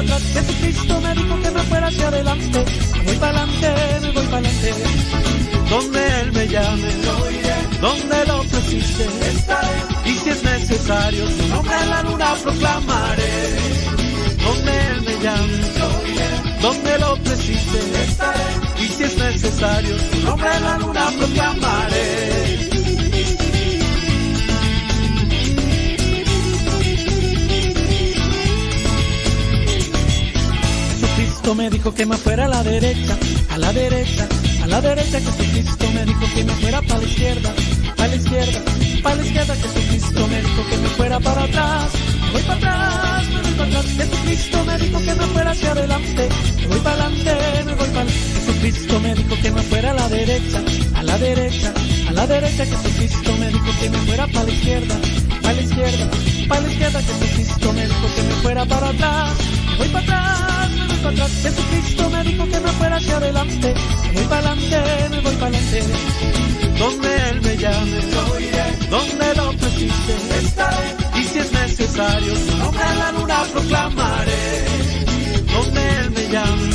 atrás. Jesucristo me dijo que me fuera hacia adelante, me voy para adelante, me voy para adelante. Donde Él me llame, donde lo precise, y si es necesario, su nombre en la luna proclamaré. Donde Él me llame, donde lo precise, y si es necesario, su nombre en la luna proclamaré. Me dijo que me fuera a la derecha, a la derecha, a la derecha. Jesucristo me dijo que me fuera para la izquierda, para la izquierda, para la izquierda. Jesucristo me dijo que me fuera para atrás, voy para atrás, me voy para atrás. Jesucristo me dijo que me fuera hacia adelante, voy para adelante, me voy para. Jesucristo me dijo que me fuera a la derecha, a la derecha, a la derecha. Jesucristo me dijo que me fuera para la izquierda, para la izquierda, para la izquierda. Jesucristo me dijo que me fuera para atrás, voy para atrás, me voy para atrás. Jesucristo me dijo que me fuera hacia adelante, voy para adelante, me voy para adelante. Donde Él me llame, donde lo precise, y si es necesario, su nombre la luna proclamaré. Donde Él me llame,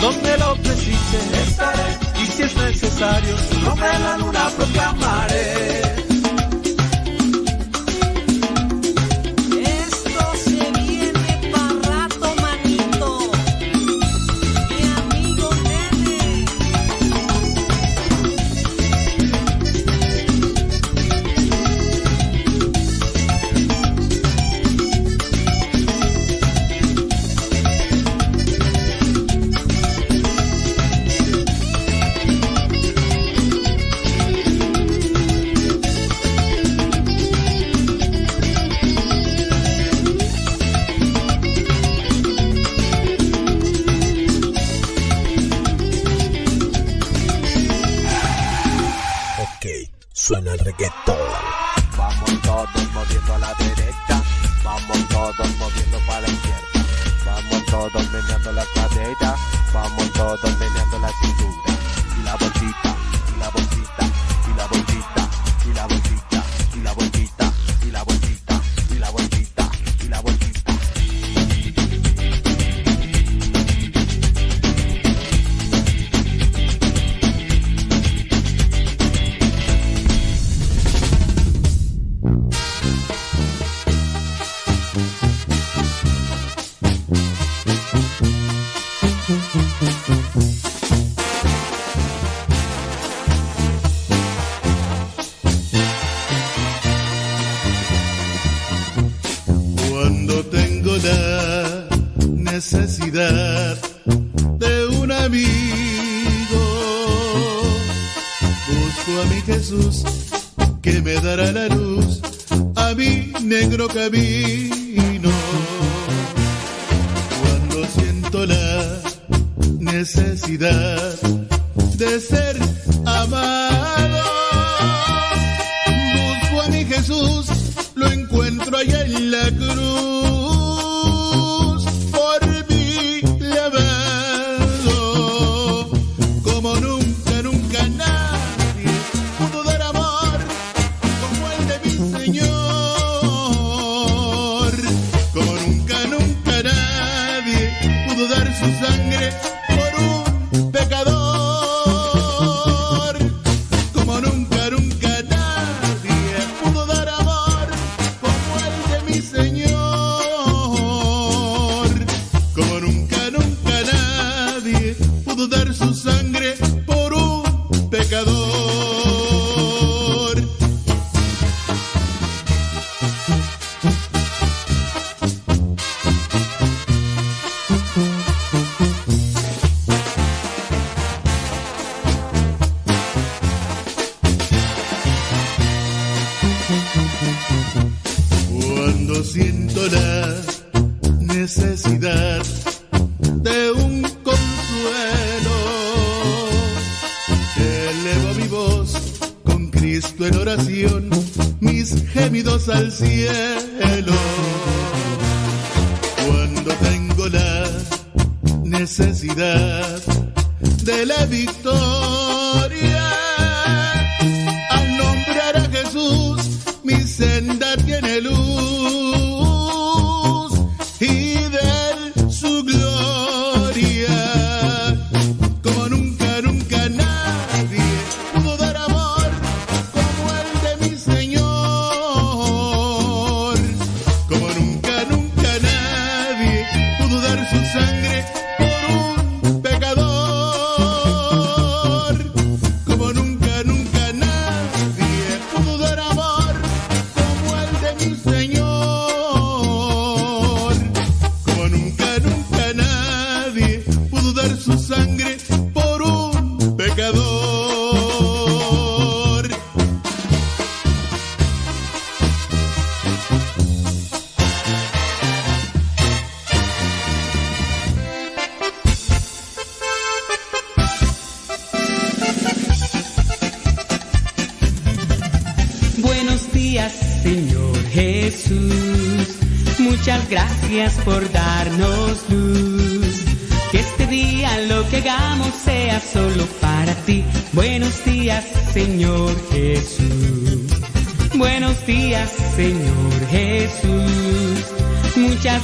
donde lo precise, y si es necesario, su nombre la luna proclamaré.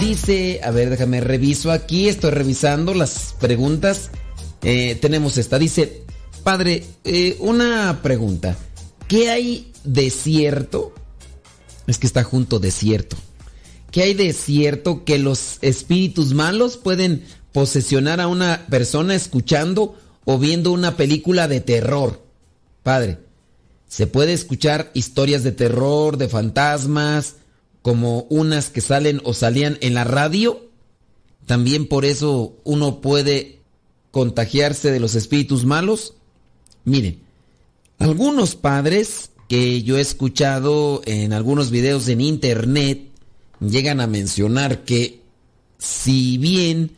Dice, a ver, déjame reviso aquí, estoy revisando las preguntas. Eh, tenemos esta, dice, padre, eh, una pregunta. ¿Qué hay de cierto? Es que está junto de cierto. ¿Qué hay de cierto que los espíritus malos pueden posesionar a una persona escuchando o viendo una película de terror? Padre, se puede escuchar historias de terror, de fantasmas, como unas que salen o salían en la radio. También por eso uno puede contagiarse de los espíritus malos. Miren, algunos padres que yo he escuchado en algunos videos en internet llegan a mencionar que si bien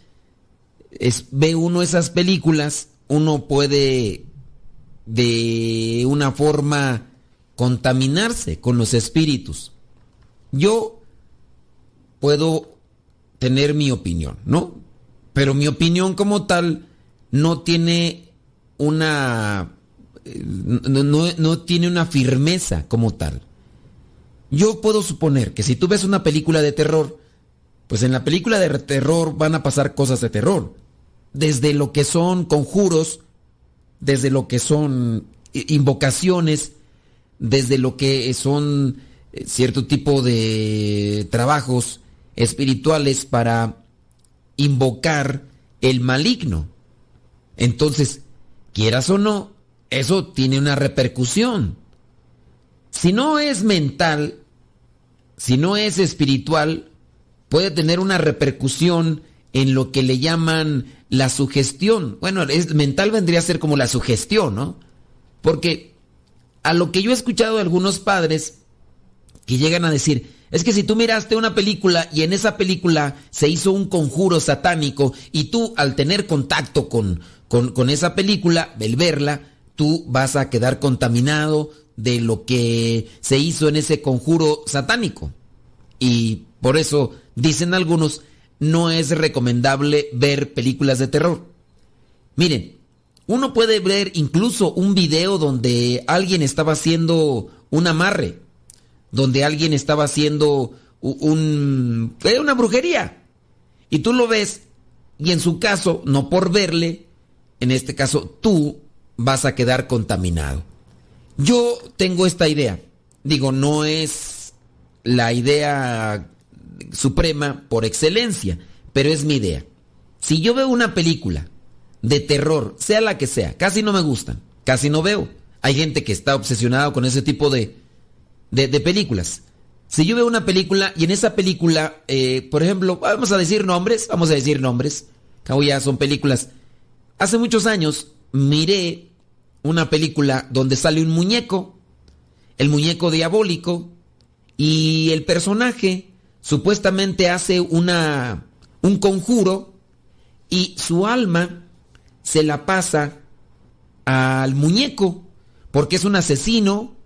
ve uno esas películas, uno puede de una forma contaminarse con los espíritus. Yo puedo tener mi opinión, ¿no? Pero mi opinión como tal no tiene una eh, no, no- tiene una firmeza como tal. Yo puedo suponer que si tú ves una película de terror, pues en la película de terror van a pasar cosas de terror. Desde lo que son conjuros, desde lo que son invocaciones, desde lo que son cierto tipo de trabajos espirituales para invocar el maligno. Entonces, quieras o no, eso tiene una repercusión. Si no es mental, si no es espiritual, puede tener una repercusión en lo que le llaman la sugestión. Bueno, es, mental vendría a ser como la sugestión, ¿no? Porque a lo que yo he escuchado de algunos padres que llegan a decir, es que si tú miraste una película y en esa película se hizo un conjuro satánico y tú al tener contacto con, con, esa película, el verla, tú vas a quedar contaminado de lo que se hizo en ese conjuro satánico. Y por eso dicen algunos, no es recomendable ver películas de terror. Miren, uno puede ver incluso un video donde alguien estaba haciendo un amarre donde alguien estaba haciendo un, una brujería. Y tú lo ves y en su caso, no por verle, en este caso tú vas a quedar contaminado. Yo tengo esta idea. Digo, no es la idea suprema por excelencia, pero es mi idea. Si yo veo una película de terror, sea la que sea, casi no me gustan, casi no veo. Hay gente que está obsesionada con ese tipo de, de, películas. Si yo veo una película y en esa película, eh, por ejemplo, vamos a decir nombres, vamos a decir nombres, ya son películas. Hace muchos años miré una película donde sale un muñeco, el muñeco diabólico, y el personaje supuestamente hace una, un conjuro y su alma se la pasa al muñeco, porque es un asesino,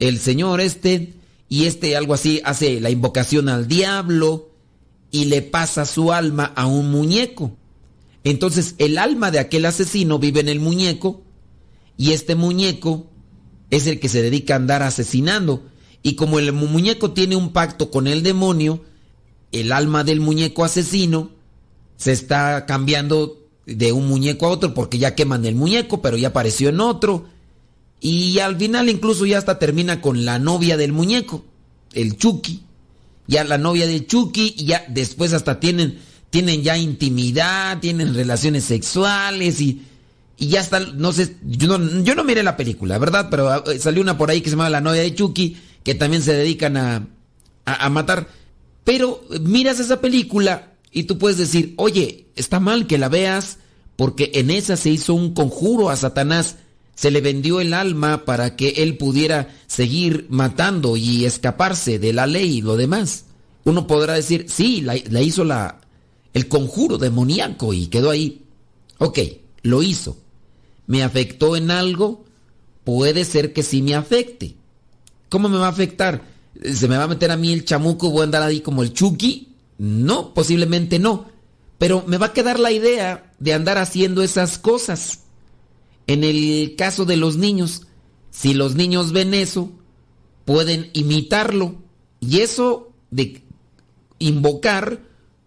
el señor este, y este algo así hace la invocación al diablo y le pasa su alma a un muñeco. Entonces el alma de aquel asesino vive en el muñeco y este muñeco es el que se dedica a andar asesinando. Y como el muñeco tiene un pacto con el demonio, el alma del muñeco asesino se está cambiando de un muñeco a otro porque ya queman el muñeco, pero ya apareció en otro y al final incluso ya hasta termina con la novia del muñeco, el Chucky. Ya la novia del Chucky y ya después hasta tienen, tienen ya intimidad, tienen relaciones sexuales y, y ya está, no sé, yo no, yo no miré la película, ¿verdad? Pero ah, salió una por ahí que se llama La novia de Chucky, que también se dedican a, a, a matar. Pero miras esa película y tú puedes decir, oye, está mal que la veas porque en esa se hizo un conjuro a Satanás se le vendió el alma para que él pudiera seguir matando y escaparse de la ley y lo demás. Uno podrá decir, sí, la, hizo la, el conjuro demoníaco y quedó ahí. Ok, lo hizo. ¿Me afectó en algo? Puede ser que sí me afecte. ¿Cómo me va a afectar? ¿Se me va a meter a mí el chamuco? ¿Voy a andar ahí como el Chucky? No, posiblemente no. Pero me va a quedar la idea de andar haciendo esas cosas. En el caso de los niños, si los niños ven eso, pueden imitarlo. Y eso de invocar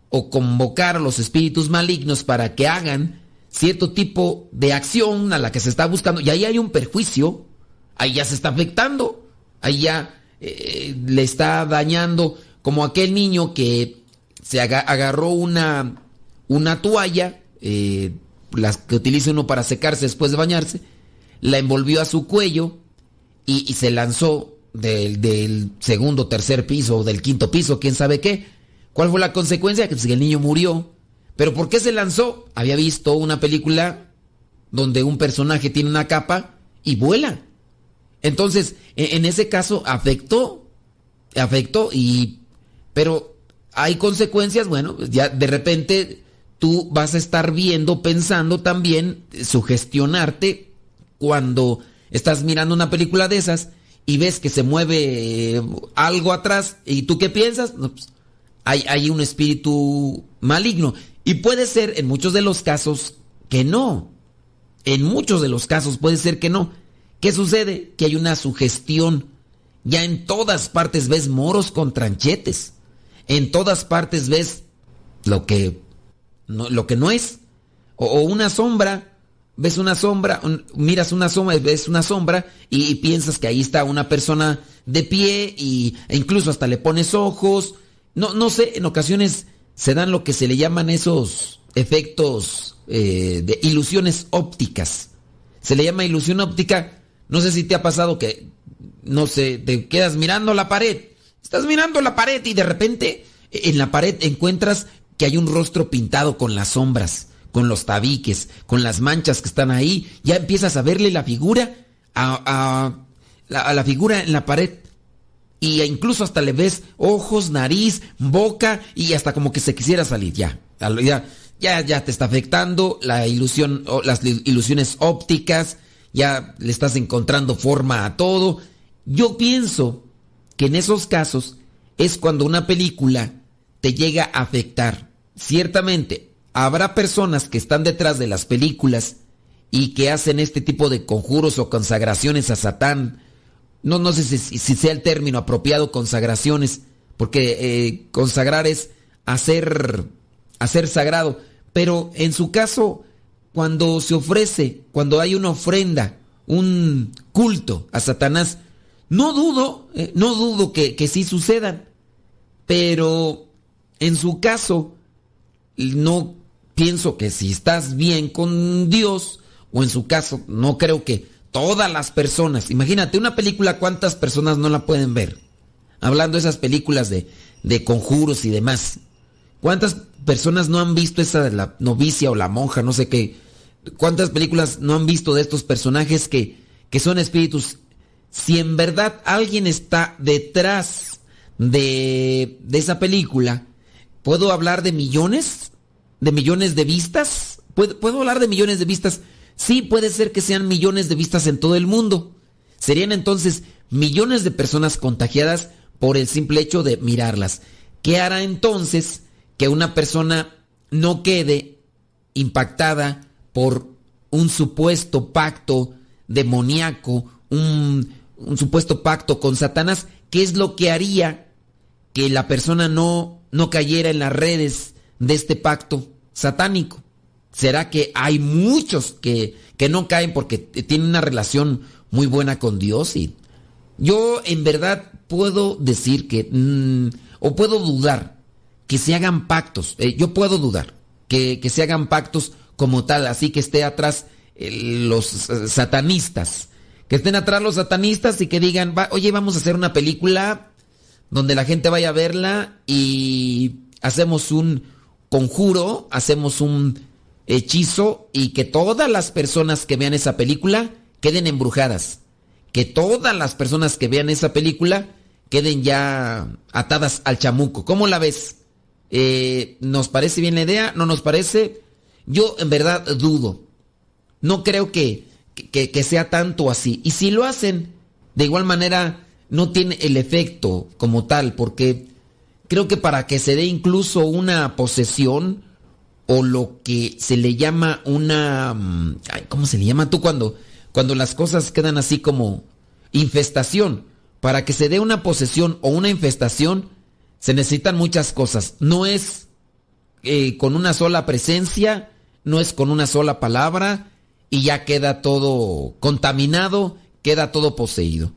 o convocar a los espíritus malignos para que hagan cierto tipo de acción a la que se está buscando, y ahí hay un perjuicio, ahí ya se está afectando, ahí ya eh, le está dañando, como aquel niño que se agarró una, una toalla eh, las que utiliza uno para secarse después de bañarse, la envolvió a su cuello y, se lanzó del, del, segundo, tercer piso o del quinto piso, quién sabe qué. ¿Cuál fue la consecuencia? Que el niño murió. ¿Pero por qué se lanzó? Había visto una película donde un personaje tiene una capa y vuela. Entonces, en, en ese caso afectó, afectó y... Pero hay consecuencias, bueno, ya de repente tú vas a estar viendo, pensando también, sugestionarte cuando estás mirando una película de esas y ves que se mueve eh, algo atrás y tú qué piensas, pues, hay, hay un espíritu maligno. Y puede ser en muchos de los casos que no. En muchos de los casos puede ser que no. ¿Qué sucede? Que hay una sugestión. Ya en todas partes ves moros con tranchetes. En todas partes ves lo que lo que no es. O, una sombra, ves una sombra, miras una sombra, ves una sombra y, piensas que ahí está una persona de pie y, e incluso hasta le pones ojos no, no sé, en ocasiones se dan lo que se le llaman esos efectos eh, de ilusiones ópticas. Se le llama ilusión óptica. No sé si te ha pasado que, no sé, te quedas mirando la pared. Estás mirando la pared y de repente en la pared encuentras que hay un rostro pintado con las sombras, con los tabiques, con las manchas que están ahí. Ya empiezas a verle la figura a, la, a la figura en la pared y incluso hasta le ves ojos, nariz, boca y hasta como que se quisiera salir ya. Ya, ya, ya te está afectando la ilusión, las ilusiones ópticas, ya le estás encontrando forma a todo. Yo pienso que en esos casos es cuando una película te llega a afectar. Ciertamente, habrá personas que están detrás de las películas y que hacen este tipo de conjuros o consagraciones a Satán. No, no sé si, sea el término apropiado, consagraciones, porque eh, consagrar es hacer, hacer sagrado. Pero en su caso, cuando se ofrece, cuando hay una ofrenda, un culto a Satanás, no dudo, eh, no dudo que, que sí sucedan. Pero en su caso, no pienso que si estás bien con Dios, o en su caso, no creo que todas las personas, imagínate una película, ¿cuántas personas no la pueden ver? Hablando de esas películas de, de conjuros y demás. ¿Cuántas personas no han visto esa de la novicia o la monja, no sé qué? ¿Cuántas películas no han visto de estos personajes que, que son espíritus? Si en verdad alguien está detrás de, de esa película, ¿puedo hablar de millones? ¿De millones de vistas? ¿Puedo, ¿Puedo hablar de millones de vistas? Sí, puede ser que sean millones de vistas en todo el mundo. Serían entonces millones de personas contagiadas por el simple hecho de mirarlas. ¿Qué hará entonces que una persona no quede impactada por un supuesto pacto demoníaco, un supuesto pacto con Satanás? ¿Qué es lo que haría que la persona no, no cayera en las redes de este pacto satánico? ¿Será que hay muchos que, que no caen porque tienen una relación muy buena con Dios? Y yo en verdad puedo decir que, mm, o puedo dudar, que se hagan pactos. Eh, yo puedo dudar que, que, se hagan pactos como tal, así que esté atrás eh, los satanistas. Que estén atrás los satanistas y que digan, oye, vamos a hacer una película donde la gente vaya a verla y hacemos un conjuro, hacemos un hechizo y que todas las personas que vean esa película queden embrujadas. Que todas las personas que vean esa película queden ya atadas al chamuco. ¿Cómo la ves? Eh, ¿Nos parece bien la idea? ¿No nos parece? Yo en verdad dudo. No creo que, que, que sea tanto así. Y si lo hacen, de igual manera no tiene el efecto como tal, porque creo que para que se dé incluso una posesión, o lo que se le llama una... Mm, ¿Cómo se le llama tú cuando, cuando las cosas quedan así como infestación? Para que se dé una posesión o una infestación se necesitan muchas cosas. No es eh, con una sola presencia, no es con una sola palabra y ya queda todo contaminado, queda todo poseído.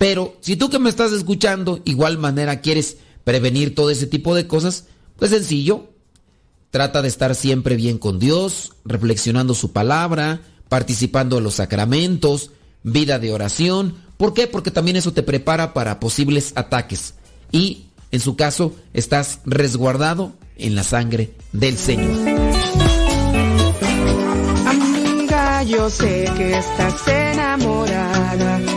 Pero si tú que me estás escuchando, igual manera quieres prevenir todo ese tipo de cosas, pues sencillo, Trata de estar siempre bien con Dios, reflexionando su palabra, participando en los sacramentos, vida de oración. ¿Por qué? Porque también eso te prepara para posibles ataques. Y, en su caso, estás resguardado en la sangre del Señor. Amiga, yo sé que estás enamorada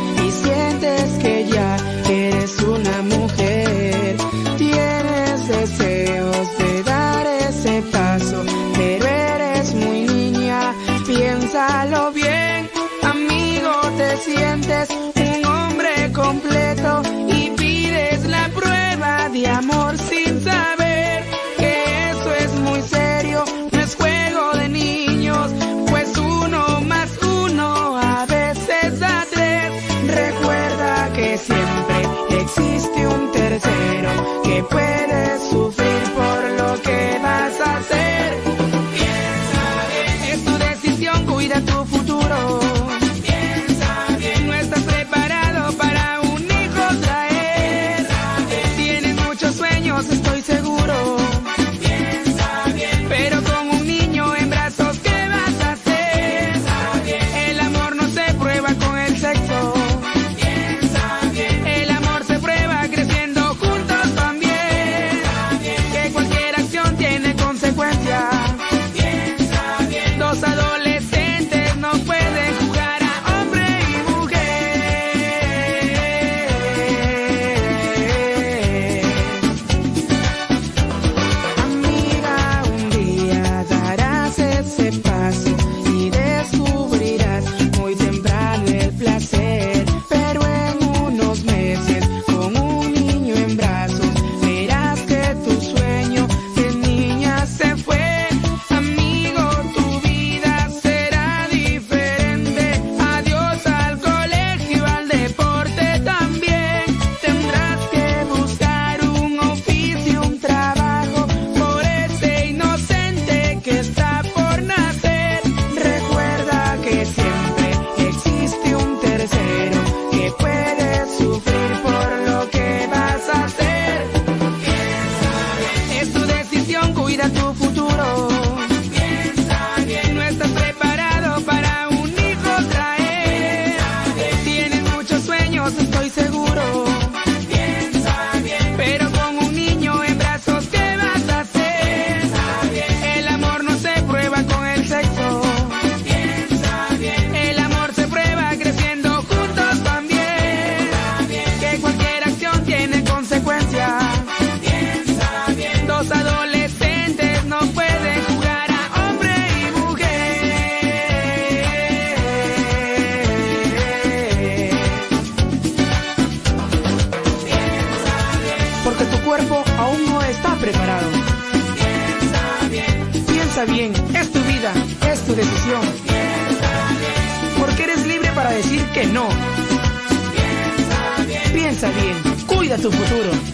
amor sin saber que eso es muy serio. No es juego de niños, pues uno más uno a veces da tres. Recuerda que siempre existe un tercero que puede Porque eres libre para decir que no. Piensa bien, cuida tu futuro.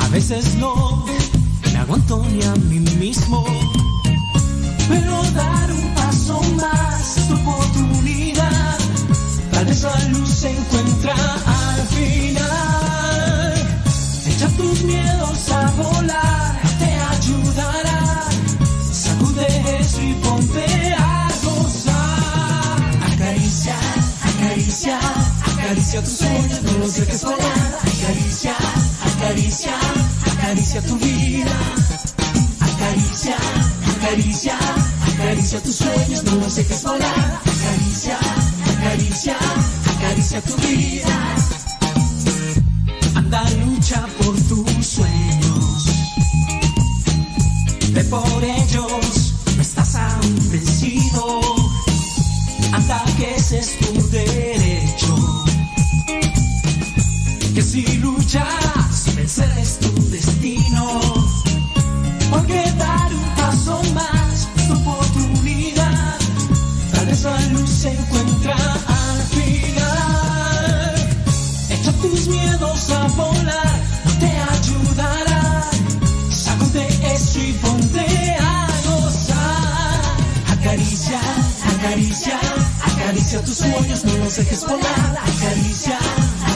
A veces no me aguanto ni a mí mismo. Pero dar un paso más, tu oportunidad. Tal vez la luz se encuentra al final. Echa tus miedos a volar, acaricia tus sueños, no los dejes volar. Acaricia, acaricia, acaricia tu vida. Acaricia, acaricia, acaricia tus sueños, no los dejes volar. Acaricia, acaricia, acaricia tu vida. Anda, lucha por tus sueños. Ve por ellos, no estás aún vencido. Anda, que ese es tu derecho. Si luchas, vencer es tu destino. Porque dar un paso más, tu oportunidad. Tal vez la luz se encuentra al final. Echa tus miedos a volar, no te ayudará. Sacude eso y ponte a gozar. Acaricia, acaricia, acaricia tus sueños, no los dejes volar. Acaricia,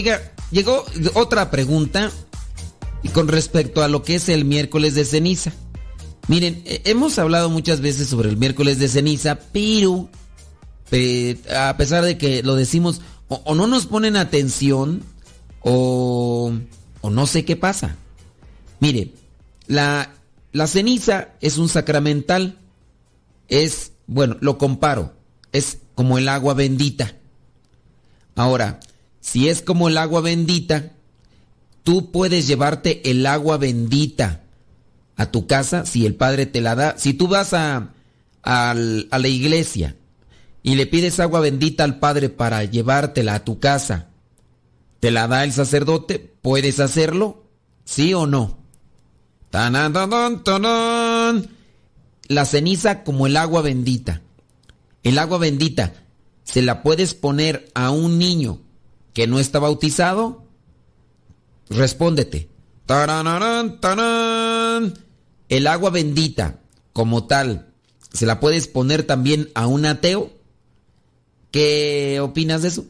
Oiga, llegó otra pregunta con respecto a lo que es el miércoles de ceniza. Miren, eh, hemos hablado muchas veces sobre el miércoles de ceniza, pero eh, a pesar de que lo decimos, o, o no nos ponen atención, o, o no sé qué pasa. Mire, la, la ceniza es un sacramental. Es, bueno, lo comparo. Es como el agua bendita. Ahora, si es como el agua bendita, tú puedes llevarte el agua bendita a tu casa si el Padre te la da. Si tú vas a, a la iglesia y le pides agua bendita al Padre para llevártela a tu casa, ¿te la da el sacerdote? ¿Puedes hacerlo? ¿Sí o no? La ceniza como el agua bendita. El agua bendita, ¿se la puedes poner a un niño que no está bautizado? Respóndete. Taranarán, tarán. El agua bendita, como tal, ¿se la puedes poner también a un ateo? ¿Qué opinas de eso?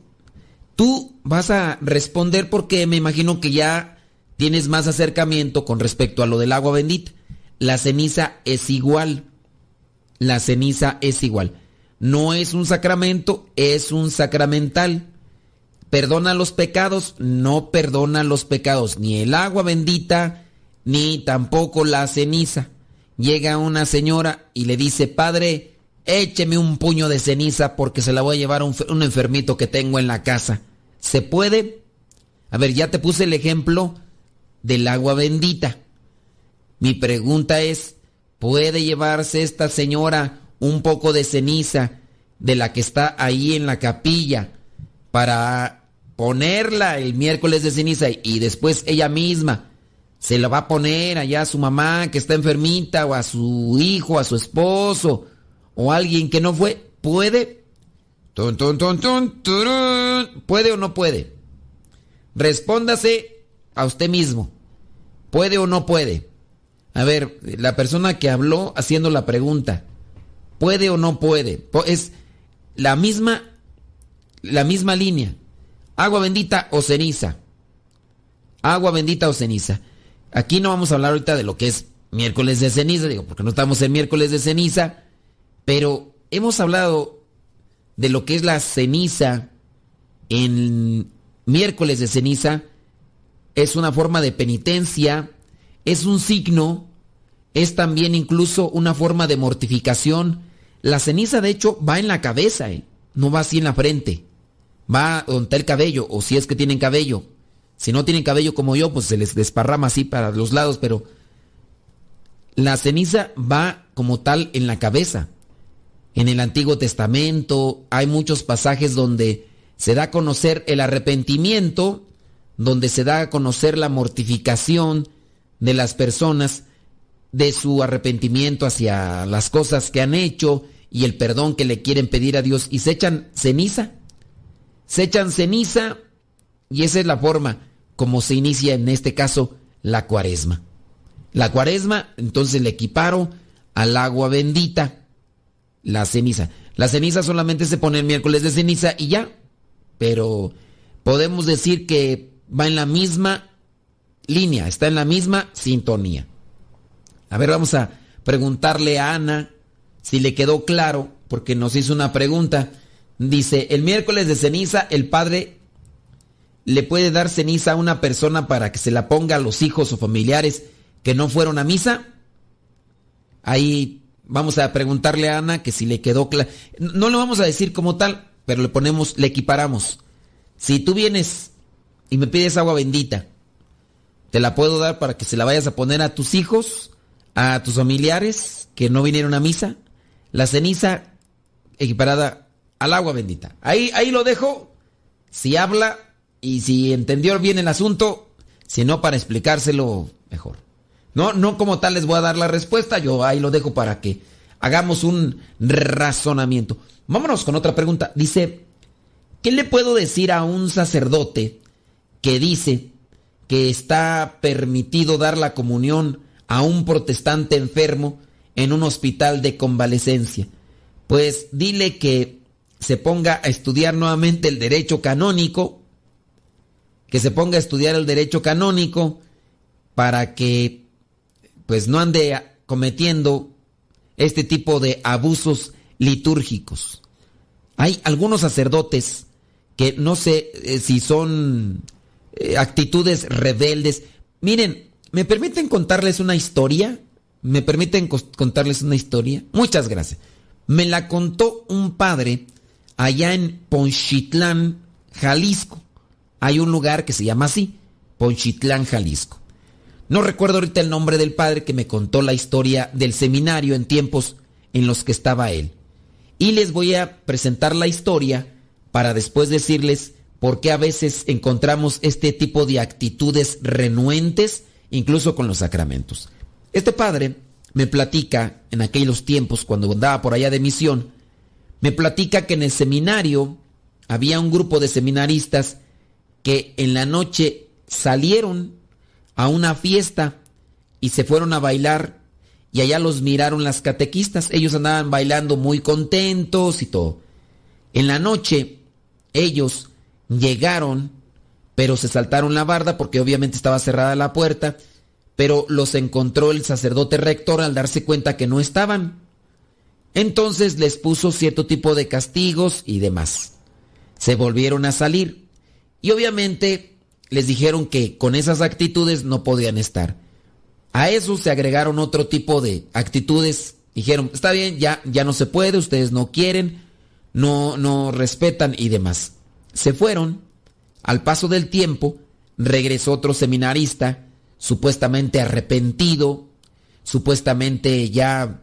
Tú vas a responder porque me imagino que ya tienes más acercamiento con respecto a lo del agua bendita. La ceniza es igual. La ceniza es igual. No es un sacramento, es un sacramental. ¿Perdona los pecados? No perdona los pecados. Ni el agua bendita, ni tampoco la ceniza. Llega una señora y le dice, Padre, écheme un puño de ceniza porque se la voy a llevar a un, enfermito que tengo en la casa. ¿Se puede? A ver, ya te puse el ejemplo del agua bendita. Mi pregunta es, ¿puede llevarse esta señora un poco de ceniza de la que está ahí en la capilla para ponerla el miércoles de ceniza y después ella misma se la va a poner allá a su mamá que está enfermita o a su hijo, a su esposo o a alguien que no fue? ¿Puede? Tun, tun, tun, turun. ¿Puede o no puede? Respóndase a usted mismo. ¿Puede o no puede? A ver, la persona que habló haciendo la pregunta, ¿puede o no puede? Es la misma, la misma línea. Agua bendita o ceniza. Agua bendita o ceniza. Aquí no vamos a hablar ahorita de lo que es miércoles de ceniza, digo, porque no estamos en miércoles de ceniza, pero hemos hablado de lo que es la ceniza en miércoles de ceniza. Es una forma de penitencia, es un signo, es también incluso una forma de mortificación. La ceniza, de hecho, va en la cabeza, ¿eh? no va así en la frente. Va donde el cabello, o si es que tienen cabello. Si no tienen cabello como yo, pues se les desparrama así para los lados, pero la ceniza va como tal en la cabeza. En el Antiguo Testamento hay muchos pasajes donde se da a conocer el arrepentimiento, donde se da a conocer la mortificación de las personas, de su arrepentimiento hacia las cosas que han hecho y el perdón que le quieren pedir a Dios y se echan ceniza. Se echan ceniza y esa es la forma como se inicia en este caso la cuaresma. La cuaresma entonces le equiparo al agua bendita, la ceniza. La ceniza solamente se pone el miércoles de ceniza y ya, pero podemos decir que va en la misma línea, está en la misma sintonía. A ver, vamos a preguntarle a Ana si le quedó claro, porque nos hizo una pregunta. Dice, el miércoles de ceniza el padre le puede dar ceniza a una persona para que se la ponga a los hijos o familiares que no fueron a misa. Ahí vamos a preguntarle a Ana que si le quedó claro. No lo vamos a decir como tal, pero le ponemos, le equiparamos. Si tú vienes y me pides agua bendita, te la puedo dar para que se la vayas a poner a tus hijos, a tus familiares que no vinieron a misa. La ceniza equiparada al agua bendita. Ahí, ahí lo dejo. Si habla y si entendió bien el asunto, si no, para explicárselo mejor. No, no como tal les voy a dar la respuesta, yo ahí lo dejo para que hagamos un razonamiento. Vámonos con otra pregunta. Dice, ¿qué le puedo decir a un sacerdote que dice que está permitido dar la comunión a un protestante enfermo en un hospital de convalecencia? Pues dile que se ponga a estudiar nuevamente el derecho canónico, que se ponga a estudiar el derecho canónico para que pues no ande cometiendo este tipo de abusos litúrgicos. Hay algunos sacerdotes que no sé eh, si son eh, actitudes rebeldes. Miren, ¿me permiten contarles una historia? ¿Me permiten contarles una historia? Muchas gracias. Me la contó un padre allá en Ponchitlán, Jalisco. Hay un lugar que se llama así, Ponchitlán, Jalisco. No recuerdo ahorita el nombre del padre que me contó la historia del seminario en tiempos en los que estaba él. Y les voy a presentar la historia para después decirles por qué a veces encontramos este tipo de actitudes renuentes, incluso con los sacramentos. Este padre me platica en aquellos tiempos, cuando andaba por allá de misión, me platica que en el seminario había un grupo de seminaristas que en la noche salieron a una fiesta y se fueron a bailar y allá los miraron las catequistas. Ellos andaban bailando muy contentos y todo. En la noche ellos llegaron, pero se saltaron la barda porque obviamente estaba cerrada la puerta, pero los encontró el sacerdote rector al darse cuenta que no estaban. Entonces les puso cierto tipo de castigos y demás. Se volvieron a salir y obviamente les dijeron que con esas actitudes no podían estar. A eso se agregaron otro tipo de actitudes. Dijeron, está bien, ya, ya no se puede, ustedes no quieren, no, no respetan y demás. Se fueron. Al paso del tiempo, regresó otro seminarista, supuestamente arrepentido, supuestamente ya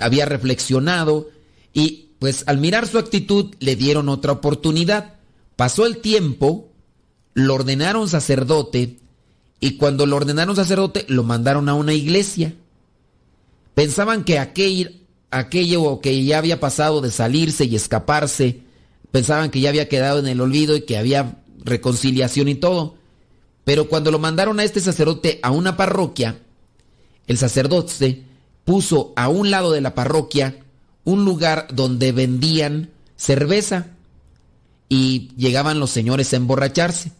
había reflexionado y pues al mirar su actitud le dieron otra oportunidad. Pasó el tiempo, lo ordenaron sacerdote y cuando lo ordenaron sacerdote lo mandaron a una iglesia. Pensaban que aquel, aquello que ya había pasado de salirse y escaparse, pensaban que ya había quedado en el olvido y que había reconciliación y todo. Pero cuando lo mandaron a este sacerdote a una parroquia, el sacerdote puso a un lado de la parroquia un lugar donde vendían cerveza y llegaban los señores a emborracharse.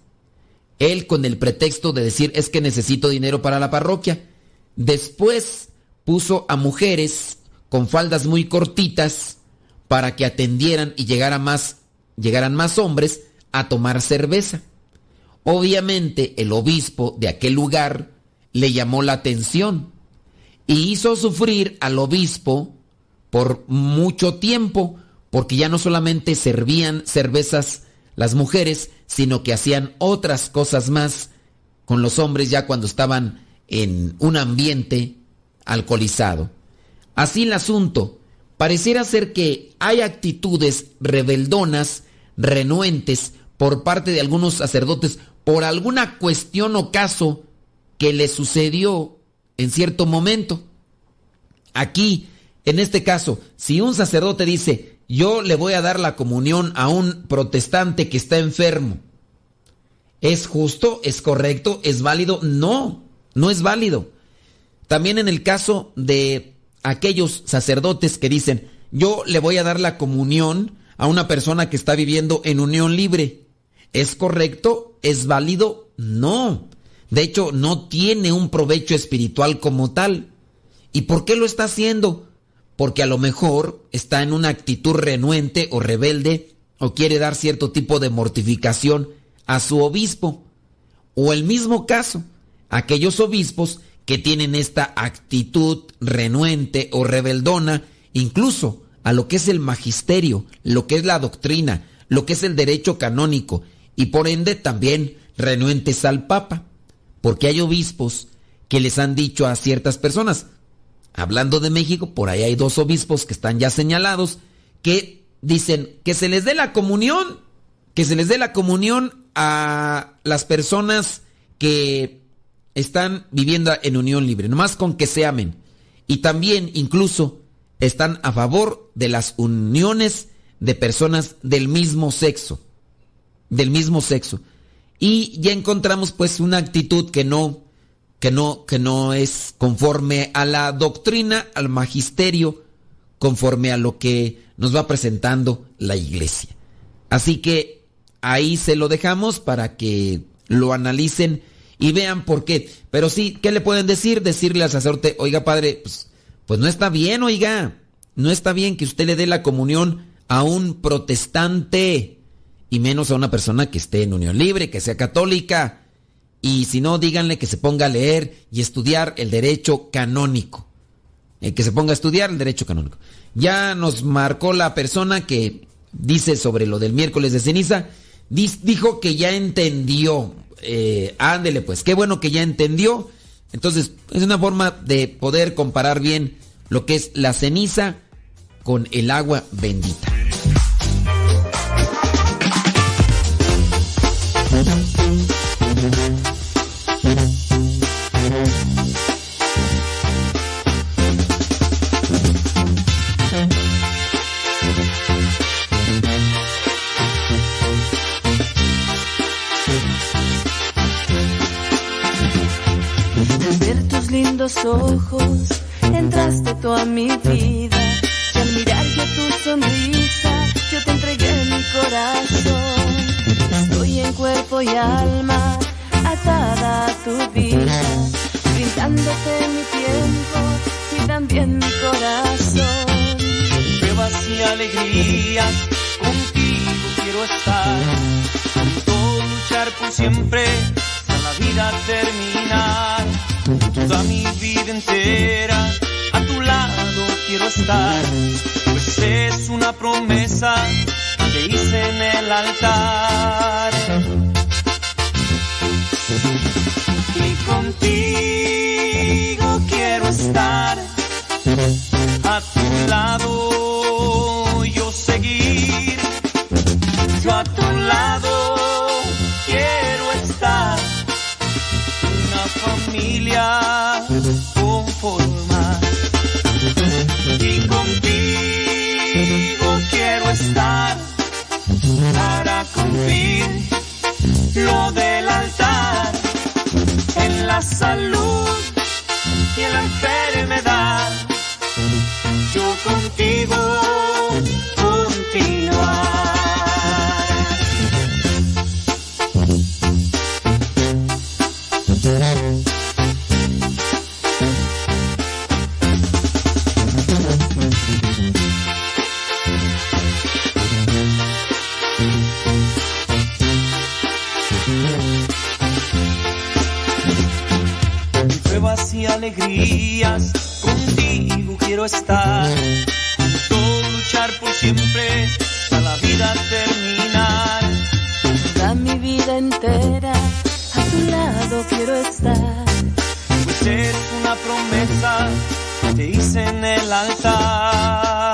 Él con el pretexto de decir es que necesito dinero para la parroquia. Después puso a mujeres con faldas muy cortitas para que atendieran y llegara más, llegaran más hombres a tomar cerveza. Obviamente el obispo de aquel lugar le llamó la atención y hizo sufrir al obispo por mucho tiempo, porque ya no solamente servían cervezas las mujeres, sino que hacían otras cosas más con los hombres ya cuando estaban en un ambiente alcoholizado. Así el asunto, pareciera ser que hay actitudes rebeldonas, renuentes por parte de algunos sacerdotes por alguna cuestión o caso que le sucedió en cierto momento. Aquí, en este caso, si un sacerdote dice, yo le voy a dar la comunión a un protestante que está enfermo, ¿es justo? ¿Es correcto? ¿Es válido? No, no es válido. También en el caso de aquellos sacerdotes que dicen, yo le voy a dar la comunión a una persona que está viviendo en unión libre. ¿Es correcto? ¿Es válido? No. De hecho, no tiene un provecho espiritual como tal. ¿Y por qué lo está haciendo? Porque a lo mejor está en una actitud renuente o rebelde o quiere dar cierto tipo de mortificación a su obispo. O el mismo caso, aquellos obispos que tienen esta actitud renuente o rebeldona, incluso a lo que es el magisterio, lo que es la doctrina, lo que es el derecho canónico, y por ende también renuentes al Papa, porque hay obispos que les han dicho a ciertas personas, hablando de México, por ahí hay dos obispos que están ya señalados, que dicen que se les dé la comunión, que se les dé la comunión a las personas que están viviendo en unión libre, nomás con que se amen. Y también incluso están a favor de las uniones de personas del mismo sexo, del mismo sexo. Y ya encontramos pues una actitud que no que no, que no es conforme a la doctrina, al magisterio, conforme a lo que nos va presentando la iglesia. Así que ahí se lo dejamos para que lo analicen y vean por qué. Pero sí, ¿qué le pueden decir? Decirle al sacerdote, oiga padre, pues, pues no está bien, oiga, no está bien que usted le dé la comunión a un protestante y menos a una persona que esté en unión libre, que sea católica. Y si no, díganle que se ponga a leer y estudiar el derecho canónico. Eh, que se ponga a estudiar el derecho canónico. Ya nos marcó la persona que dice sobre lo del miércoles de ceniza. dijo que ya entendió. Eh, ándele pues, qué bueno que ya entendió. Entonces, es una forma de poder comparar bien lo que es la ceniza con el agua bendita. Ojos, entraste tú a mi vida. Y al mirar yo tu sonrisa, yo te entregué mi corazón. Estoy en cuerpo y alma, atada a tu vida, brindándote mi tiempo y también mi corazón. pruebas y alegrías, contigo quiero estar, junto luchar por siempre, hasta la vida terminar, toda mi vida entera, a tu lado quiero estar, pues es una promesa que hice en el altar. Y contigo quiero estar. A tu lado yo seguir, yo a tu lado quiero estar, una familia conformar y contigo quiero estar. Para cumplir lo altar en salud y la enfermedad. Yo contigo y alegrías, contigo quiero estar. Junto luchar por siempre, a la vida terminar. Toda mi vida entera, a tu lado quiero estar. Pues es una promesa que te hice en el altar.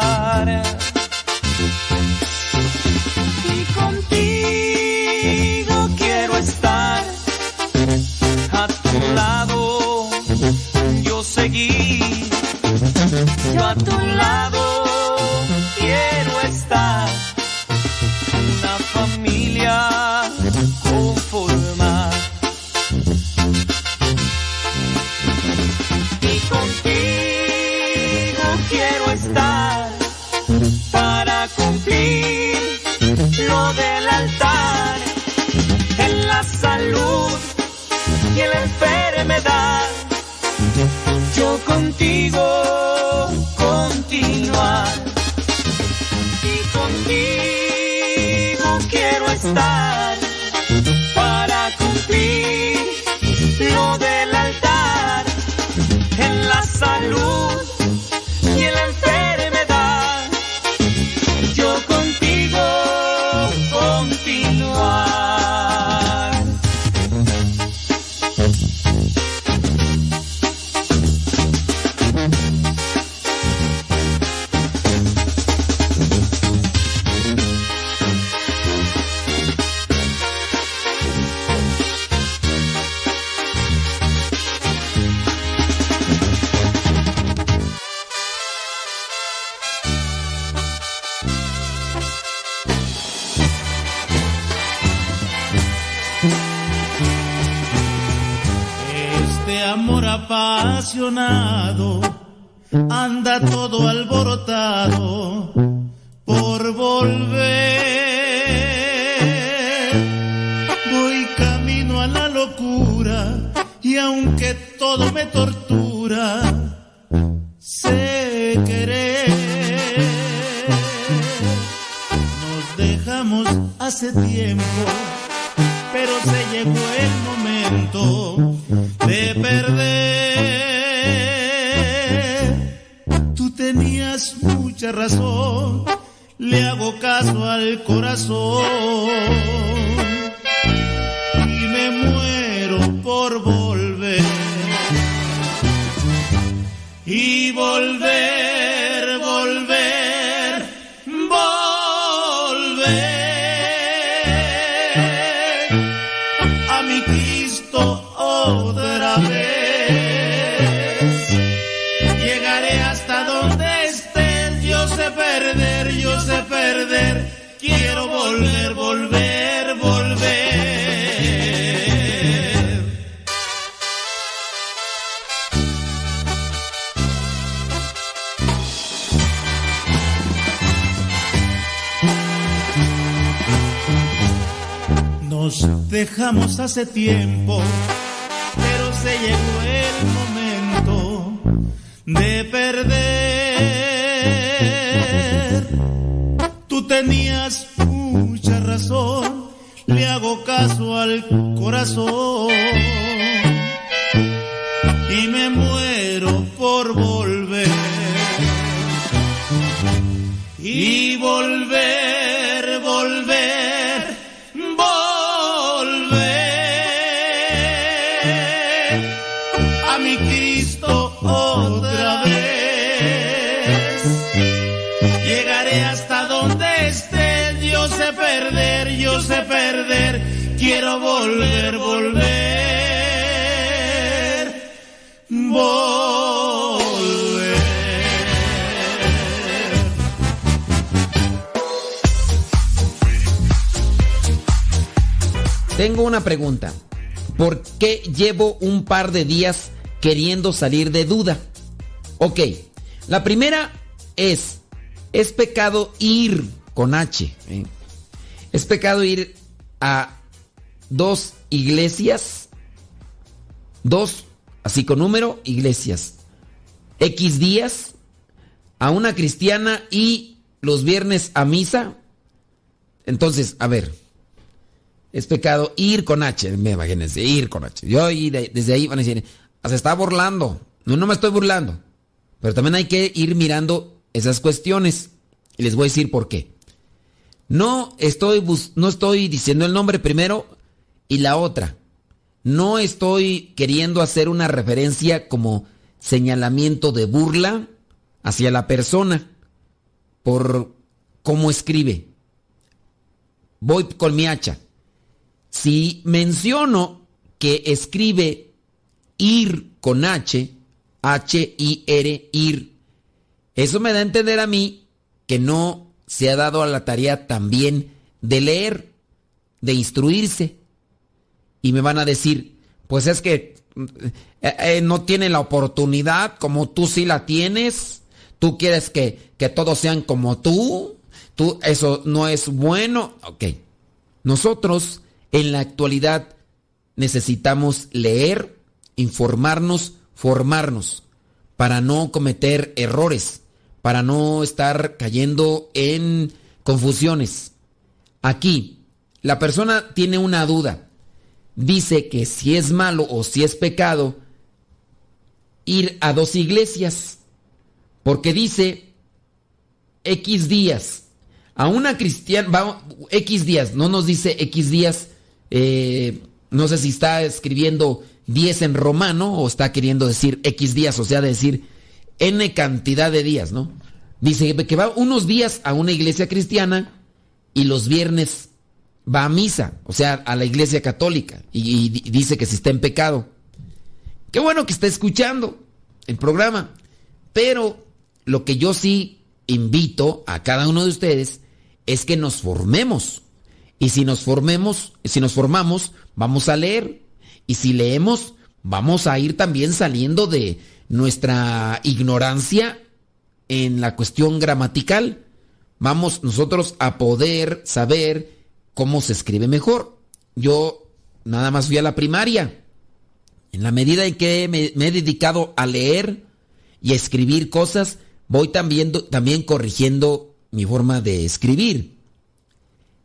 Hace tiempo, llevo un par de días queriendo salir de duda? Ok, la primera es, es pecado ir con H. ¿eh? Es pecado ir a dos iglesias, dos, así con número, iglesias. X días a una cristiana y los viernes a misa. Entonces, a ver, es pecado ir con H, me imagínense, ir con H. Yo y de- desde ahí van a decir, "Ah, se está burlando. No, no me estoy burlando. Pero también hay que ir mirando esas cuestiones. Y les voy a decir por qué. No estoy, no estoy diciendo el nombre primero y la otra. No estoy queriendo hacer una referencia como señalamiento de burla hacia la persona por cómo escribe. Voy con mi hacha. Si menciono que escribe ir con H, H-I-R, ir, eso me da a entender a mí que no se ha dado a la tarea también de leer, de instruirse. Y me van a decir, pues es que eh, eh, no tiene la oportunidad como tú sí la tienes. Tú quieres que, que todos sean como tú. Tú, eso no es bueno. Ok. Nosotros en la actualidad necesitamos leer, informarnos, formarnos para no cometer errores, para no estar cayendo en confusiones. Aquí, la persona tiene una duda. Dice que si es malo o si es pecado ir a dos iglesias, porque dice X días. A una cristiana, va, X días, no nos dice X días, eh, no sé si está escribiendo 10 en romano o está queriendo decir X días, o sea, decir N cantidad de días, ¿no? Dice que va unos días a una iglesia cristiana y los viernes va a misa, o sea, a la iglesia católica, y, y di- dice que si está en pecado. Qué bueno que está escuchando el programa, pero lo que yo sí invito a cada uno de ustedes es que nos formemos. Y si nos formemos, si nos formamos, vamos a leer. Y si leemos, vamos a ir también saliendo de nuestra ignorancia en la cuestión gramatical. Vamos nosotros a poder saber cómo se escribe mejor. Yo nada más fui a la primaria. En la medida en que me, he dedicado a leer y a escribir cosas, voy también, también corrigiendo mi forma de escribr.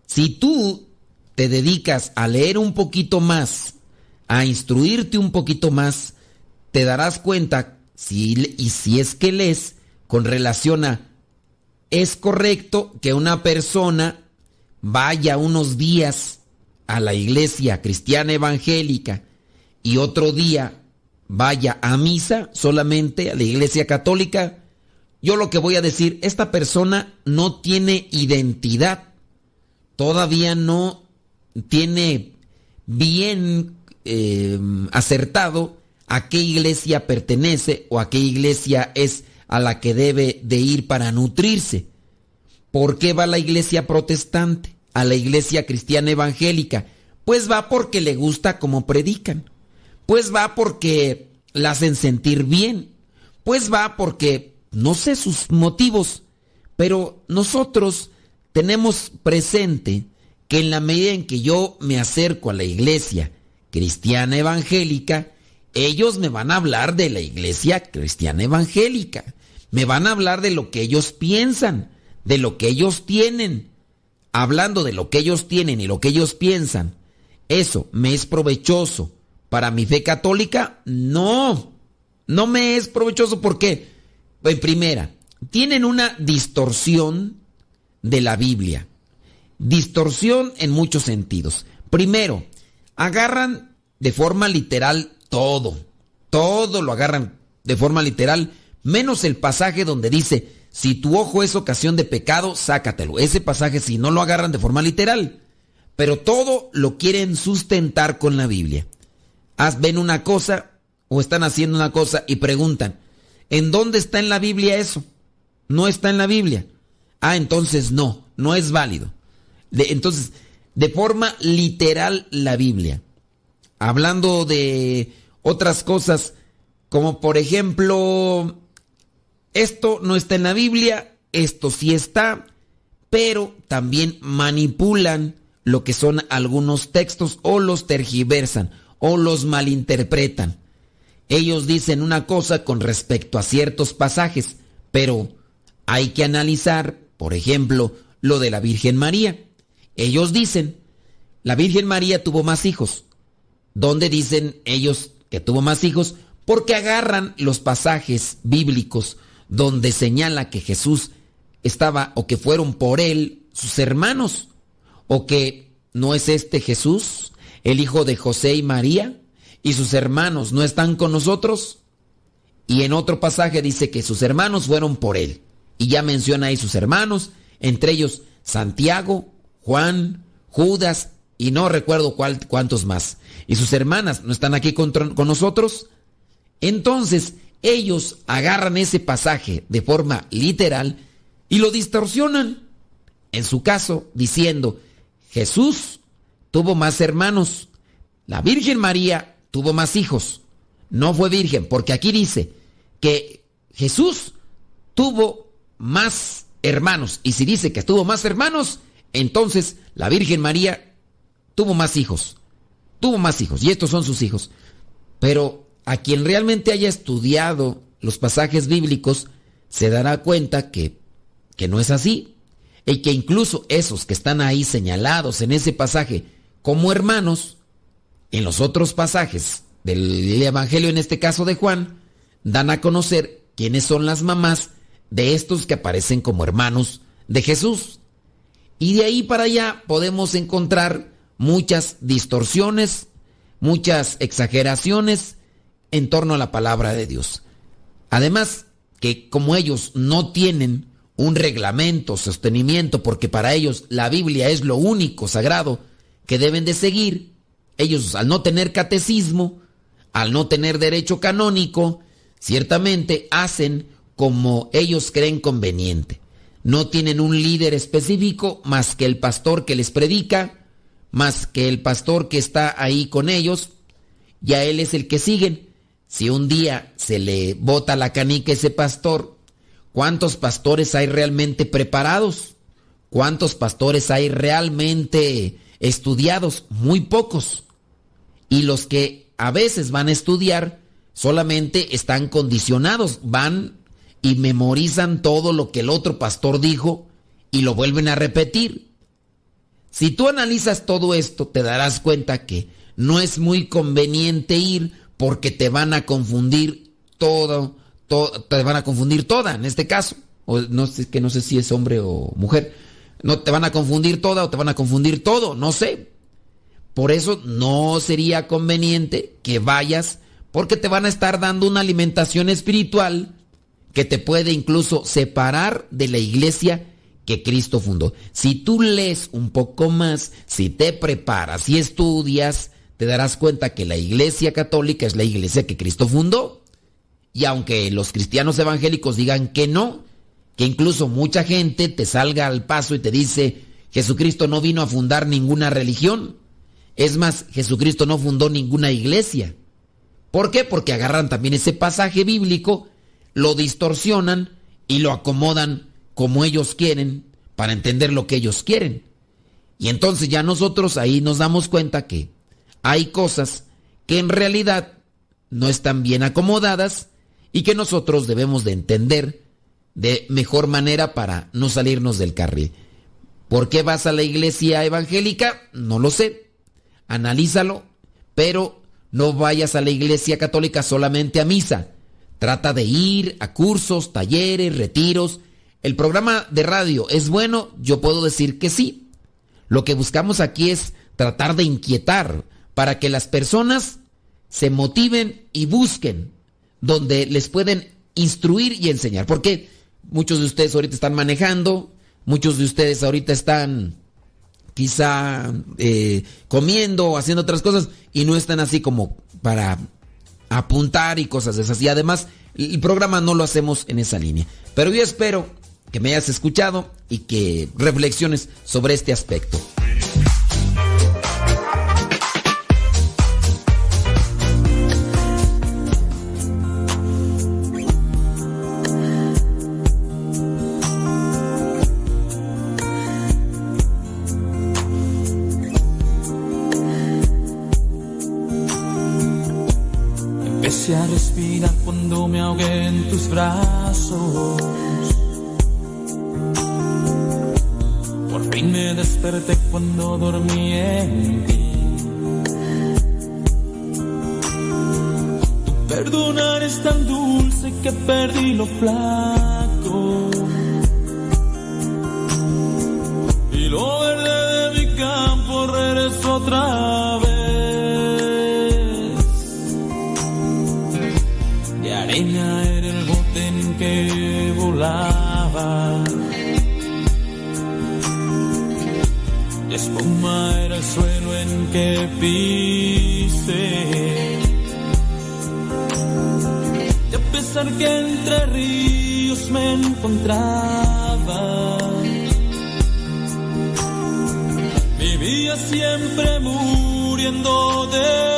Si tú te dedicas a leer un poquito más, a instruirte un poquito más, te darás cuenta si, y si es que lees con relación a es correcto que una persona vaya unos días a la iglesia cristiana evangélica y otro día vaya a misa solamente a la iglesia católica, yo lo que voy a decir, esta persona no tiene identidad, todavía no tiene bien eh, acertado a qué iglesia pertenece o a qué iglesia es a la que debe de ir para nutrirse. ¿por qué va a la iglesia protestante? A la iglesia cristiana evangélica. Pues va porque le gusta como predican. Pues va porque la hacen sentir bien. Pues va porque no sé sus motivos. Pero nosotros tenemos presente que en la medida en que yo me acerco a la iglesia cristiana evangélica, ellos me van a hablar de la iglesia cristiana evangélica. Me van a hablar de lo que ellos piensan, de lo que ellos tienen. Hablando de lo que ellos tienen y lo que ellos piensan, ¿eso me es provechoso para mi fe católica? No, no me es provechoso porque, en primera, tienen una distorsión de la Biblia. Distorsión en muchos sentidos. Primero, agarran de forma literal todo. Todo lo agarran de forma literal, menos el pasaje donde dice, si tu ojo es ocasión de pecado, sácatelo. Ese pasaje si no lo agarran de forma literal. Pero todo lo quieren sustentar con la Biblia. Haz, ven una cosa o están haciendo una cosa y preguntan, ¿en dónde está en la Biblia eso? No está en la Biblia. Ah, entonces no, no es válido. De, entonces, de forma literal la Biblia. Hablando de otras cosas, como por ejemplo, esto no está en la Biblia, esto sí está, pero también manipulan lo que son algunos textos o los tergiversan o los malinterpretan. Ellos dicen una cosa con respecto a ciertos pasajes, pero hay que analizar, por ejemplo, lo de la Virgen María. Ellos dicen, la Virgen María tuvo más hijos. ¿Dónde dicen ellos que tuvo más hijos? Porque agarran los pasajes bíblicos donde señala que Jesús estaba o que fueron por él sus hermanos o que no es este Jesús, el hijo de José y María, y sus hermanos no están con nosotros. Y en otro pasaje dice que sus hermanos fueron por él. Y ya menciona ahí sus hermanos, entre ellos Santiago, Juan, Judas y no recuerdo cuántos más. Y sus hermanas no están aquí con, con nosotros. Entonces ellos agarran ese pasaje de forma literal y lo distorsionan. En su caso, diciendo, Jesús tuvo más hermanos, la Virgen María tuvo más hijos. No fue virgen, porque aquí dice que Jesús tuvo más hermanos. Y si dice que tuvo más hermanos, entonces la Virgen María tuvo más hijos. Tuvo más hijos. Y estos son sus hijos. Pero a quien realmente haya estudiado los pasajes bíblicos, se dará cuenta que, que no es así. Y que incluso esos que están ahí señalados en ese pasaje como hermanos, en los otros pasajes del Evangelio, en este caso de Juan, dan a conocer quiénes son las mamás de estos que aparecen como hermanos de Jesús. Y de ahí para allá podemos encontrar muchas distorsiones, muchas exageraciones en torno a la palabra de Dios. Además, que como ellos no tienen un reglamento, sostenimiento, porque para ellos la Biblia es lo único sagrado que deben de seguir, ellos al no tener catecismo, al no tener derecho canónico, ciertamente hacen como ellos creen conveniente. No tienen un líder específico más que el pastor que les predica, más que el pastor que está ahí con ellos, y a él es el que siguen. Si un día se le bota la canica a ese pastor, ¿cuántos pastores hay realmente preparados? ¿Cuántos pastores hay realmente estudiados? Muy pocos. Y los que a veces van a estudiar solamente están condicionados, van y memorizan todo lo que el otro pastor dijo y lo vuelven a repetir. Si tú analizas todo esto, te darás cuenta que no es muy conveniente ir porque te van a confundir todo, te van a confundir toda, en este caso, o no sé que no sé si es hombre o mujer, no te van a confundir toda o te van a confundir todo, no sé. Por eso no sería conveniente que vayas porque te van a estar dando una alimentación espiritual que te puede incluso separar de la iglesia que Cristo fundó. Si tú lees un poco más, si te preparas y estudias, te darás cuenta que la iglesia católica es la iglesia que Cristo fundó. Y aunque los cristianos evangélicos digan que no, que incluso mucha gente te salga al paso y te dice, Jesucristo no vino a fundar ninguna religión. Es más, Jesucristo no fundó ninguna iglesia. ¿Por qué? Porque agarran también ese pasaje bíblico, lo distorsionan y lo acomodan como ellos quieren para entender lo que ellos quieren. Y entonces ya nosotros ahí nos damos cuenta que hay cosas que en realidad no están bien acomodadas y que nosotros debemos de entender de mejor manera para no salirnos del carril. ¿Por qué vas a la iglesia evangélica? No lo sé. Analízalo, pero no vayas a la iglesia católica solamente a misa. Trata de ir a cursos, talleres, retiros. ¿El programa de radio es bueno? Yo puedo decir que sí. Lo que buscamos aquí es tratar de inquietar para que las personas se motiven y busquen donde les pueden instruir y enseñar. Porque muchos de ustedes ahorita están manejando, muchos de ustedes ahorita están quizá eh, comiendo o haciendo otras cosas y no están así como para apuntar y cosas de esas. Y además el programa no lo hacemos en esa línea. Pero yo espero que me hayas escuchado y que reflexiones sobre este aspecto. Cuando me ahogué en tus brazos. Por fin me desperté cuando dormí en ti. Tu perdonar es tan dulce que perdí lo flaco. Y lo verde de mi campo regresó otra vez. Espuma era el suelo en que pisé. Y a pesar que entre ríos me encontraba, vivía siempre muriendo de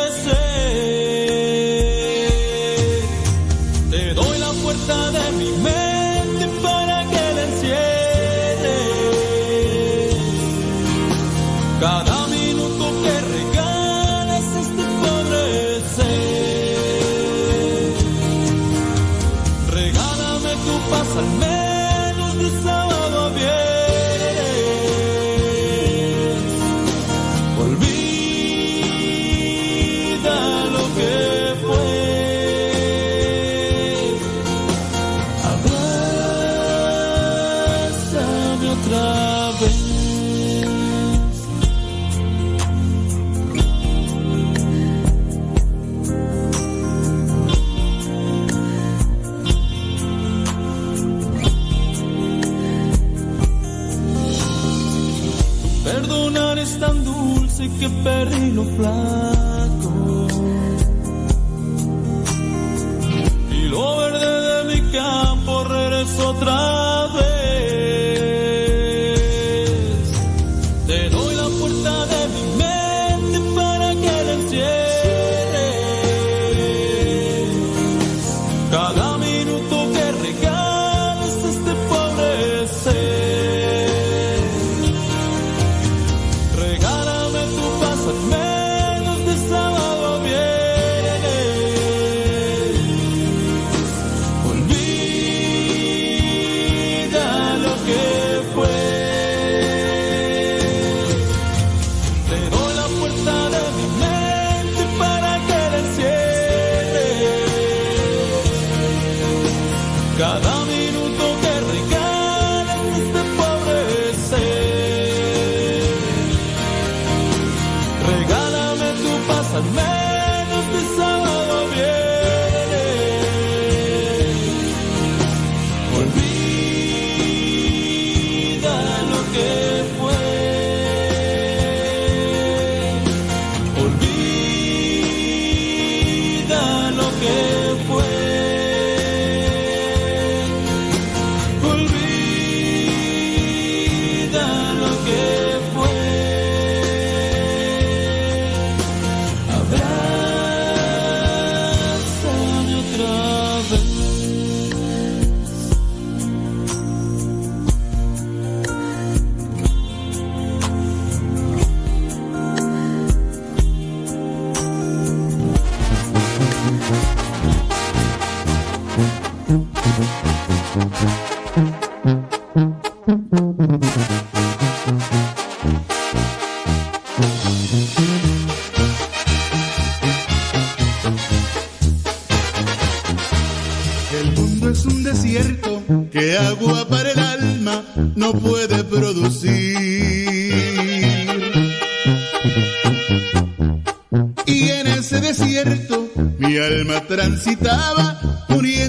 perdí el mundo es un desierto, que agua para el alma no puede producir. Y en ese desierto mi alma transitaba uniendo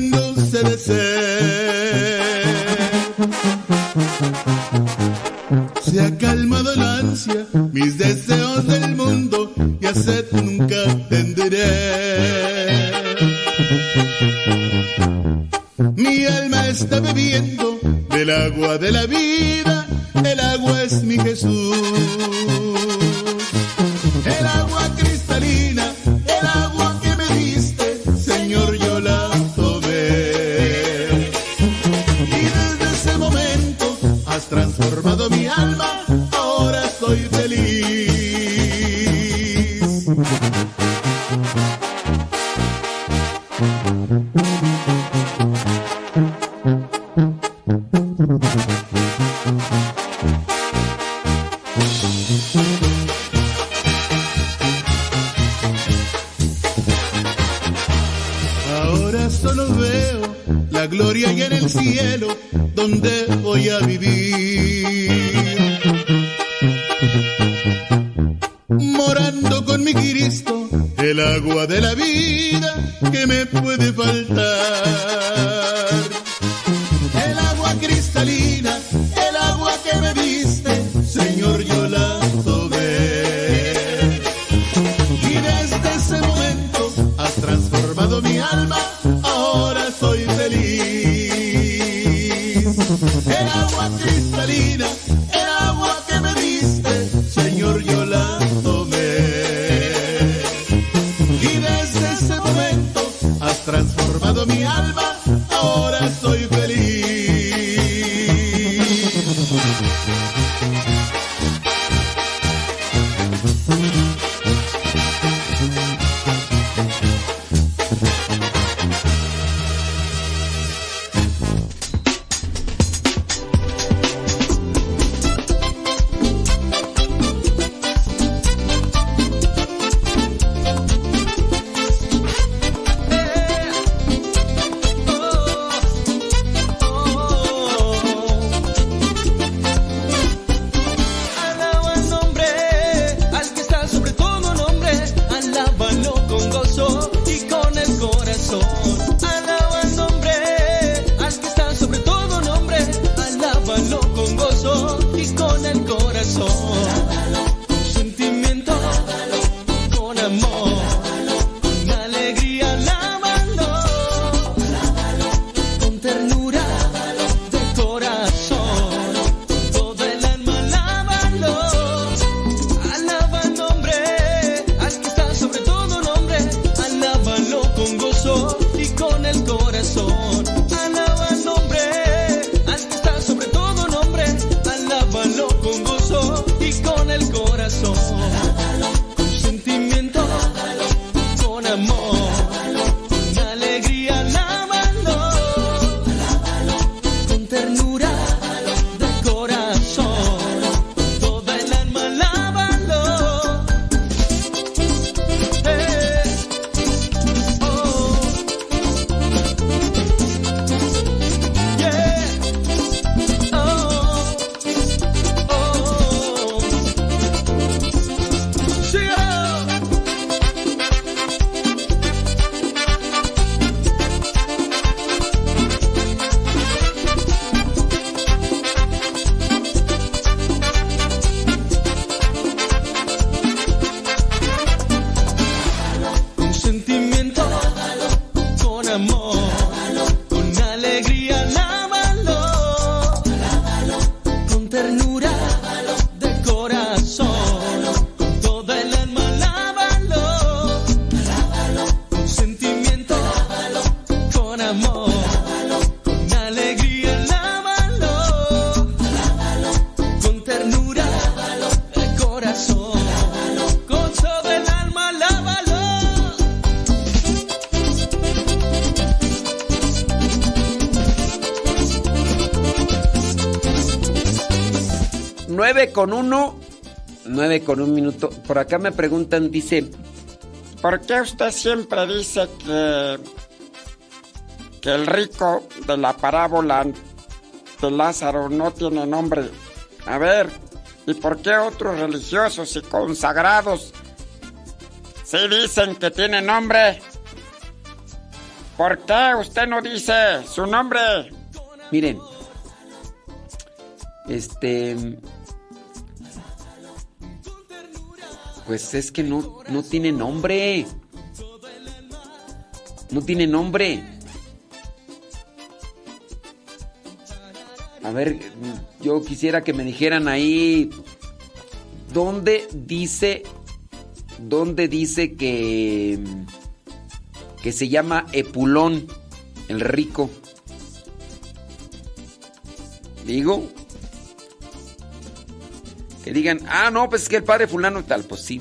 con 1, 9 con 1 minuto. Por acá me preguntan, dice, ¿por qué usted siempre dice que, que el rico de la parábola de Lázaro no tiene nombre? A ver, ¿y por qué otros religiosos y consagrados sí dicen que tiene nombre? ¿Por qué usted no dice su nombre? Miren, este, Pues es que no, no tiene nombre. No tiene nombre. A ver, yo quisiera que me dijeran ahí. ¿Dónde dice. ¿Dónde dice que. que se llama Epulón, el rico? Digo. Que digan, ah, no, pues es que el padre fulano y tal, pues sí.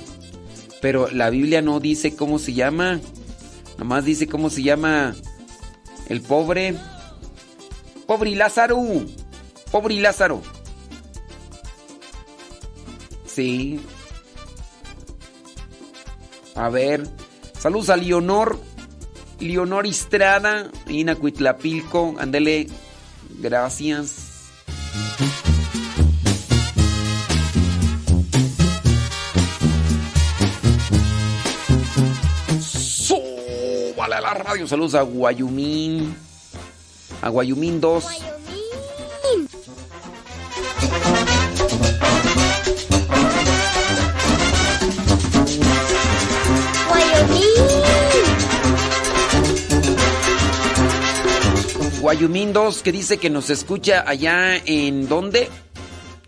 Pero la Biblia no dice cómo se llama. Nomás dice cómo se llama el pobre. Pobre Lázaro. Pobre Lázaro. Sí. A ver. Saludos a Leonor. Leonor Estrada. Inacuitlapilco. Ándele. Gracias. Radio. Saludos a Guayumín. A Guayumín 2. Guayumín 2 que dice que nos escucha allá en ¿dónde?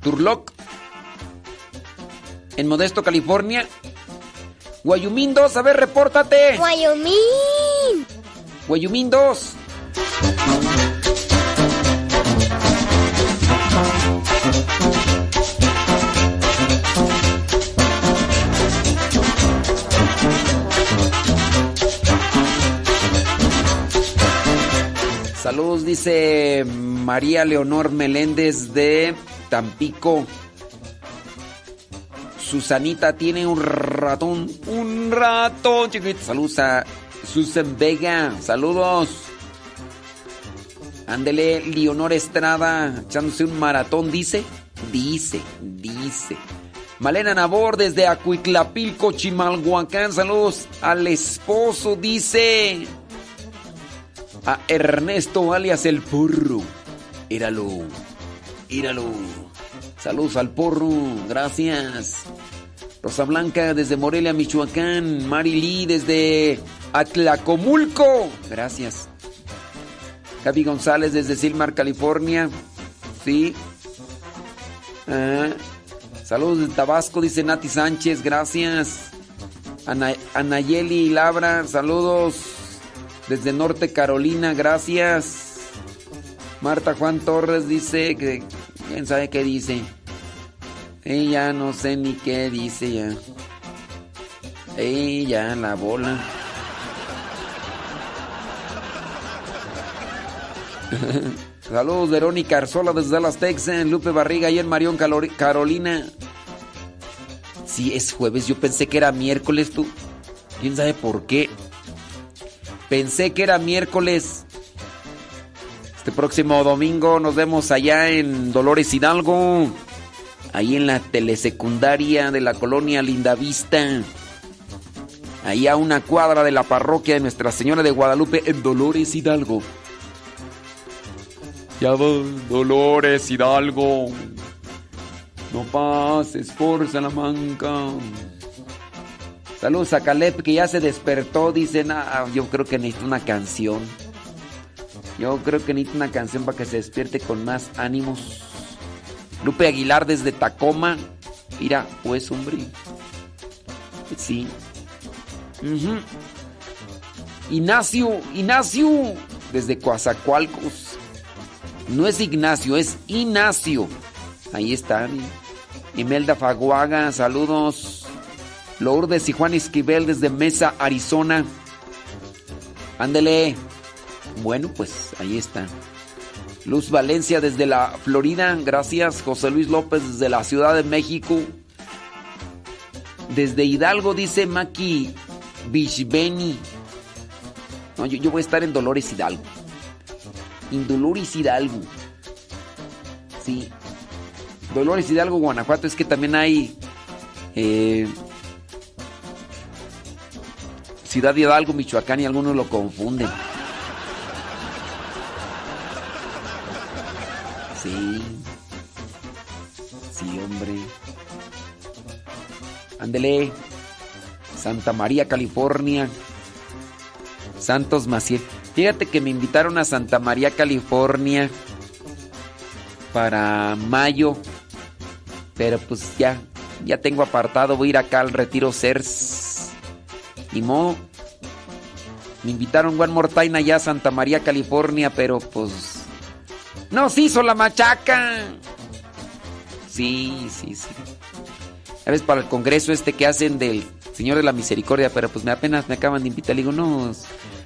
Turlock. En Modesto, California. Guayumín 2, a ver, repórtate. Wyoming. Guayumín 2. Saludos, dice María Leonor Meléndez de Tampico. Susanita tiene un ratón, un ratón chiquito. Saludos a Susan Vega, saludos. Ándele, Leonor Estrada, echándose un maratón, dice. Dice, dice. Malena Nabor desde Acuitlapilco, Chimalhuacán, saludos al esposo, dice. A Ernesto alias el porro. Íralo, íralo. Saludos al porro, gracias. Rosa Blanca desde Morelia, Michoacán. Mari Lee desde Atlacomulco. Gracias. Gaby González desde Silmar, California. Sí. Ah, saludos de Tabasco, dice Nati Sánchez. Gracias. Ana, Anayeli Labra, saludos. Desde Norte Carolina, gracias. Marta Juan Torres dice que. ¿Quién sabe qué dice? Ella no sé ni qué dice ya. Ella, la bola. Saludos, Verónica Arzola desde Dallas, Texas. Lupe Barriga y en Marión, Carolina. Sí, es jueves. Yo pensé que era miércoles, tú. ¿Quién sabe por qué? Pensé que era miércoles. Este próximo domingo nos vemos allá en Dolores Hidalgo. Ahí en la telesecundaria de la colonia Lindavista. Ahí a una cuadra de la parroquia de Nuestra Señora de Guadalupe en Dolores Hidalgo. Ya Dolores Hidalgo. No pases por Salamanca. Saludos a Caleb que ya se despertó. Dicen, ah, yo creo que necesito una canción. Yo creo que necesito una canción para que se despierte con más ánimos. Lupe Aguilar desde Tacoma. Mira, pues, hombre. Sí. Ujú. Ignacio, Ignacio, desde Coazacualcos. No es Ignacio, es Ignacio. Ahí está. Imelda Faguaga, saludos. Lourdes y Juan Esquivel desde Mesa, Arizona. Ándele. Bueno, pues ahí está. Luz Valencia desde la Florida, gracias. José Luis López desde la Ciudad de México. Desde Hidalgo dice Maki Bishbeni. No, yo, yo voy a estar en Dolores Hidalgo. En Dolores Hidalgo. Sí. Dolores Hidalgo, Guanajuato, es que también hay. eh, Ciudad Hidalgo, Michoacán y algunos lo confunden. Sí. Sí, hombre. Ándele. Santa María, California. Santos Maciel. Fíjate que me invitaron a Santa María, California para mayo. Pero pues ya, ya tengo apartado. Voy a ir acá al Retiro CERS. Y mo. Me invitaron More Time allá a Santa María, California, pero pues. No se hizo la machaca. Sí, sí, sí. ¿Sabes? Para el congreso este que hacen del Señor de la Misericordia, pero pues me apenas me acaban de invitar. Le digo, no,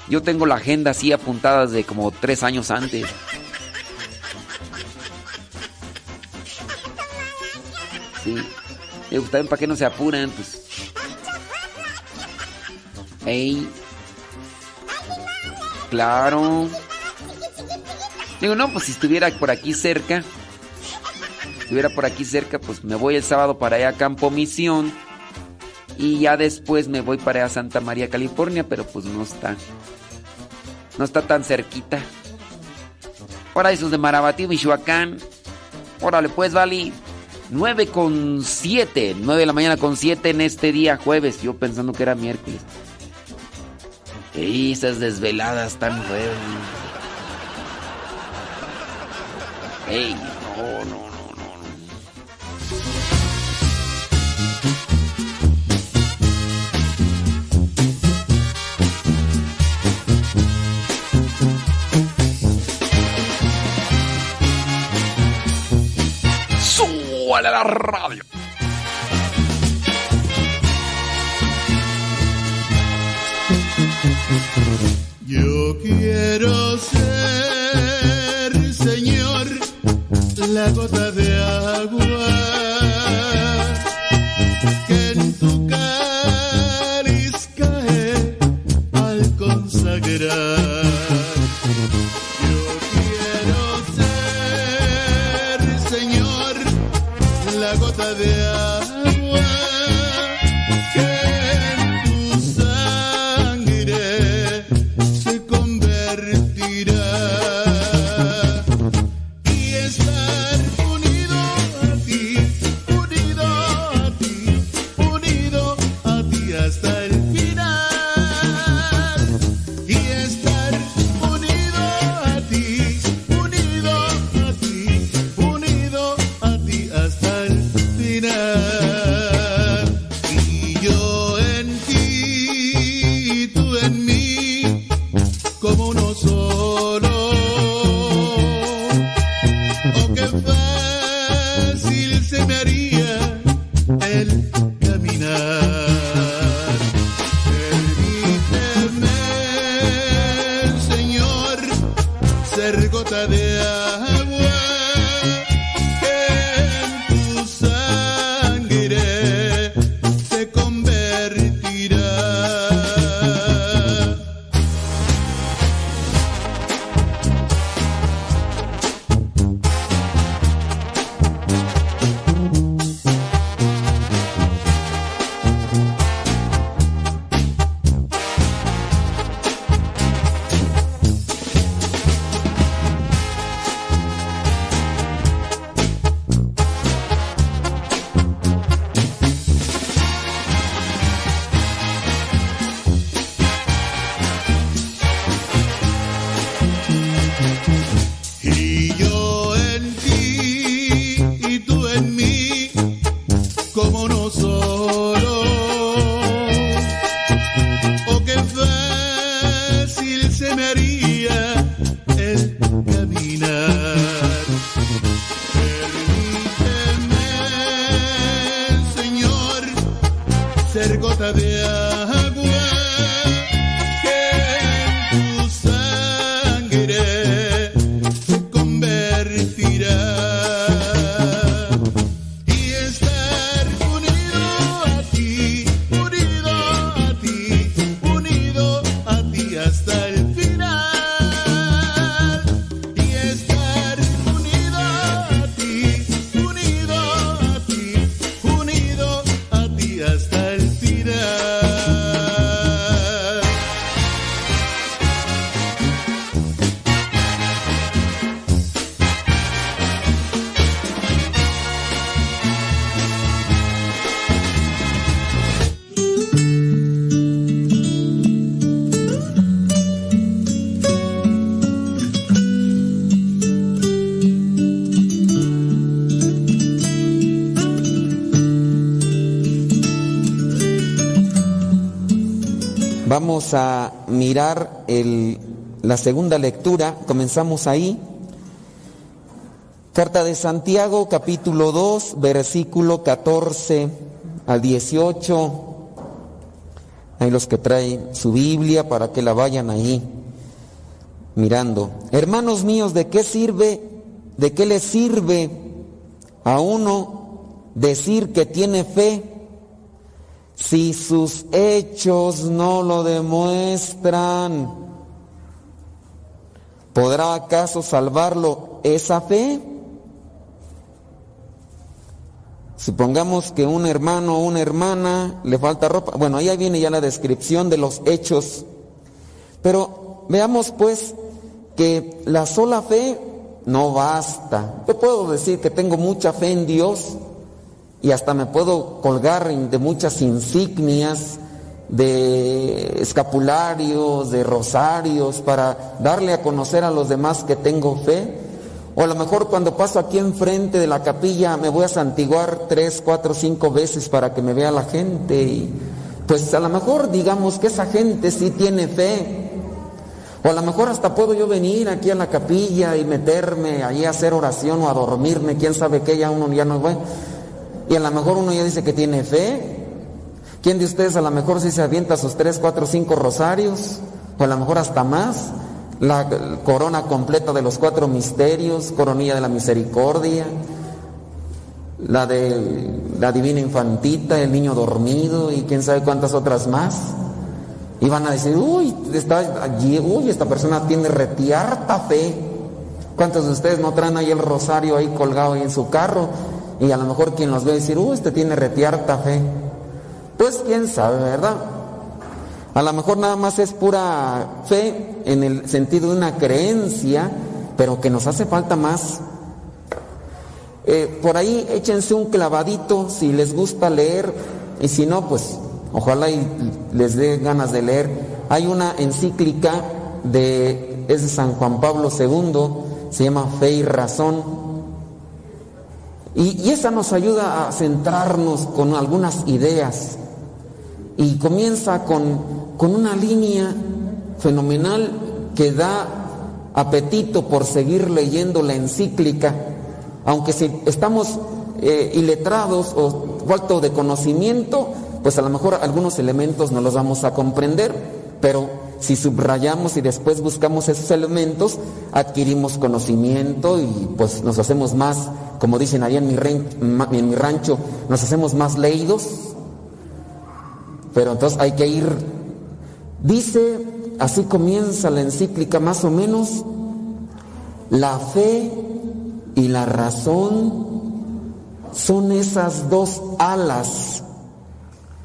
yo tengo la agenda así apuntada de como tres años antes. Sí. Digo, también para que no se apuran, pues. Ey. Claro. Digo, no, pues si estuviera por aquí cerca, si estuviera por aquí cerca, pues me voy el sábado para allá a Campo Misión. Y ya después me voy para Santa María, California, pero pues no está. No está tan cerquita. Ahora esos de Marabatío, Michoacán. Órale, pues, Vali. 9 con 7. 9 de la mañana con 7 en este día jueves. Yo pensando que era miércoles. Ey, esas desveladas tan feas. Ey, no. no. ¡Súbale a la radio! Yo quiero ser, Señor, la gota de A mirar el- la segunda lectura, comenzamos ahí. Carta de Santiago, capítulo 2, versículo 14 al 18. Hay los que traen su Biblia para que la vayan ahí mirando. Hermanos míos, ¿de qué sirve, de qué le sirve a uno decir que tiene fe si sus hechos no lo demuestran? ¿Podrá acaso salvarlo esa fe? Supongamos que un hermano o una hermana le falta ropa. Bueno, ahí viene ya la descripción de los hechos. Pero veamos pues que la sola fe no basta. Yo puedo decir que tengo mucha fe en Dios y hasta me puedo colgar de muchas insignias, de escapularios, de rosarios, para darle a conocer a los demás que tengo fe. O a lo mejor cuando paso aquí enfrente de la capilla me voy a santiguar tres, cuatro, cinco veces para que me vea la gente. Y pues a lo mejor digamos que esa gente sí tiene fe. O a lo mejor hasta puedo yo venir aquí a la capilla y meterme allí a hacer oración o a dormirme, quién sabe qué, ya uno ya no va. Y a lo mejor uno ya dice que tiene fe. ¿Quién de ustedes a lo mejor sí se avienta sus tres, cuatro, cinco rosarios? O a lo mejor hasta más. La corona completa de los cuatro misterios, coronilla de la misericordia, la de la divina infantita, el niño dormido y quién sabe cuántas otras más. Y van a decir, uy, está allí, uy, esta persona tiene retiarta fe. ¿Cuántos de ustedes no traen ahí el rosario ahí colgado ahí en su carro? Y a lo mejor quien los ve decir, uy, este tiene retiarta fe. Pues quién sabe, ¿verdad? A lo mejor nada más es pura fe en el sentido de una creencia, pero que nos hace falta más. Eh, por ahí échense un clavadito si les gusta leer y si no, pues ojalá y les dé ganas de leer. Hay una encíclica de, es de San Juan Pablo II, se llama Fe y Razón. Y, esa nos ayuda a centrarnos con algunas ideas. Y comienza con, con una línea fenomenal que da apetito por seguir leyendo la encíclica, aunque si estamos eh, iletrados o falto de conocimiento, pues a lo mejor algunos elementos no los vamos a comprender, pero si subrayamos y después buscamos esos elementos, adquirimos conocimiento y pues nos hacemos más, como dicen allá en mi, en mi rancho, nos hacemos más leídos, pero entonces hay que ir, dice, así comienza la encíclica más o menos, la fe y la razón son esas dos alas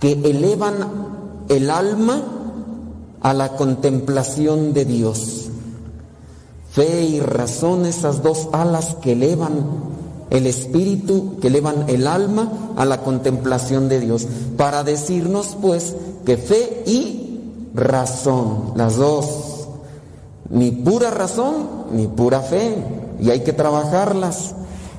que elevan el alma a la contemplación de Dios. Fe y razón, esas dos alas que elevan el espíritu, que elevan el alma a la contemplación de Dios, para decirnos pues que fe y razón, las dos, ni pura razón ni pura fe, y hay que trabajarlas.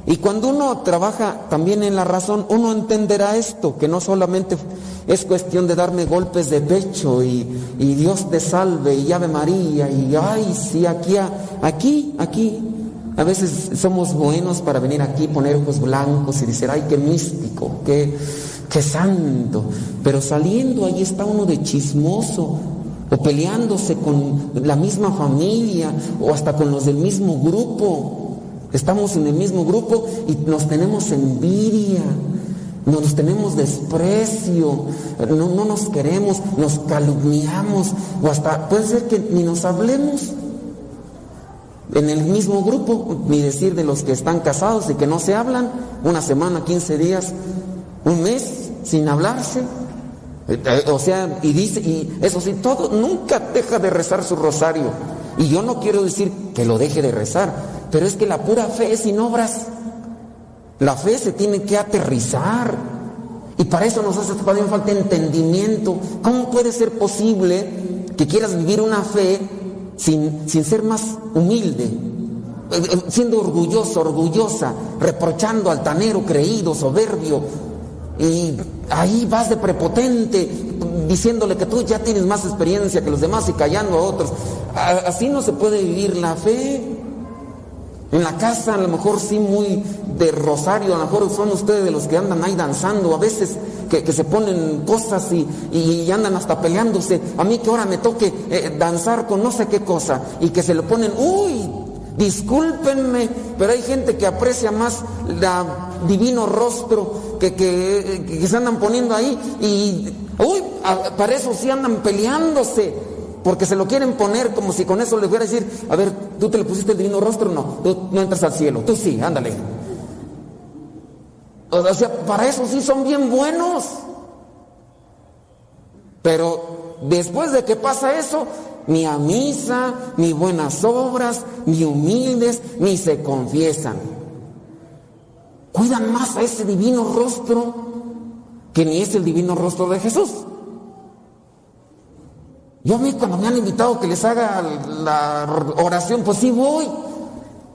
Y cuando uno trabaja también en la razón, uno entenderá esto, que no solamente es cuestión de darme golpes de pecho y, y Dios te salve y Ave María y ay, sí, aquí, aquí, aquí. A veces somos buenos para venir aquí, poner ojos blancos y decir, ay, qué místico, qué, qué santo. Pero saliendo ahí está uno de chismoso o peleándose con la misma familia o hasta con los del mismo grupo. Estamos en el mismo grupo y nos tenemos envidia, nos tenemos desprecio, no, no nos queremos, nos calumniamos o hasta puede ser que ni nos hablemos en el mismo grupo, ni decir de los que están casados y que no se hablan, una semana, 15 días, un mes sin hablarse. Eh, O sea, y dice, y eso sí, todo, nunca deja de rezar su rosario. Y yo no quiero decir que lo deje de rezar, pero es que la pura fe es sin obras. La fe se tiene que aterrizar. Y para eso nos hace también falta entendimiento. ¿Cómo puede ser posible que quieras vivir una fe sin, sin ser más humilde? Eh, eh, Siendo orgulloso, orgullosa, reprochando altanero, creído, soberbio. y ahí vas de prepotente diciéndole que tú ya tienes más experiencia que los demás y callando a otros. Así no se puede vivir la fe. En la casa a lo mejor sí muy de rosario, a lo mejor son ustedes de los que andan ahí danzando, a veces que, que se ponen cosas y, y andan hasta peleándose. A mí que ahora me toque eh, danzar con no sé qué cosa y que se le ponen, uy, discúlpenme, pero hay gente que aprecia más la divino rostro que, que, que se andan poniendo ahí y, uy, para eso sí andan peleándose. Porque se lo quieren poner como si con eso les fuera a decir, a ver, tú te le pusiste el divino rostro, no, tú no entras al cielo, tú sí, ándale. O sea, para eso sí son bien buenos. Pero después de que pasa eso, ni a misa, ni buenas obras, ni humildes, ni se confiesan. Cuidan más a ese divino rostro que ni es el divino rostro de Jesús. Yo a mí cuando me han invitado que les haga la oración, pues sí voy.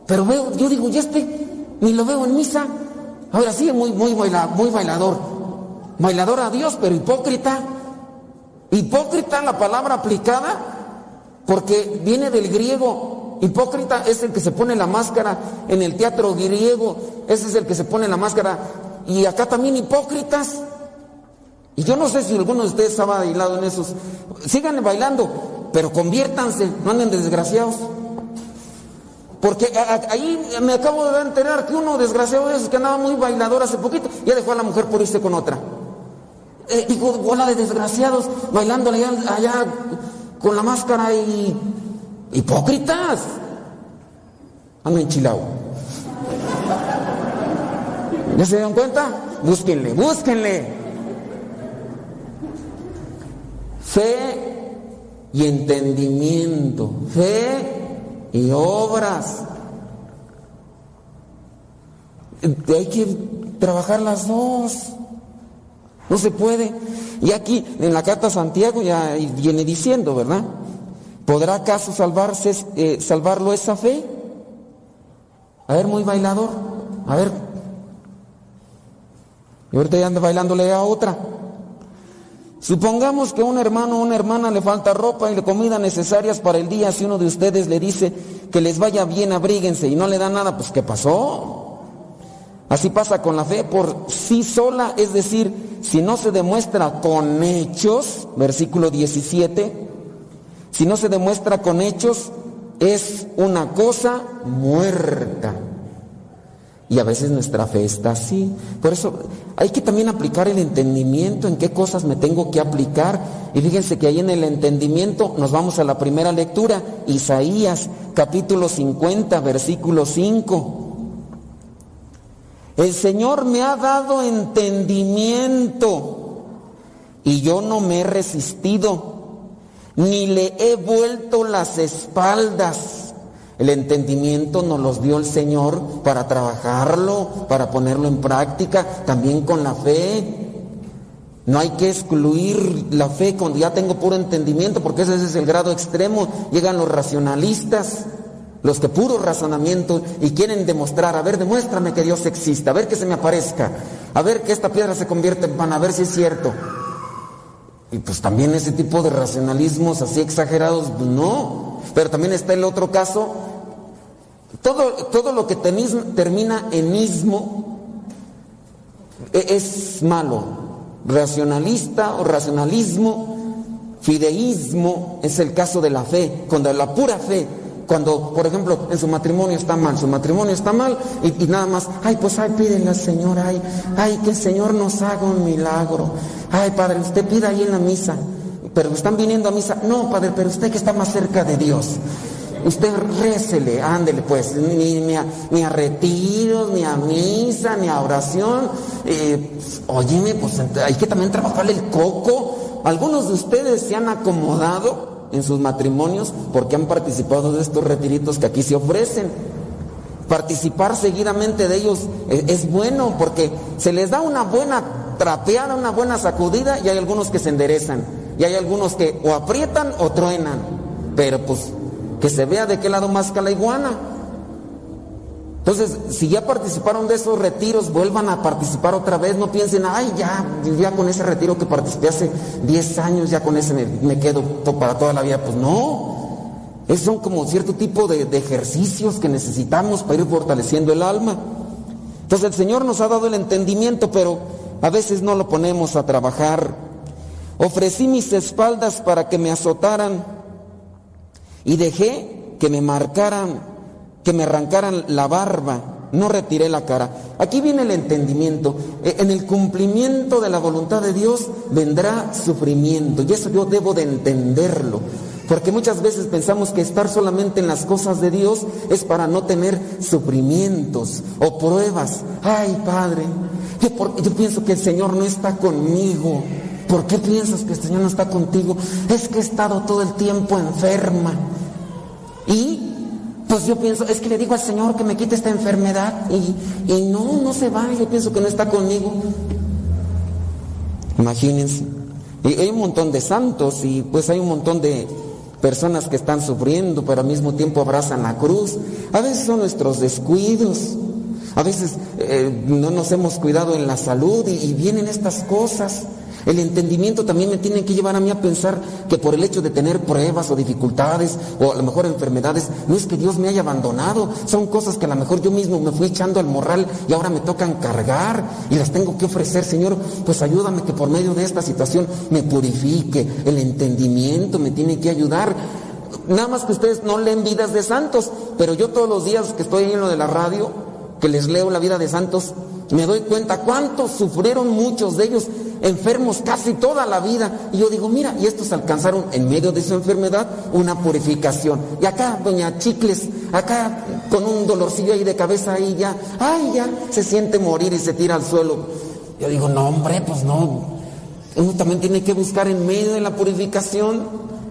Pero veo, yo digo, ya este, ni lo veo en misa. Ahora sí, muy, muy, baila- muy bailador. Bailador a Dios, pero hipócrita. Hipócrita la palabra aplicada, porque viene del griego. Hipócrita es el que se pone la máscara en el teatro griego. Ese es el que se pone la máscara. Y acá también hipócritas. Y yo no sé si alguno de ustedes ha bailado en esos. Sigan bailando, pero conviértanse, no anden de desgraciados. Porque ahí me acabo de enterar que uno desgraciado de esos que andaba muy bailador hace poquito, ya dejó a la mujer por irse con otra. Eh, digo, bola de desgraciados, bailando allá, con la máscara y. ¡Hipócritas! Ando enchilado. ¿Ya se dieron cuenta? Búsquenle, búsquenle. Fe y entendimiento, fe y obras. Hay que trabajar las dos. No se puede. Y aquí en la carta Santiago ya viene diciendo, ¿verdad? ¿Podrá acaso salvarse, eh, salvarlo esa fe? A ver, muy bailador. A ver. Y ahorita ya anda bailándole a otra. Supongamos que a un hermano o una hermana le falta ropa y la comida necesarias para el día. Si uno de ustedes le dice que les vaya bien, abríguense y no le da nada, pues ¿qué pasó? Así pasa con la fe por sí sola, es decir, si no se demuestra con hechos, versículo 17, si no se demuestra con hechos, es una cosa muerta. Y a veces nuestra fe está así. Por eso hay que también aplicar el entendimiento en qué cosas me tengo que aplicar. Y fíjense que ahí en el entendimiento nos vamos a la primera lectura, Isaías capítulo 50, versículo 5. El Señor me ha dado entendimiento y yo no me he resistido, ni le he vuelto las espaldas. El entendimiento nos los dio el Señor para trabajarlo, para ponerlo en práctica, también con la fe. No hay que excluir la fe cuando ya tengo puro entendimiento, porque ese es el grado extremo. Llegan los racionalistas, los que puro razonamiento y quieren demostrar, a ver, demuéstrame que Dios existe, a ver que se me aparezca, a ver que esta piedra se convierte en pan, a ver si es cierto. Y pues también ese tipo de racionalismos así exagerados, pues no. Pero también está el otro caso. Todo, todo lo que termina en ismo e- es malo. Racionalista o racionalismo, fideísmo es el caso de la fe, cuando la pura fe, cuando por ejemplo en su matrimonio está mal, su matrimonio está mal y, y nada más, ay pues ay pídele al Señor, ay, ay que el Señor nos haga un milagro, ay padre usted pida ahí en la misa, pero están viniendo a misa, no padre, pero usted que está más cerca de Dios, Usted récele, ándele pues, ni, ni, a, retiros, ni a misa, ni a oración. Eh, óyeme, pues hay que también trabajarle el coco. Algunos de ustedes se han acomodado en sus matrimonios porque han participado de estos retiritos que aquí se ofrecen. Participar seguidamente de ellos es, es bueno porque se les da una buena trapeada, una buena sacudida y hay algunos que se enderezan. Y hay algunos que o aprietan o truenan. Pero pues que se vea de qué lado masca la iguana. Entonces, si ya participaron de esos retiros, vuelvan a participar otra vez. No piensen, ay, ya, ya con ese retiro que participé hace 10 años, ya con ese me, quedo para toda la vida. Pues no. Esos son como cierto tipo de, de ejercicios que necesitamos para ir fortaleciendo el alma. Entonces, el Señor nos ha dado el entendimiento, pero a veces no lo ponemos a trabajar. Ofrecí mis espaldas para que me azotaran y dejé que me marcaran que me arrancaran la barba, no retiré la cara. Aquí viene el entendimiento. E- En el cumplimiento de la voluntad de Dios vendrá sufrimiento y eso yo debo de entenderlo. Porque muchas veces pensamos que estar solamente en las cosas de Dios es para no tener sufrimientos o pruebas. Ay, Padre, yo, yo pienso que el Señor no está conmigo. ¿Por qué piensas que el Señor no está contigo? Es que he estado todo el tiempo enferma. Y pues yo pienso, es que le digo al Señor que me quite esta enfermedad y, y no, no se va, yo pienso que no está conmigo. Imagínense. Y hay un montón de santos y pues hay un montón de personas que están sufriendo, pero al mismo tiempo abrazan la cruz. A veces son nuestros descuidos, a veces eh, no nos hemos cuidado en la salud y, y vienen estas cosas. El entendimiento también me tiene que llevar a mí a pensar que por el hecho de tener pruebas o dificultades o a lo mejor enfermedades, no es que Dios me haya abandonado, son cosas que a lo mejor yo mismo me fui echando al morral y ahora me tocan cargar y las tengo que ofrecer, Señor, pues ayúdame que por medio de esta situación me purifique, el entendimiento me tiene que ayudar. Nada más que ustedes no leen vidas de santos, pero yo todos los días que estoy en lo de la radio, que les leo la vida de santos, me doy cuenta cuántos sufrieron muchos de ellos enfermos casi toda la vida. Y yo digo, mira, y estos alcanzaron en medio de su enfermedad una purificación. Y acá, doña Chicles, acá con un dolorcillo ahí de cabeza ahí ya, ay, ya se siente morir y se tira al suelo. Yo digo, no, hombre, pues no. Uno también tiene que buscar en medio de la purificación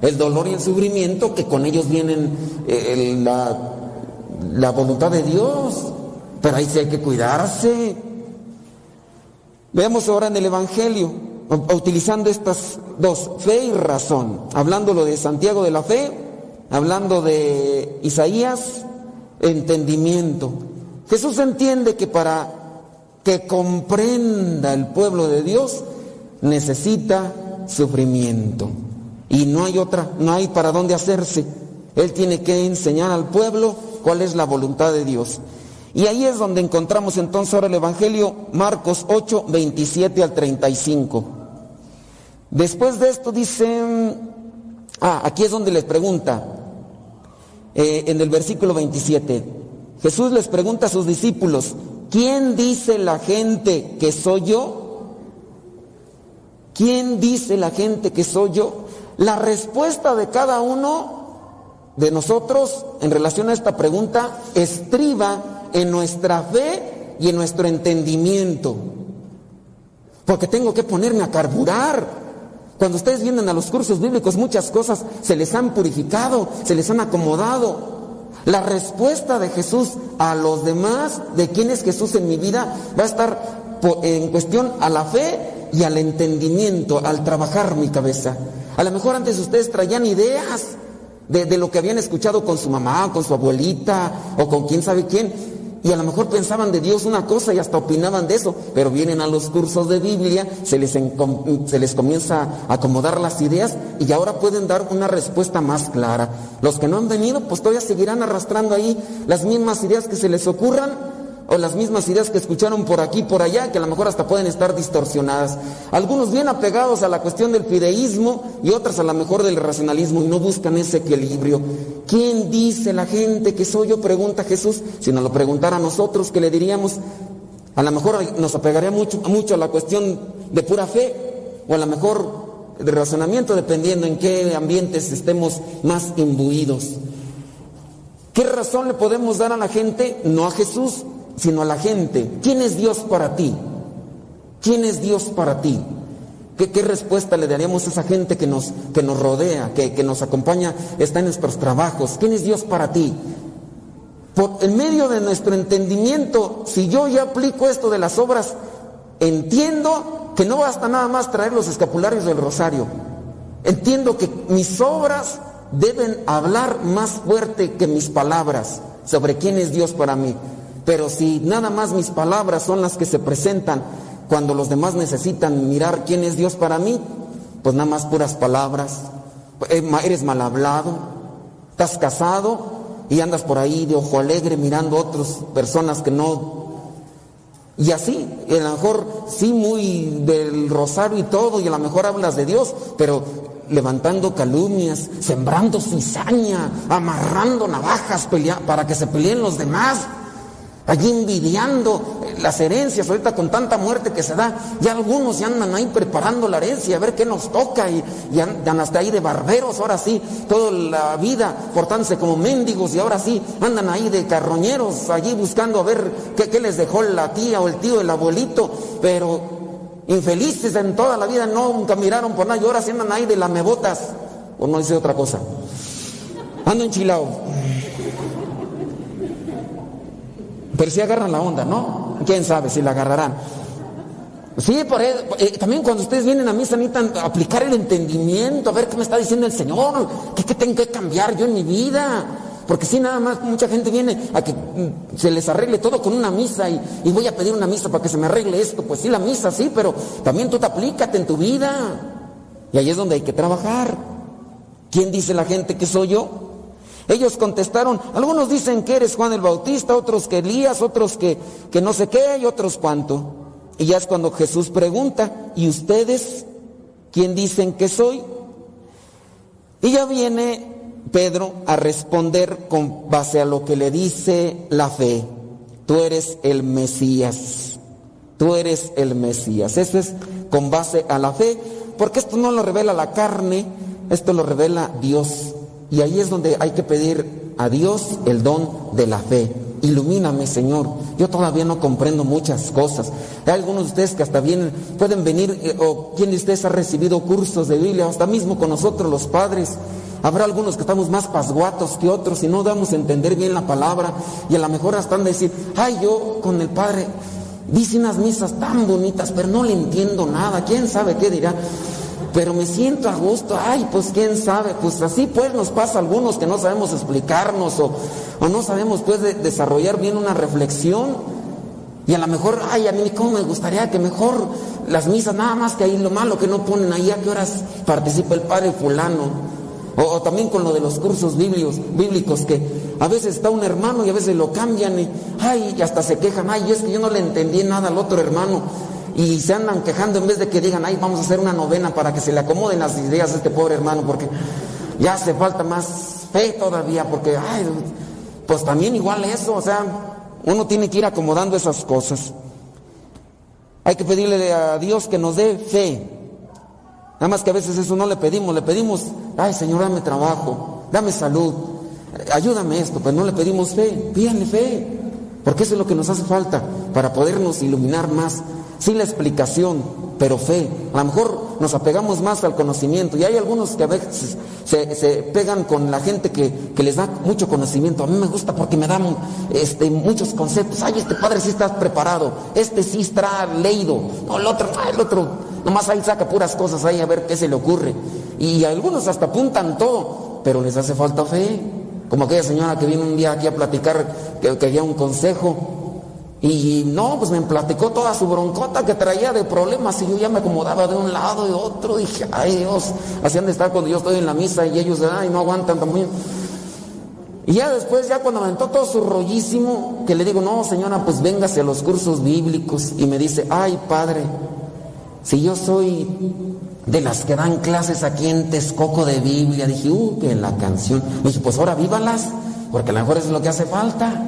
el dolor y el sufrimiento, que con ellos vienen eh, la, la voluntad de Dios. Pero ahí sí hay que cuidarse. Veamos ahora en el Evangelio, utilizando estas dos, fe y razón, hablándolo de Santiago de la fe, hablando de Isaías, entendimiento. Jesús entiende que para que comprenda el pueblo de Dios necesita sufrimiento y no hay otra, no hay para dónde hacerse. Él tiene que enseñar al pueblo cuál es la voluntad de Dios. Y ahí es donde encontramos entonces ahora el Evangelio Marcos 8, 27 al 35. Después de esto dice, ah, aquí es donde les pregunta, eh, en el versículo 27, Jesús les pregunta a sus discípulos, ¿quién dice la gente que soy yo? ¿Quién dice la gente que soy yo? La respuesta de cada uno de nosotros en relación a esta pregunta estriba en nuestra fe y en nuestro entendimiento. Porque tengo que ponerme a carburar. Cuando ustedes vienen a los cursos bíblicos, muchas cosas se les han purificado, se les han acomodado. La respuesta de Jesús a los demás, de quién es Jesús en mi vida, va a estar en cuestión a la fe y al entendimiento, al trabajar mi cabeza. A lo mejor antes ustedes traían ideas de, de lo que habían escuchado con su mamá, con su abuelita o con quién sabe quién. Y a lo mejor pensaban de Dios una cosa y hasta opinaban de eso, pero vienen a los cursos de Biblia, se les, se les comienza a acomodar las ideas y ahora pueden dar una respuesta más clara. Los que no han venido, pues todavía seguirán arrastrando ahí las mismas ideas que se les ocurran o las mismas ideas que escucharon por aquí, por allá, que a lo mejor hasta pueden estar distorsionadas. Algunos bien apegados a la cuestión del fideísmo y otras a lo mejor del racionalismo y no buscan ese equilibrio. ¿Quién dice la gente que soy yo? Pregunta Jesús. Si nos lo preguntara a nosotros, ¿qué le diríamos? A lo mejor nos apegaría mucho, mucho a la cuestión de pura fe o a lo mejor de razonamiento, dependiendo en qué ambientes estemos más imbuidos. ¿Qué razón le podemos dar a la gente? No a Jesús, sino a la gente. ¿Quién es Dios para ti? ¿Quién es Dios para ti? ¿Qué, qué respuesta le daríamos a esa gente que nos, que nos rodea, que, que nos acompaña, está en nuestros trabajos? ¿Quién es Dios para ti? Por, en medio de nuestro entendimiento, si yo ya aplico esto de las obras, entiendo que no basta nada más traer los escapularios del rosario. Entiendo que mis obras deben hablar más fuerte que mis palabras sobre quién es Dios para mí. Pero si nada más mis palabras son las que se presentan cuando los demás necesitan mirar quién es Dios para mí, pues nada más puras palabras. Eh, Eres mal hablado, estás casado y andas por ahí de ojo alegre mirando a otras personas que no y así, a lo mejor sí muy del rosario y todo, y a lo mejor hablas de Dios, pero levantando calumnias, sembrando cizaña, amarrando navajas pelea- para que se peleen los demás, allí envidiando las herencias, ahorita con tanta muerte que se da, ya algunos ya andan ahí preparando la herencia, a ver qué nos toca, y, andan hasta ahí de barberos, ahora sí, toda la vida portándose como mendigos, y ahora sí andan ahí de carroñeros, allí buscando a ver qué, qué les dejó la tía o el tío, el abuelito, pero infelices en toda la vida, nunca miraron por nada, y ahora sí andan ahí de lamebotas, o no dice otra cosa. Ando enchilado. Pero si agarran la onda, ¿no? ¿Quién sabe si la agarrarán? Sí, por eso, eh, también cuando ustedes vienen a misa necesitan aplicar el entendimiento, a ver qué me está diciendo el Señor, qué, tengo que cambiar yo en mi vida. Porque si nada más mucha gente viene a que mm, se les arregle todo con una misa y, y voy a pedir una misa para que se me arregle esto. Pues sí, la misa sí, pero también tú te aplícate en tu vida. Y ahí es donde hay que trabajar. ¿Quién dice la gente que soy yo? Ellos contestaron, algunos dicen que eres Juan el Bautista, otros que Elías, otros que, que no sé qué y otros cuánto. Y ya es cuando Jesús pregunta, ¿y ustedes quién dicen que soy? Y ya viene Pedro a responder con base a lo que le dice la fe. Tú eres el Mesías. Tú eres el Mesías. Eso es con base a la fe, porque esto no lo revela la carne, esto lo revela Dios. Y ahí es donde hay que pedir a Dios el don de la fe. Ilumíname, Señor. Yo todavía no comprendo muchas cosas. Hay algunos de ustedes que hasta vienen, pueden venir, eh, o quien de ustedes ha recibido cursos de Biblia, hasta mismo con nosotros los padres. Habrá algunos que estamos más pasguatos que otros y no damos a entender bien la palabra. Y a lo mejor hasta han de decir, ay, yo con el Padre dice unas misas tan bonitas, pero no le entiendo nada. ¿Quién sabe qué dirá? Pero me siento a gusto, ay, pues quién sabe, pues así pues nos pasa a algunos que no sabemos explicarnos o, o no sabemos pues de- desarrollar bien una reflexión. Y a lo mejor, ay, a mí cómo me gustaría que mejor las misas, nada más que ahí lo malo que no ponen ahí a qué horas participa el padre fulano. O, o también con lo de los cursos bíblicos, bíblicos que a veces está un hermano y a veces lo cambian y, ay, y hasta se quejan, ay, es que yo no le entendí nada al otro hermano y se andan quejando en vez de que digan, ay, vamos a hacer una novena para que se le acomoden las ideas a este pobre hermano, porque ya hace falta más fe todavía, porque, ay, pues también igual eso, o sea, uno tiene que ir acomodando esas cosas. Hay que pedirle a Dios que nos dé fe. Nada más que a veces eso no le pedimos, le pedimos, ay Señor, dame trabajo, dame salud, ayúdame esto, pero no le pedimos fe, pídanle fe, porque eso es lo que nos hace falta para podernos iluminar más sin la explicación, pero fe. A lo mejor nos apegamos más al conocimiento y hay algunos que a veces se, se pegan con la gente que, que les da mucho conocimiento. A mí me gusta porque me dan este, muchos conceptos. Ay, este padre sí está preparado, este sí está leído, no, el otro, ay, el otro, nomás ahí saca puras cosas ahí a ver qué se le ocurre. Y algunos hasta apuntan todo, pero les hace falta fe. Como aquella señora que vino un día aquí a platicar que, que un consejo y no, pues me platicó toda su broncota que traía de problemas y yo ya me acomodaba de un lado y otro. Dije, ay Dios, así han de estar cuando yo estoy en la misa y ellos, ay, no aguantan también. Y ya después, ya cuando aventó todo su rollísimo, que le digo, no señora, pues véngase a los cursos bíblicos. Y me dice, ay padre, si yo soy de las que dan clases aquí en Texcoco de Biblia, dije, uh, que la canción. Dije, pues ahora vívalas, porque a lo mejor es lo que hace falta.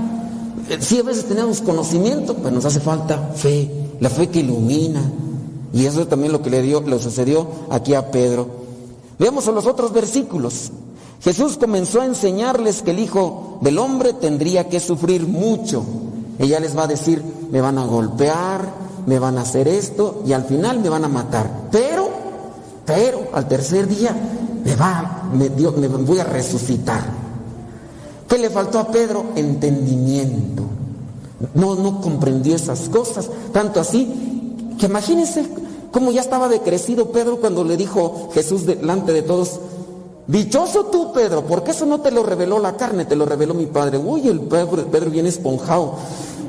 Sí, a veces tenemos conocimiento, pero nos hace falta fe, la fe que ilumina. Y eso es también lo que le, dio, le sucedió aquí a Pedro. Veamos a los otros versículos. Jesús comenzó a enseñarles que el Hijo del Hombre tendría que sufrir mucho. Ella les va a decir, me van a golpear, me van a hacer esto y al final me van a matar. Pero, pero al tercer día me va, me, Dios, me voy a resucitar. ¿Qué le faltó a Pedro? Entendimiento. No, no comprendió esas cosas. Tanto así que imagínense cómo ya estaba decrecido Pedro cuando le dijo Jesús delante de todos, dichoso tú Pedro, porque eso no te lo reveló la carne, te lo reveló mi Padre. Uy, el Pedro, Pedro viene esponjado.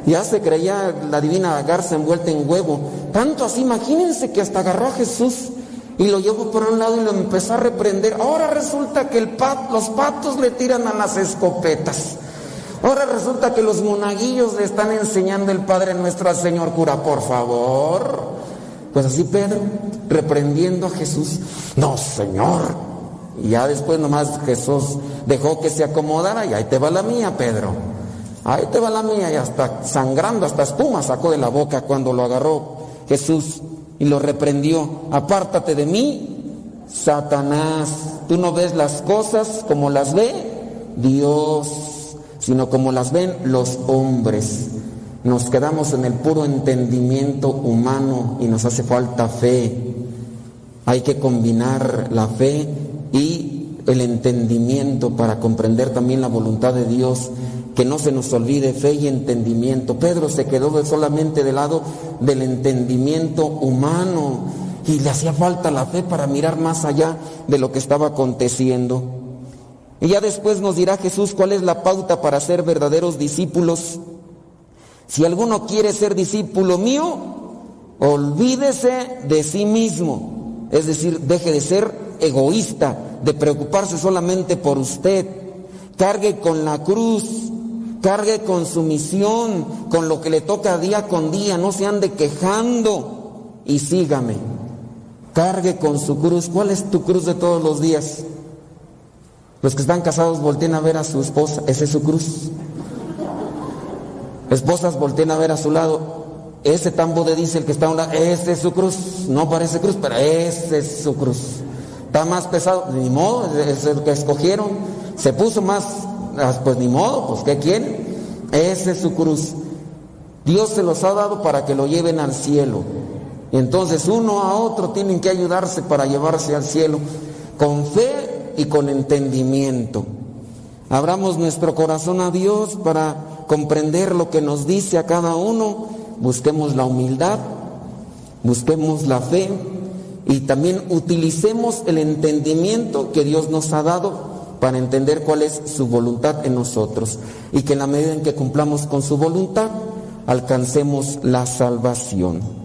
Ya se creía la divina garza envuelta en huevo. Tanto así, imagínense que hasta agarró a Jesús y lo llevó por un lado y lo empezó a reprender. Ahora resulta que el pat, los patos le tiran a las escopetas. Ahora resulta que los monaguillos le están enseñando el Padre nuestro al Señor cura, por favor. Pues así Pedro, reprendiendo a Jesús, no, Señor. Y ya después nomás Jesús dejó que se acomodara y ahí te va la mía, Pedro. Ahí te va la mía y hasta sangrando, hasta espuma sacó de la boca cuando lo agarró Jesús y lo reprendió. Apártate de mí, Satanás. Tú no ves las cosas como las ve Dios, sino como las ven los hombres. Nos quedamos en el puro entendimiento humano y nos hace falta fe. Hay que combinar la fe y el entendimiento para comprender también la voluntad de Dios que no se nos olvide fe y entendimiento. Pedro se quedó solamente del lado del entendimiento humano y le hacía falta la fe para mirar más allá de lo que estaba aconteciendo. Y ya después nos dirá Jesús cuál es la pauta para ser verdaderos discípulos. Si alguno quiere ser discípulo mío, olvídese de sí mismo. Es decir, deje de ser egoísta, de preocuparse solamente por usted. Cargue con la cruz, Cargue con su misión, con lo que le toca día con día, no se ande quejando y sígame. Cargue con su cruz. ¿Cuál es tu cruz de todos los días? Los que están casados volteen a ver a su esposa, ese es su cruz. Esposas volteen a ver a su lado, ese tambo de diésel que está a un lado, ese es su cruz. No parece cruz, pero ese es su cruz. Está más pesado, ni modo, es el que escogieron. Se puso más pues ni modo, pues ¿qué quieren? Esa es su cruz. Dios se los ha dado para que lo lleven al cielo. Entonces uno a otro tienen que ayudarse para llevarse al cielo con fe y con entendimiento. Abramos nuestro corazón a Dios para comprender lo que nos dice a cada uno. Busquemos la humildad, busquemos la fe y también utilicemos el entendimiento que Dios nos ha dado para entender cuál es su voluntad en nosotros y que en la medida en que cumplamos con su voluntad, alcancemos la salvación.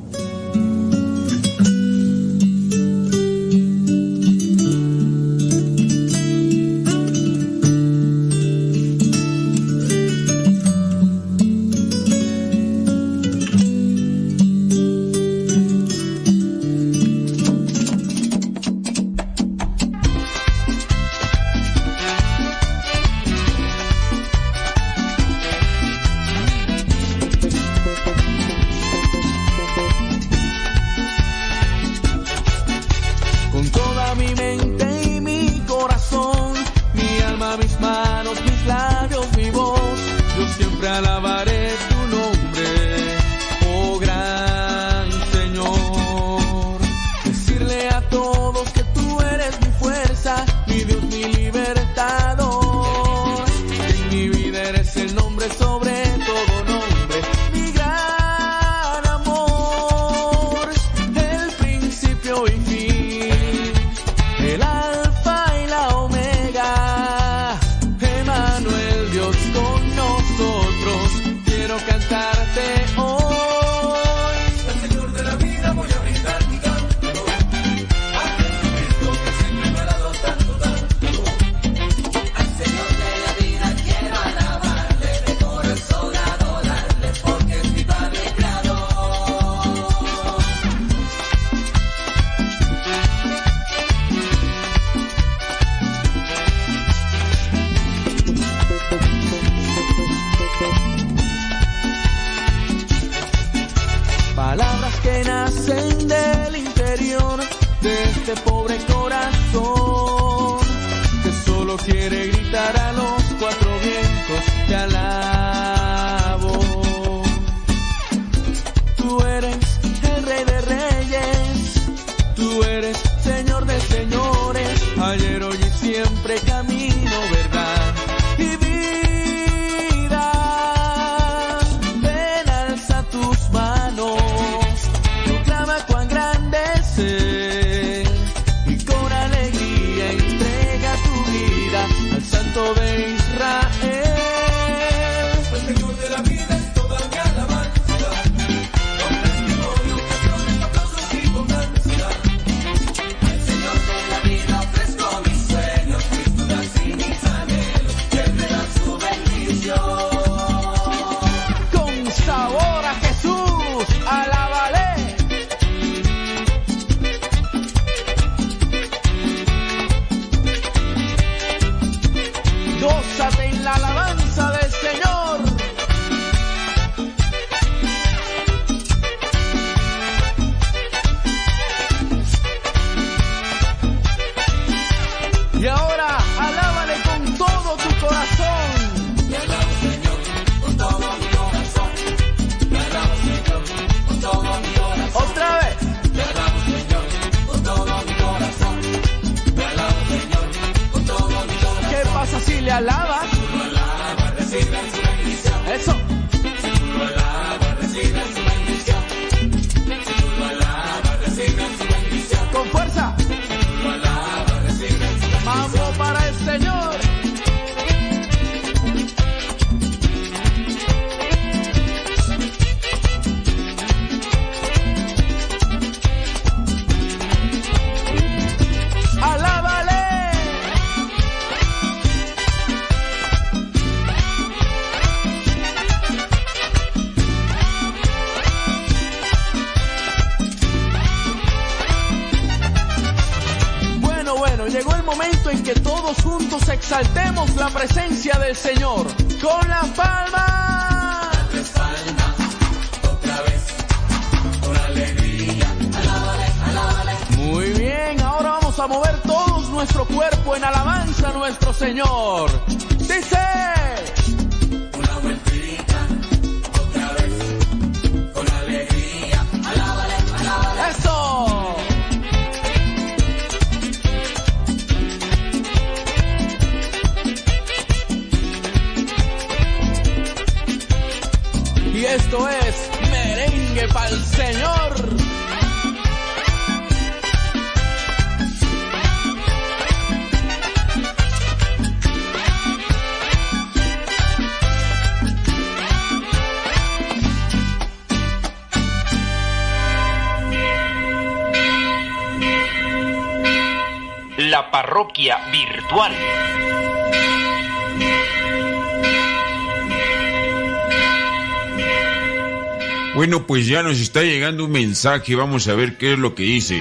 Pues ya nos está llegando un mensaje, vamos a ver qué es lo que dice.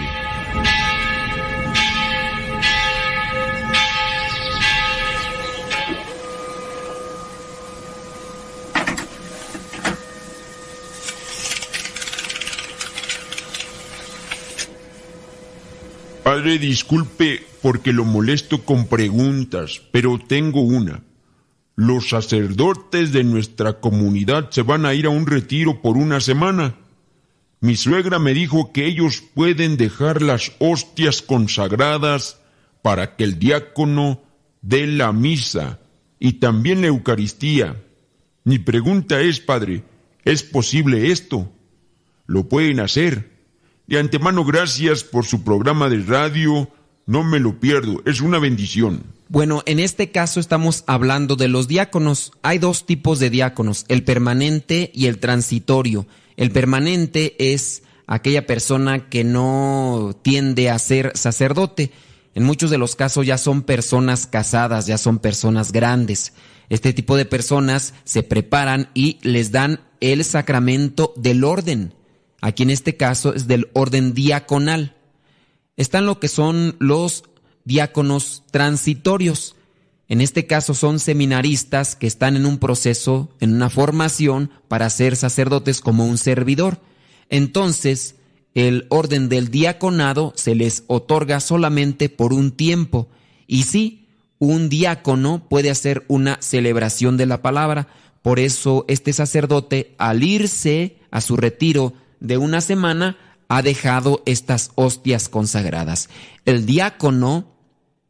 Padre, disculpe porque lo molesto con preguntas, pero tengo una. Los sacerdotes de nuestra comunidad se van a ir a un retiro por una semana. Mi suegra me dijo que ellos pueden dejar las hostias consagradas para que el diácono dé la misa y también la Eucaristía. Mi pregunta es, Padre, ¿es posible esto? ¿Lo pueden hacer? De antemano, gracias por su programa de radio. No me lo pierdo, es una bendición. Bueno, en este caso estamos hablando de los diáconos. Hay dos tipos de diáconos, el permanente y el transitorio. El permanente es aquella persona que no tiende a ser sacerdote. En muchos de los casos ya son personas casadas, ya son personas grandes. Este tipo de personas se preparan y les dan el sacramento del orden. Aquí en este caso es del orden diaconal. Están lo que son los diáconos transitorios. En este caso son seminaristas que están en un proceso, en una formación para ser sacerdotes como un servidor. Entonces, el orden del diaconado se les otorga solamente por un tiempo. Y sí, un diácono puede hacer una celebración de la palabra. Por eso este sacerdote, al irse a su retiro de una semana, ha dejado estas hostias consagradas. El diácono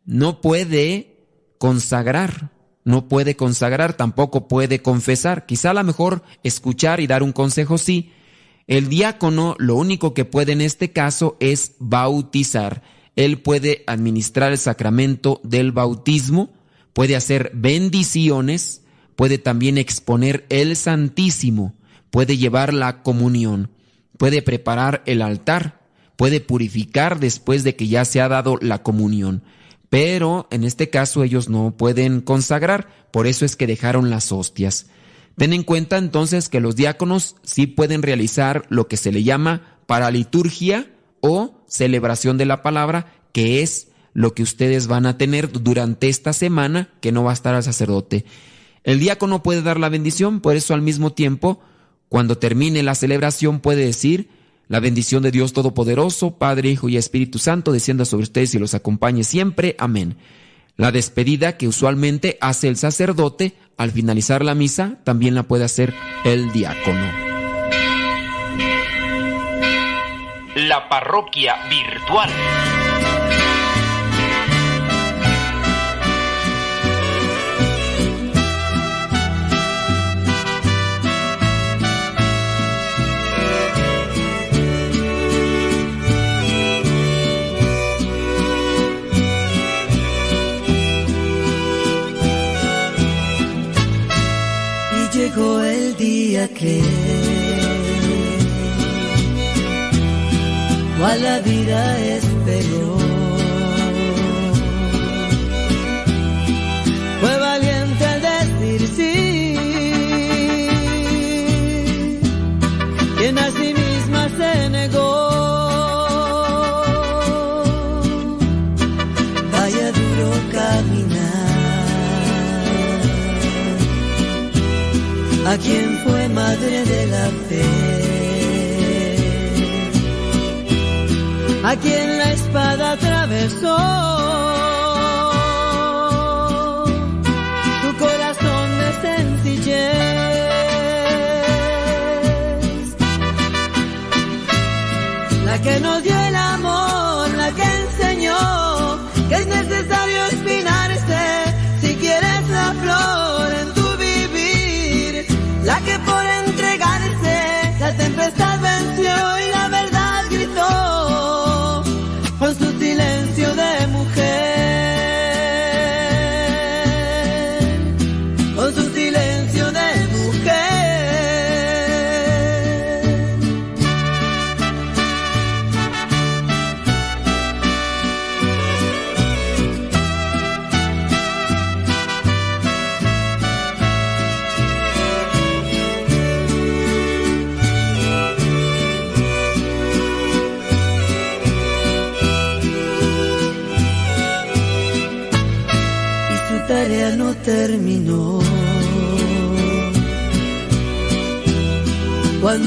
no puede consagrar, no puede consagrar, tampoco puede confesar. Quizá a lo mejor escuchar y dar un consejo sí. El diácono lo único que puede en este caso es bautizar. Él puede administrar el sacramento del bautismo, puede hacer bendiciones, puede también exponer el Santísimo, puede llevar la comunión, puede preparar el altar, puede purificar después de que ya se ha dado la comunión. Pero en este caso ellos no pueden consagrar, por eso es que dejaron las hostias. Ten en cuenta entonces que los diáconos sí pueden realizar lo que se le llama paraliturgia o celebración de la palabra, que es lo que ustedes van a tener durante esta semana que no va a estar el sacerdote. El diácono puede dar la bendición, por eso al mismo tiempo, cuando termine la celebración puede decir, la bendición de Dios Todopoderoso, Padre, Hijo y Espíritu Santo, descienda sobre ustedes y los acompañe siempre. Amén. La despedida que usualmente hace el sacerdote al finalizar la misa, también la puede hacer el diácono. La parroquia virtual. Creer cuál la vida es madre de la fe. a quien la espada atravesó su corazón de sencillez, la que nos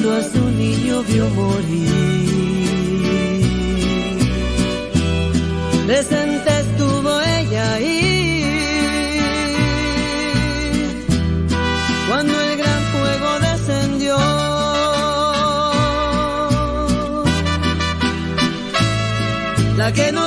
Cuando a su niño vio morir, presente estuvo ella ahí. Cuando el gran fuego descendió, la que nos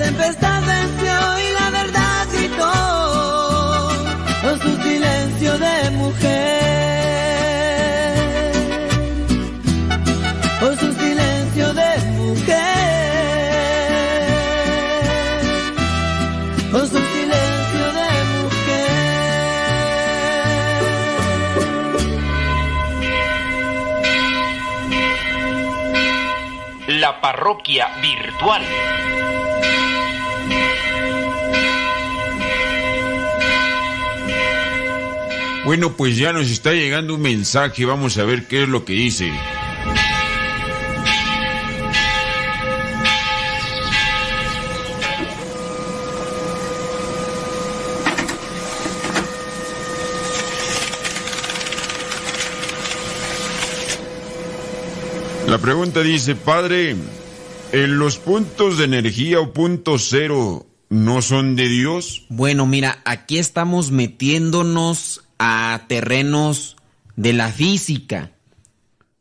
tempestad venció y la verdad gritó con su silencio de mujer, con su silencio de mujer. Con su silencio de La parroquia virtual. Bueno, pues ya nos está llegando un mensaje, vamos a ver qué es lo que dice. La pregunta dice, padre, ¿en los puntos de energía o punto cero no son de Dios? Bueno, mira, aquí estamos metiéndonos a terrenos de la física.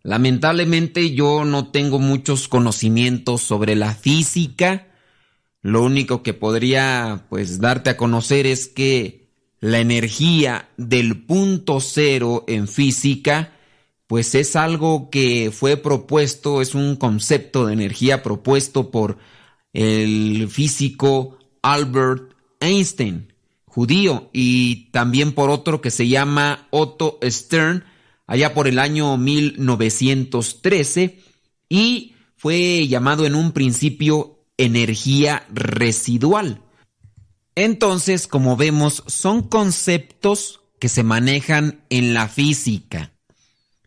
Lamentablemente yo no tengo muchos conocimientos sobre la física. Lo único que podría pues darte a conocer es que la energía del punto cero en física pues es algo que fue propuesto, es un concepto de energía propuesto por el físico Albert Einstein, judío, y también por otro que se llama Otto Stern, allá por el año 1913, y fue llamado en un principio energía residual. Entonces, como vemos, son conceptos que se manejan en la física.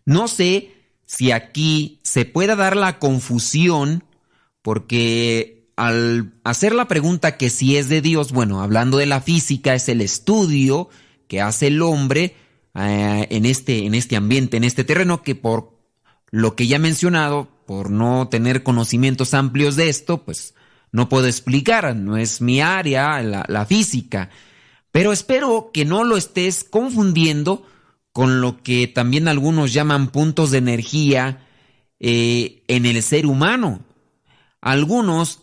No sé si aquí se pueda dar la confusión porque al hacer la pregunta que si es de Dios, bueno, hablando de la física, es el estudio que hace el hombre eh, en, este, en este ambiente, en este terreno, que por lo que ya he mencionado, por no tener conocimientos amplios de esto, pues no puedo explicar, no es mi área, la, física. Pero espero que no lo estés confundiendo con lo que también algunos llaman puntos de energía eh, en el ser humano. Algunos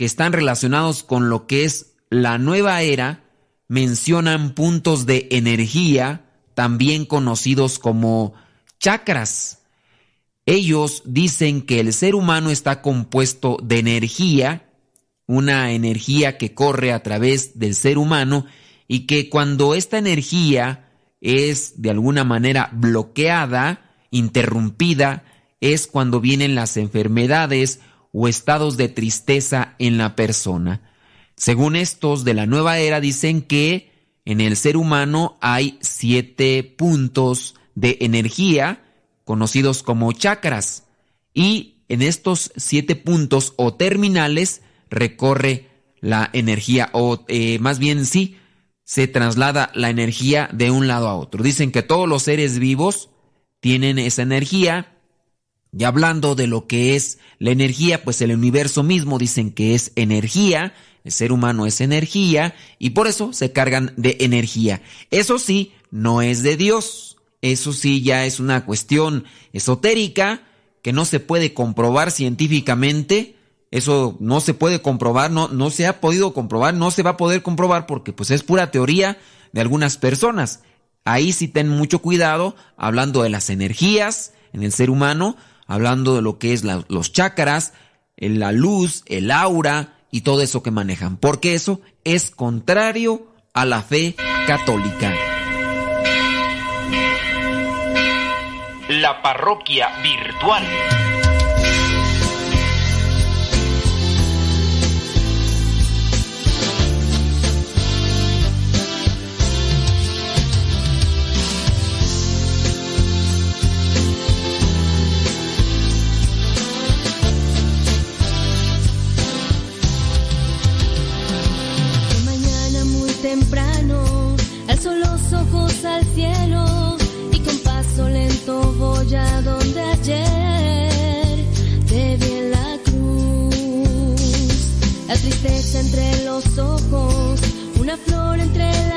que están relacionados con lo que es la nueva era mencionan puntos de energía, también conocidos como chakras. Ellos dicen que el ser humano está compuesto de energía, una energía que corre a través del ser humano y que cuando esta energía es de alguna manera bloqueada, interrumpida, es cuando vienen las enfermedades o estados de tristeza en la persona. Según estos de la nueva era dicen que en el ser humano hay siete puntos de energía conocidos como chakras y en estos siete puntos o terminales recorre la energía o eh, más bien sí se traslada la energía de un lado a otro. Dicen que todos los seres vivos tienen esa energía y hablando de lo que es la energía, pues el universo mismo dicen que es energía, el ser humano es energía y por eso se cargan de energía. Eso sí, no es de Dios. Eso sí ya es una cuestión esotérica que no se puede comprobar científicamente. Eso no se puede comprobar, no, no se ha podido comprobar, no se va a poder comprobar porque pues es pura teoría de algunas personas. Ahí sí ten mucho cuidado hablando de las energías en el ser humano, hablando de lo que es los chakras, la luz, el aura y todo eso que manejan, porque eso es contrario a la fe católica. La parroquia virtual. Entre los ojos, una flor entre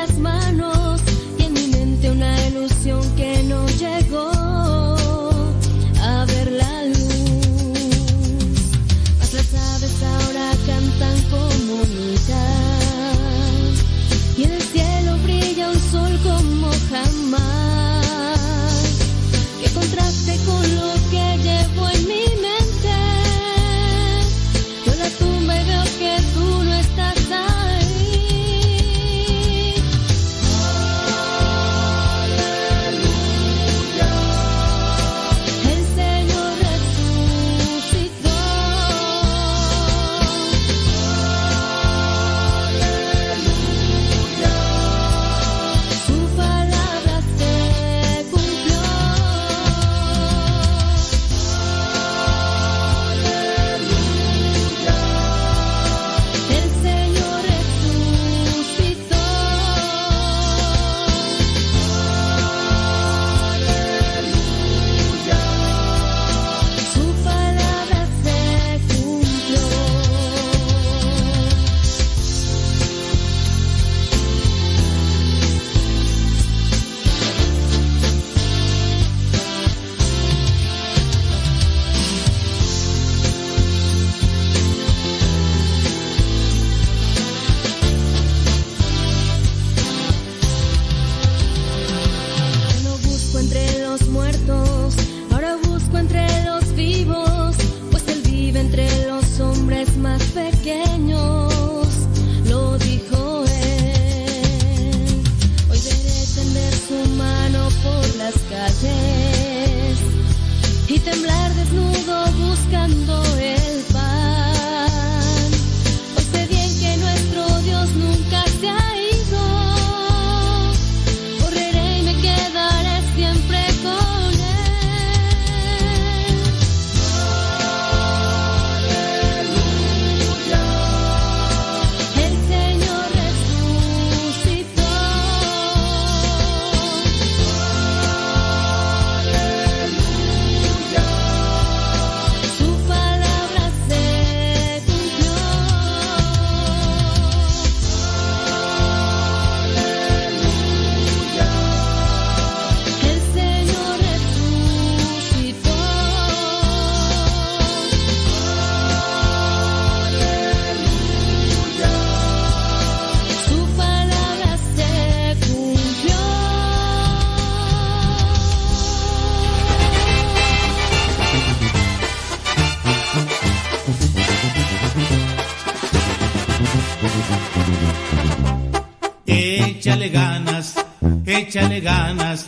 échale ganas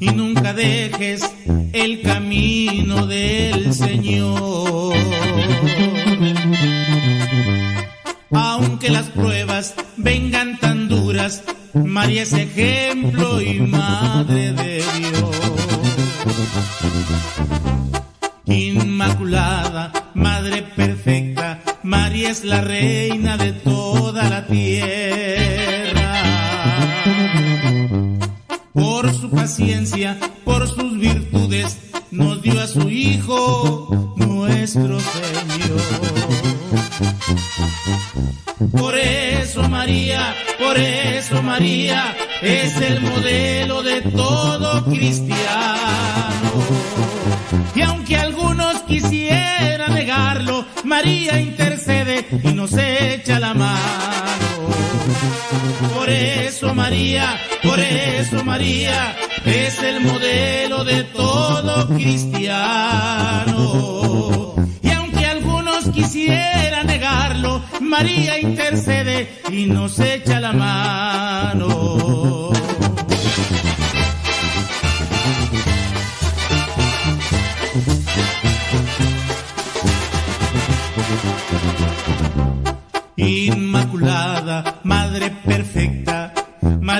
y nunca dejes Es el modelo de todo cristiano. Y aunque algunos quisieran negarlo, María intercede y nos echa la mano.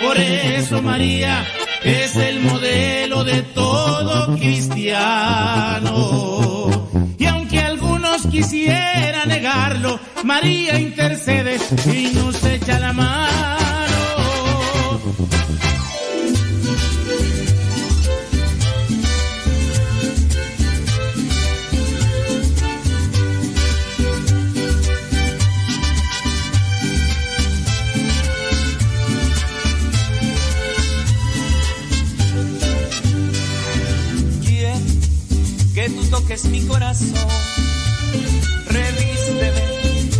Por eso María es el modelo de todo cristiano. Y aunque algunos quisieran negarlo, María intercede y nos echa la mano. Mi corazón. Revísteme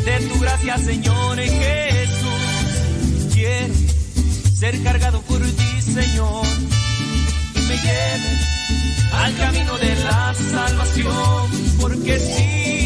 de tu gracia, Señor Jesús. Quiero ser cargado por ti, Señor. Y me lleves al camino de la salvación. Porque sin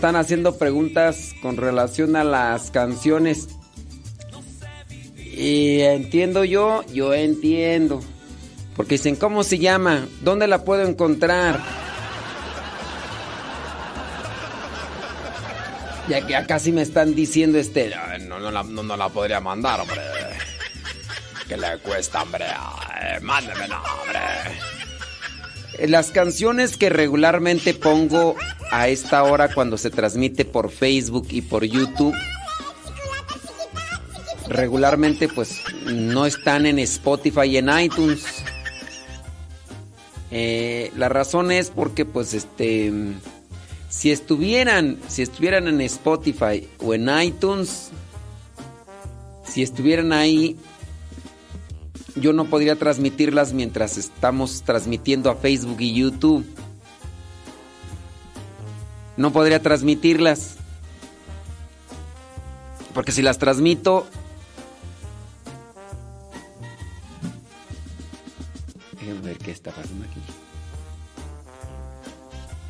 están haciendo preguntas con relación a las canciones. Y entiendo yo, yo entiendo. Porque dicen, ¿cómo se llama? ¿Dónde la puedo encontrar? Ya, ya casi me están diciendo este, "Ah, no, no, la, no, la podría mandar, hombre. ¿Qué le cuesta, hombre? Mándemela, hombre. Las canciones que regularmente pongo a esta hora cuando se transmite por Facebook y por YouTube, regularmente pues no están en Spotify y en iTunes. Eh, la razón es porque pues este si estuvieran si estuvieran en Spotify o en iTunes si estuvieran ahí yo no podría transmitirlas mientras estamos transmitiendo a Facebook y YouTube. No podría transmitirlas. Porque si las transmito... Déjenme ver qué está pasando aquí.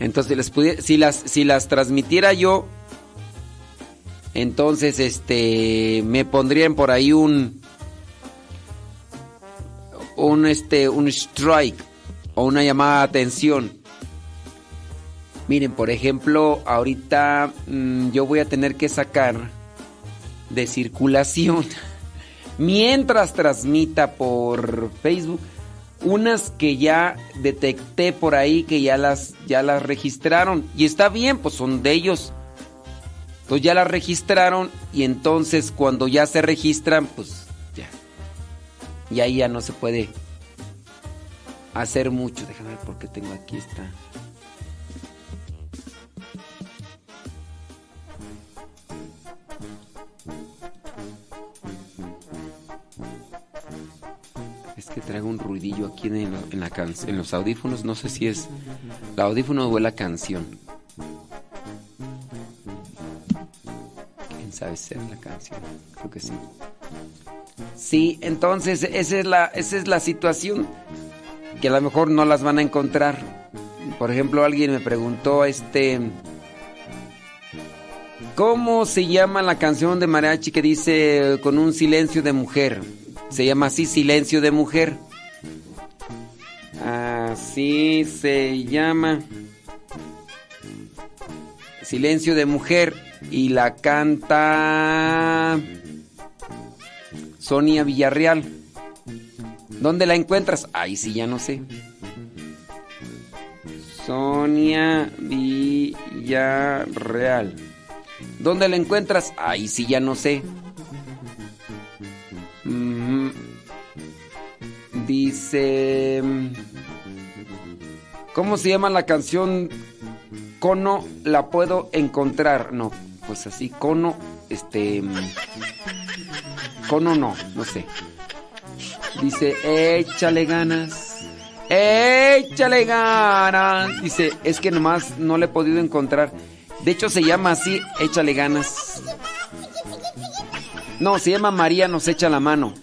Entonces, si, las, si las transmitiera yo, entonces este me pondrían por ahí un un este un strike o una llamada de atención. Miren, por ejemplo, ahorita mm, yo voy a tener que sacar de circulación mientras transmita por Facebook unas que ya detecté por ahí que ya las ya las registraron y está bien, pues son de ellos. Entonces ya las registraron y entonces cuando ya se registran, pues ya. Y ahí ya no se puede hacer mucho. Déjame ver por qué tengo aquí esta. Que traigo un ruidillo aquí en, la- la los audífonos. No sé si es el audífono o la canción. ¿Quién sabe si es la canción? Creo que sí. Sí, entonces esa es la, esa es la situación que a lo mejor no las van a encontrar. Por ejemplo, alguien me preguntó, este, ¿cómo se llama la canción de mariachi que dice con un silencio de mujer? Se llama así, silencio de mujer. Así se llama. Silencio de mujer y la canta Sonia Villarreal. ¿Dónde la encuentras? Ahí sí ya no sé. Sonia Villarreal. ¿Dónde la encuentras? Ahí sí ya no sé. Dice... ¿Cómo se llama la canción? Cono la puedo encontrar. No, pues así, cono, este... Cono no, no sé. Dice, échale ganas. Échale ganas. Dice, es que nomás no le he podido encontrar. De hecho se llama así, échale ganas. No, se llama María nos echa la mano.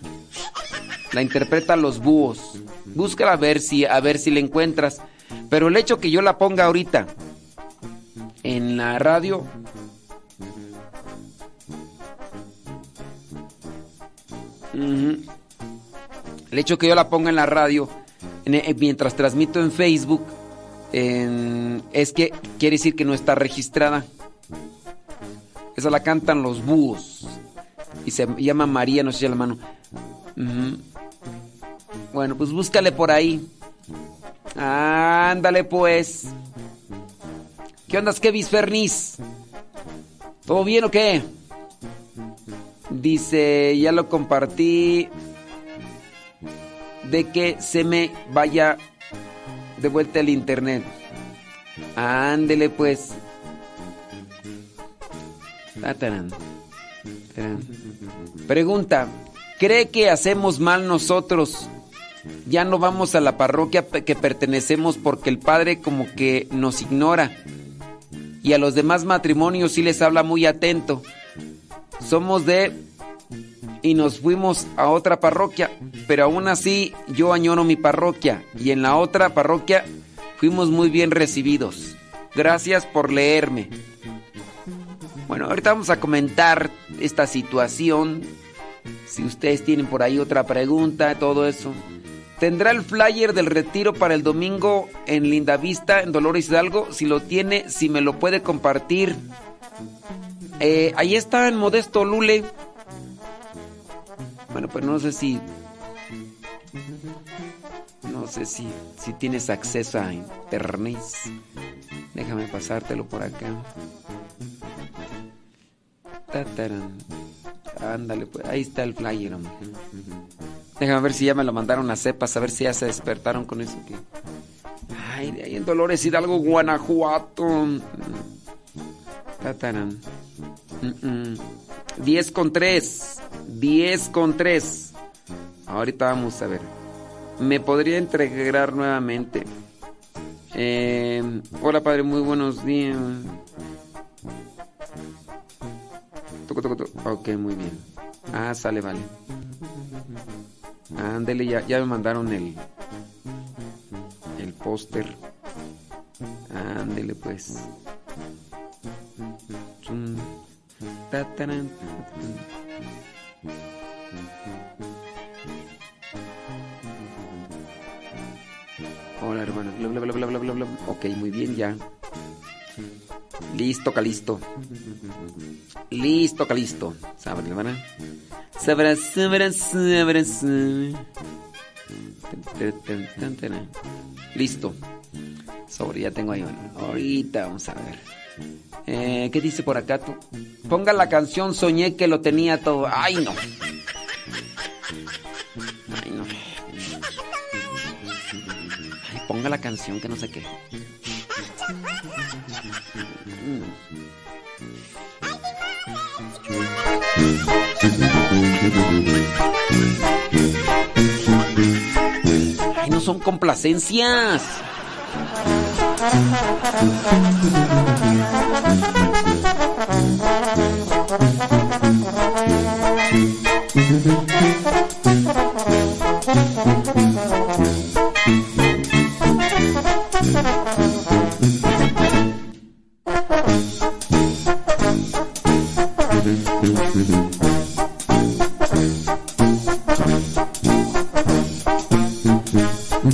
La interpreta Los Búhos. Búscala a ver si a ver si la encuentras. Pero el hecho que yo la ponga ahorita en la radio. El hecho que yo la ponga en la radio eh, mientras transmito en Facebook es que quiere decir que no está registrada. Esa la cantan los búhos. Y se llama María, no sé si la mano. Bueno, pues búscale por ahí. Ándale pues. ¿Qué onda, Kevis Fernis? ¿Todo bien o qué? Dice, ya lo compartí. De que se me vaya de vuelta el internet. Ándele pues. Ah. Pregunta, ¿cree que hacemos mal nosotros? Ya no vamos a la parroquia que pertenecemos porque el padre como que nos ignora. Y a los demás matrimonios sí les habla muy atento. Somos de y nos fuimos a otra parroquia, pero aún así yo añoro mi parroquia y en la otra parroquia fuimos muy bien recibidos. Gracias por leerme. Bueno, ahorita vamos a comentar esta situación. Si ustedes tienen por ahí otra pregunta, todo eso. ¿Tendrá el flyer del retiro para el domingo en Lindavista, en Dolores Hidalgo? Si lo tiene, si me lo puede compartir. Eh, ahí está en Modesto Lule. Bueno, pues no sé si No sé si, si tienes acceso a internet. Déjame pasártelo por acá. Tatarán. Ándale, pues ahí está el flyer. hombre. Déjame ver si ya me lo mandaron a cepas, a ver si ya se despertaron con eso. que- Ay, de ahí en Dolores Hidalgo, Guanajuato. Tatarán. Mm, mm. 10 con 3. 10 con 3. Ahorita vamos a ver. ¿Me podría integrar nuevamente? Eh, hola padre, muy buenos días. Toco, toco, toco. Ok, muy bien. Ah, sale, vale. Ándele, ya, ya me mandaron el. El póster. Ándele, pues. Hola, hermano. Bla, bla, bla, bla, bla, bla. Ok, muy bien, ya. Listo, calisto. Listo, calisto. Sabrá, hermana. Sabrá, sabrá, sabrá. Listo. Sobre, ya tengo ahí. Ahorita vamos a ver. Eh, ¿Qué dice por acá tú? Ponga la canción Soñé que lo tenía todo. ¡Ay, no! ¡Ay, no! Ay, ponga la canción que no sé qué. Ay, no son complacencias.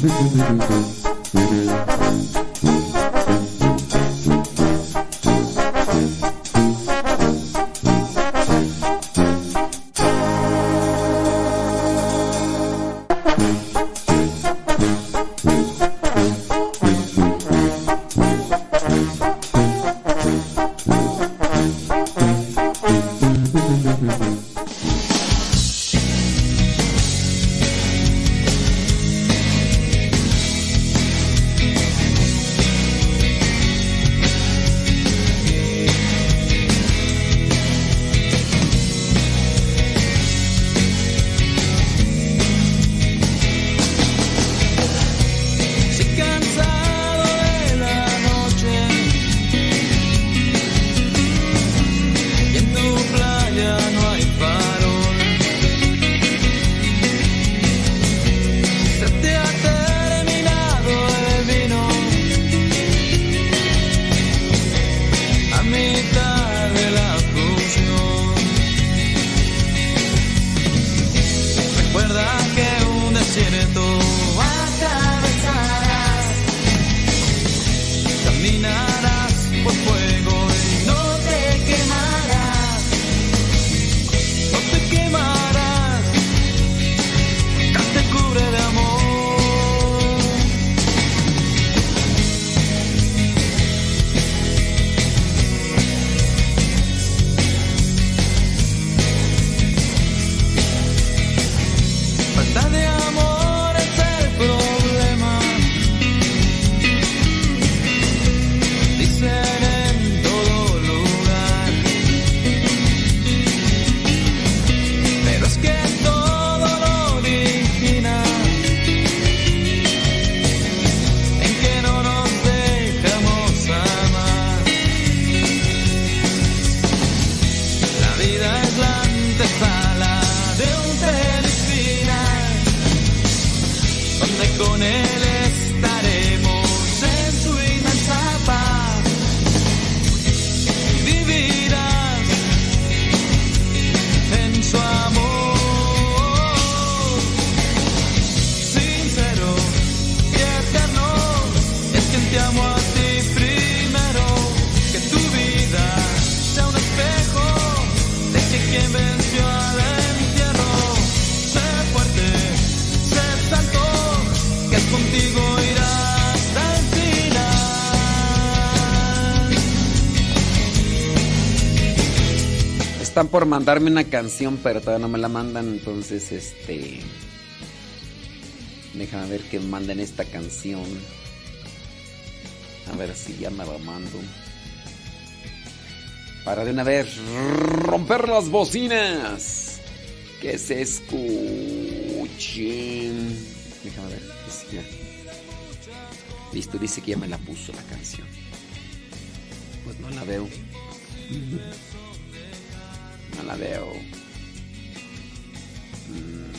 do do do do do. Por mandarme una canción, pero todavía no me la mandan, entonces este. Déjame ver que manden esta canción. A ver si ya me la mando. Para de una vez romper las bocinas. Que se escuchen. Déjame ver. que ya- Listo, dice que ya me la puso la canción. Pues no la veo. Veo. Mm.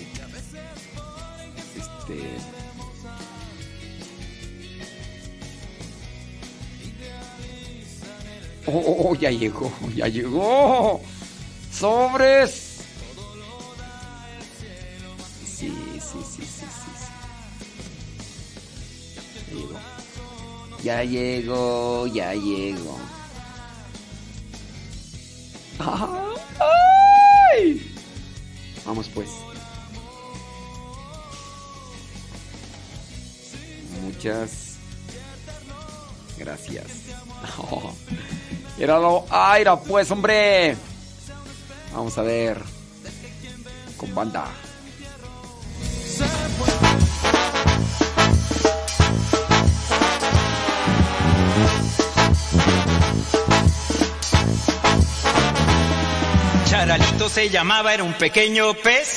Este. Oh, oh, oh, ya llegó, ya llegó. Sobres. Sí, sí, sí, sí, sí, sí. Ya llegó. Ya llegó, ya llegó. ¡Ay! Vamos pues. Muchas gracias. Oh, Míralo, aira pues, hombre. Vamos a ver. Con banda. Charalito se llamaba, era un pequeño pez,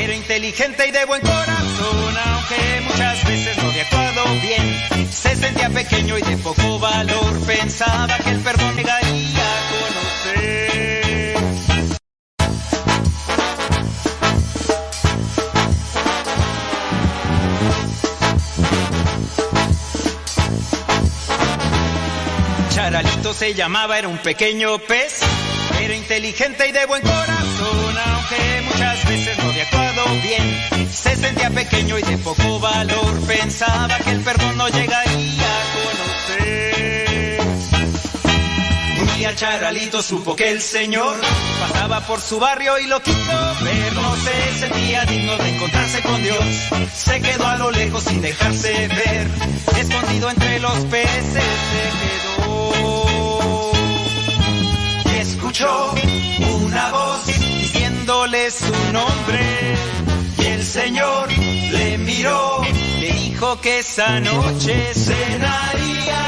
era inteligente y de buen corazón, aunque muchas veces no había actuado bien. Se sentía pequeño y de poco valor, pensaba que el perdón llegaría a conocer. Charalito se llamaba, era un pequeño pez, era inteligente y de buen corazón, aunque muchas veces no había actuado bien. Se sentía pequeño y de poco valor, pensaba que el perdón no llegaría a conocer. Un día Charalito supo que el Señor pasaba por su barrio y lo quiso ver. No se sentía digno de encontrarse con Dios. Se quedó a lo lejos sin dejarse ver. Escondido entre los peces se quedó. Escuchó una voz diciéndole su nombre. Y el Señor le miró, le dijo que esa noche cenaría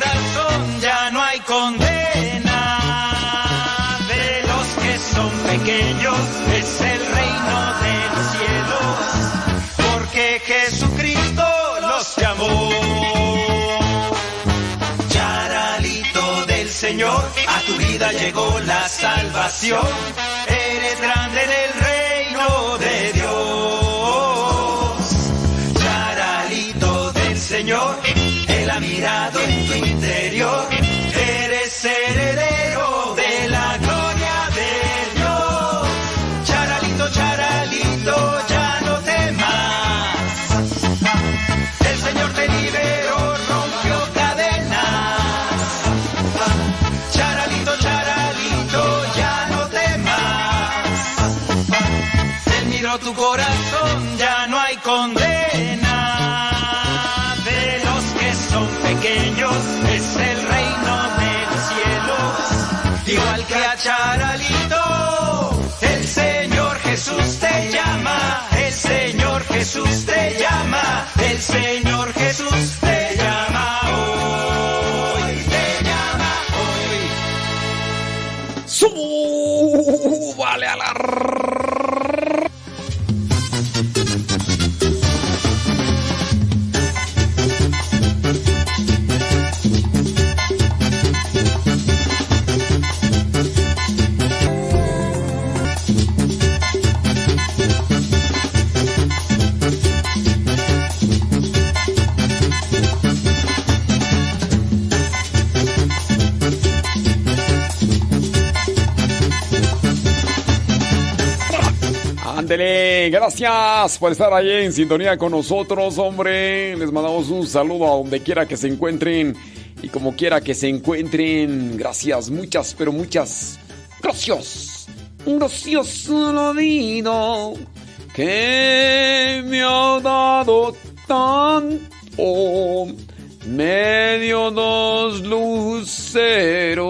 A tu vida llegó la salvación. Pero tu corazón ya no hay condena. De los que son pequeños es el reino de los cielos. Igual que a Charalito, el Señor Jesús te llama, el Señor Jesús te llama, el Señor Jesús Gracias por estar ahí en sintonía con nosotros, hombre. Les mandamos un saludo a donde quiera que se encuentren y como quiera que se encuentren. Gracias, muchas, pero muchas. Gracias. Gracias la vida que me ha dado tanto. Medio dos luceros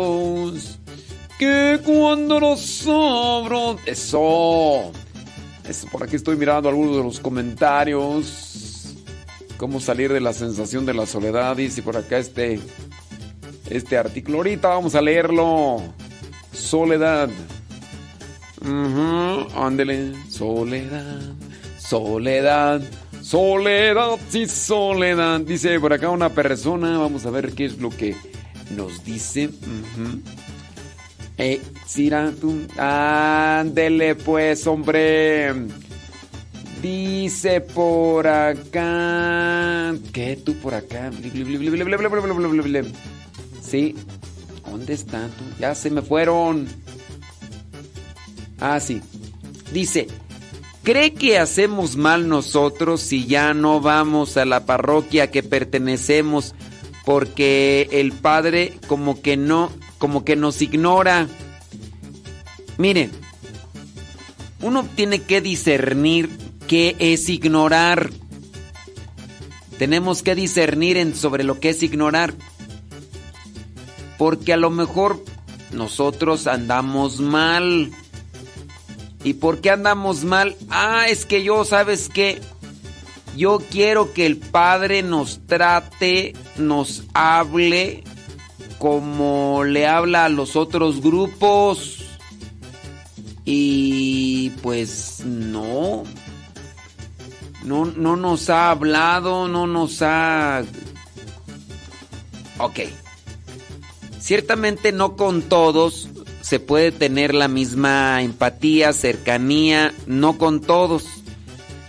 que cuando los abro. Eso. Eso, por aquí estoy mirando algunos de los comentarios. Cómo salir de la sensación de la soledad. Dice por acá este. Este artículo. Ahorita vamos a leerlo. Soledad. Ujú, Ándele. Soledad. Soledad. Soledad, sí, soledad. Dice por acá una persona. Vamos a ver qué es lo que nos dice. Eh, Ándele pues, hombre. Dice por acá. ¿Qué tú por acá? Sí. ¿Dónde están? Ya se me fueron. Ah, sí. Dice, ¿cree que hacemos mal nosotros si ya no vamos a la parroquia que pertenecemos porque el padre como que no como que nos ignora? Miren, uno tiene que discernir qué es ignorar. Tenemos que discernir en sobre lo que es ignorar. Porque a lo mejor nosotros andamos mal. ¿Y por qué andamos mal? Ah, es que yo, ¿sabes qué? Yo quiero que el Padre nos trate, nos hable como le habla a los otros grupos. Y pues no. No, no nos ha hablado, no nos ha... Ok. Ciertamente no con todos se puede tener la misma empatía, cercanía, no con todos.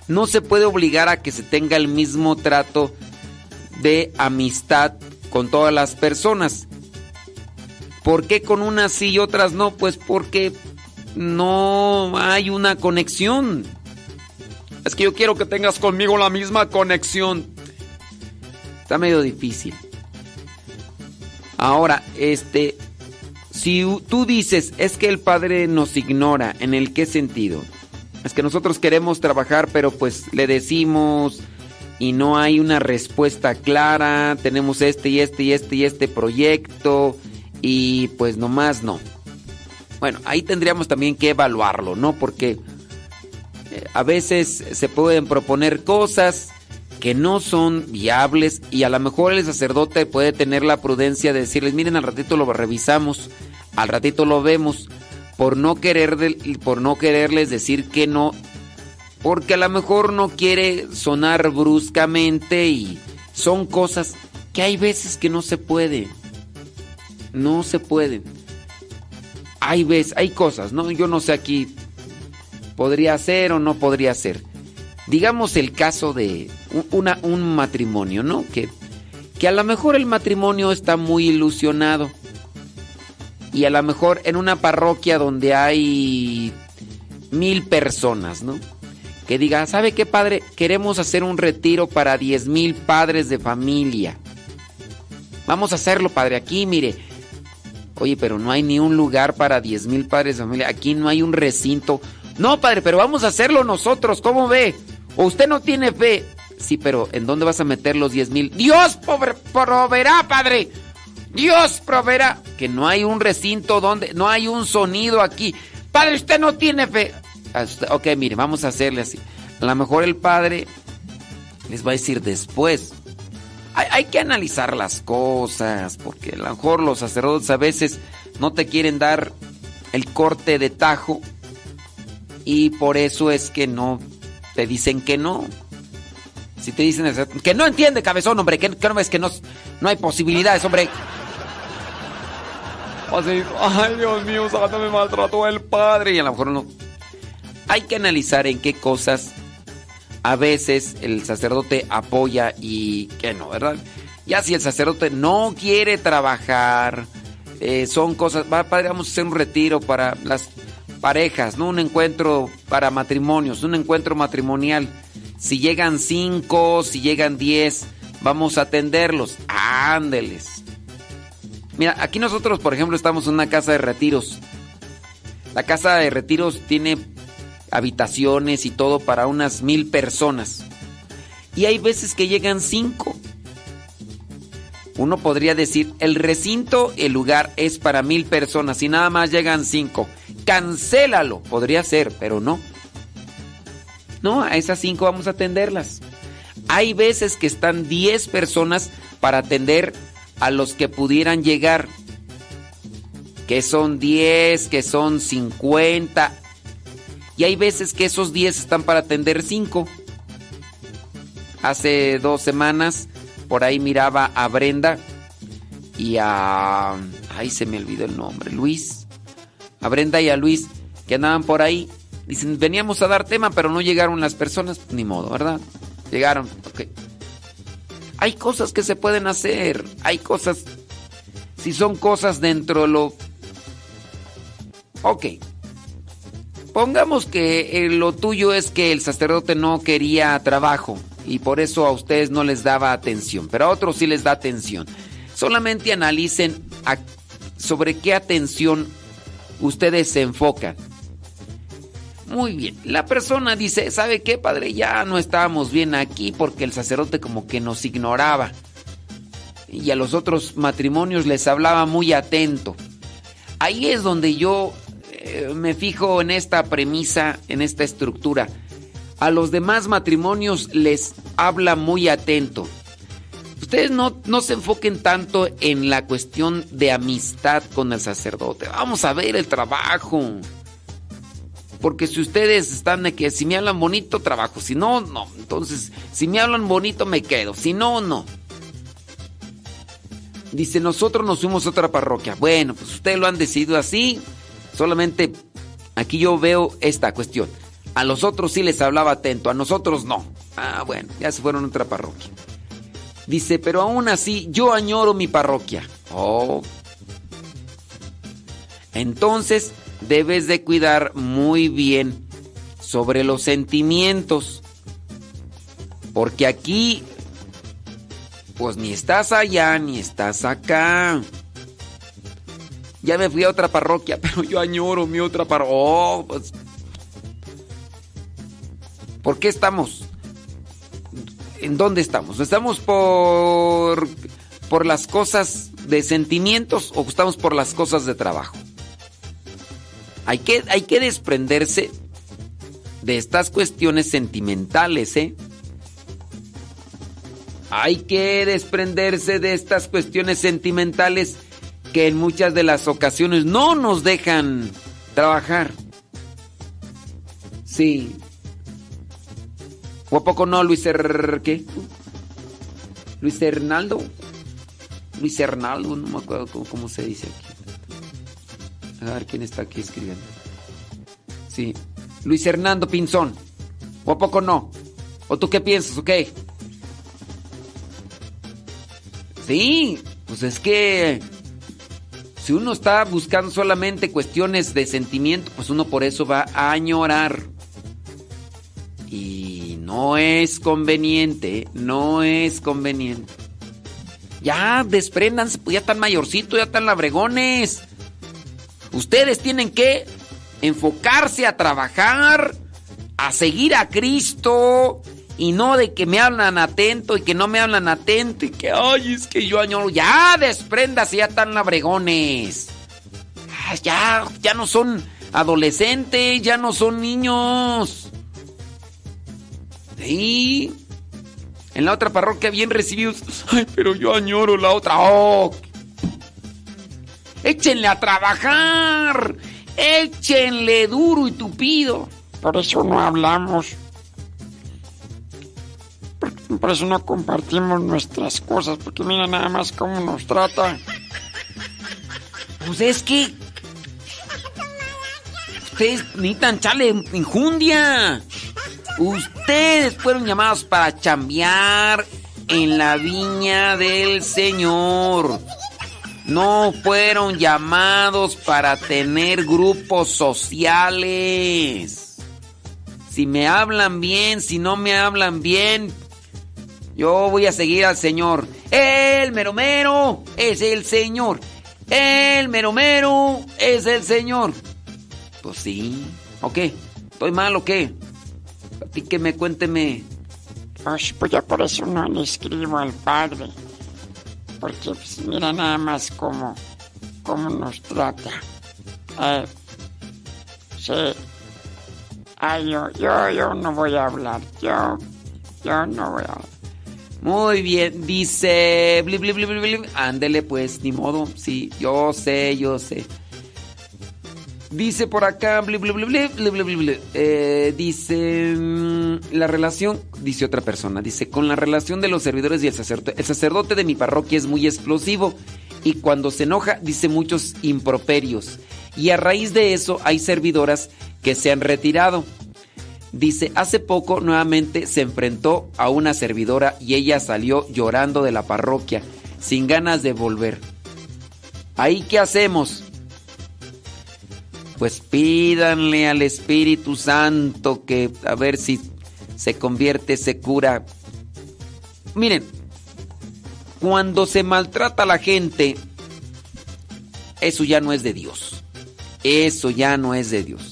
No se puede obligar a que se tenga el mismo trato de amistad con todas las personas. ¿Por qué con unas sí y otras no? Pues porque no hay una conexión. Es que yo quiero que tengas conmigo la misma conexión. Está medio difícil. Ahora, este, si tú dices, es que el Padre nos ignora, ¿en el qué sentido? Es que nosotros queremos trabajar, pero pues le decimos y no hay una respuesta clara, tenemos este y este y este y este proyecto y pues nomás no. Bueno, ahí tendríamos también que evaluarlo, ¿no? Porque eh, a veces se pueden proponer cosas que no son viables y a lo mejor el sacerdote puede tener la prudencia de decirles, miren, al ratito lo revisamos, al ratito lo vemos, por no, querer por no quererles decir que no, porque a lo mejor no quiere sonar bruscamente y son cosas que hay veces que no se puede, no se pueden. Hay veces, hay cosas, ¿no? Yo no sé aquí, podría ser o no podría ser. Digamos el caso de un matrimonio, ¿no? Que, que a lo mejor el matrimonio está muy ilusionado. Y a lo mejor en una parroquia donde hay mil personas, ¿no? Que diga, ¿sabe qué padre? Queremos hacer un retiro para diez mil padres de familia. Vamos a hacerlo, padre. Aquí, mire. Oye, pero no hay ni un lugar para diez mil padres de familia. Aquí no hay un recinto. No, padre, pero vamos a hacerlo nosotros, ¿cómo ve? O usted no tiene fe. Sí, pero ¿en dónde vas a meter los 10 mil? Dios pobre- proveerá, padre. Dios proveerá. Que no hay un recinto donde, no hay un sonido aquí. Padre, usted no tiene fe. Ok, mire, vamos a hacerle así. A lo mejor el padre les va a decir después. Hay, que analizar las cosas, porque a lo mejor los sacerdotes a veces no te quieren dar el corte de tajo y por eso es que no te dicen que no. Si te dicen que no entiende, cabezón, hombre, que, no ves que no, no hay posibilidades, hombre. Ay, Dios mío, santo, me maltrató el padre. Y a lo mejor no. Hay que analizar en qué cosas a veces el sacerdote apoya y que no, ¿verdad? Ya si el sacerdote no quiere trabajar, eh, son cosas, vamos a hacer un retiro para las parejas, ¿no? Un encuentro para matrimonios, un encuentro matrimonial. Si llegan cinco, si llegan diez, vamos a atenderlos. Ándeles. Mira, aquí nosotros, por ejemplo, estamos en una casa de retiros. La casa de retiros tiene habitaciones y todo para unas mil personas. Y hay veces que llegan cinco. Uno podría decir, el recinto, el lugar es para mil personas y nada más llegan cinco. Cancélalo. Podría ser, pero no. No, a esas cinco vamos a atenderlas. Hay veces que están 10 personas para atender a los que pudieran llegar. Que son 10, que son 50. Y hay veces que esos 10 están para atender 5. Hace dos semanas por ahí miraba a Brenda y a... Ay, se me olvidó el nombre. Luis. A Brenda y a Luis que andaban por ahí. Dicen, veníamos a dar tema, pero no llegaron las personas. Ni modo, ¿verdad? Llegaron. Ok. Hay cosas que se pueden hacer. Hay cosas... Si son cosas dentro de lo... Ok. Pongamos que eh, lo tuyo es que el sacerdote no quería trabajo y por eso a ustedes no les daba atención, pero a otros sí les da atención. Solamente analicen sobre qué atención ustedes se enfocan. Muy bien, la persona dice, ¿sabe qué, padre? Ya no estábamos bien aquí porque el sacerdote como que nos ignoraba. Y a los otros matrimonios les hablaba muy atento. Ahí es donde yo eh, me fijo en esta premisa, en esta estructura. A los demás matrimonios les habla muy atento. Ustedes no, no se enfoquen tanto en la cuestión de amistad con el sacerdote. Vamos a ver el trabajo. Porque si ustedes están de que si me hablan bonito, trabajo. Si no, no. Entonces, si me hablan bonito, me quedo. Si no, no. Dice, nosotros nos fuimos otra parroquia. Bueno, pues ustedes lo han decidido así. Solamente aquí yo veo esta cuestión. A los otros sí les hablaba atento, a nosotros no. Ah, bueno, ya se fueron a otra parroquia. Dice, pero aún así yo añoro mi parroquia. Oh. Entonces debes de cuidar muy bien sobre los sentimientos. Porque aquí, pues ni estás allá ni estás acá. Ya me fui a otra parroquia, pero yo añoro mi otra parroquia. Oh, pues. ¿Por qué estamos? ¿En dónde estamos? ¿Estamos por, por las cosas de sentimientos o estamos por las cosas de trabajo? Hay que, hay que desprenderse de estas cuestiones sentimentales, ¿eh? Hay que desprenderse de estas cuestiones sentimentales que en muchas de las ocasiones no nos dejan trabajar. Sí. ¿O a poco no, Luis Er... ¿Qué? Luis Hernaldo. Luis Hernaldo, no me acuerdo cómo, cómo se dice aquí. A ver quién está aquí escribiendo. Sí. Luis Hernando Pinzón. ¿O a poco no? ¿O tú qué piensas? ¿Ok? Sí, pues es que si uno está buscando solamente cuestiones de sentimiento, pues uno por eso va a añorar. Y no es conveniente, no es conveniente. Ya, despréndanse, pues ya están mayorcitos, ya están labregones. Ustedes tienen que enfocarse a trabajar, a seguir a Cristo y no de que me hablan atento y que no me hablan atento y que, ay, es que yo añoro. Ya, despréndase, ya están labregones. Ya, ya no son adolescentes, ya no son niños. Sí. En la otra parroquia bien recibidos. Ay, pero yo añoro la otra. Oh. Échenle a trabajar. Échenle duro y tupido. Por eso no hablamos. Por, eso no compartimos nuestras cosas, porque mira nada más cómo nos trata. Pues es que. Ustedes necesitan echarle injundia. Ustedes fueron llamados para chambear en la viña del Señor. No fueron llamados para tener grupos sociales. Si me hablan bien, si no me hablan bien, yo voy a seguir al Señor. El mero mero es el Señor. El mero mero es el Señor. Pues sí. ¿O qué? ¿Estoy mal o qué? Platíqueme, cuénteme. Pues, pues ya por eso no le escribo al padre. Porque pues, mira nada más cómo, cómo nos trata. Eh, sí. Ay, yo, yo, yo no voy a hablar. Yo, yo no voy a hablar. Muy bien, dice. Ándele, pues, ni modo. Sí, yo sé, yo sé. Dice por acá, bli, bli, eh, dice mm, la relación, dice otra persona, dice con la relación de los servidores y el sacerdote. El sacerdote de mi parroquia es muy explosivo y cuando se enoja dice muchos improperios. Y a raíz de eso hay servidoras que se han retirado. Dice, hace poco nuevamente se enfrentó a una servidora y ella salió llorando de la parroquia, sin ganas de volver. ¿Ahí qué hacemos? Pues pídanle al Espíritu Santo que a ver si se convierte, se cura. Miren, cuando se maltrata a la gente, eso ya no es de Dios. Eso ya no es de Dios.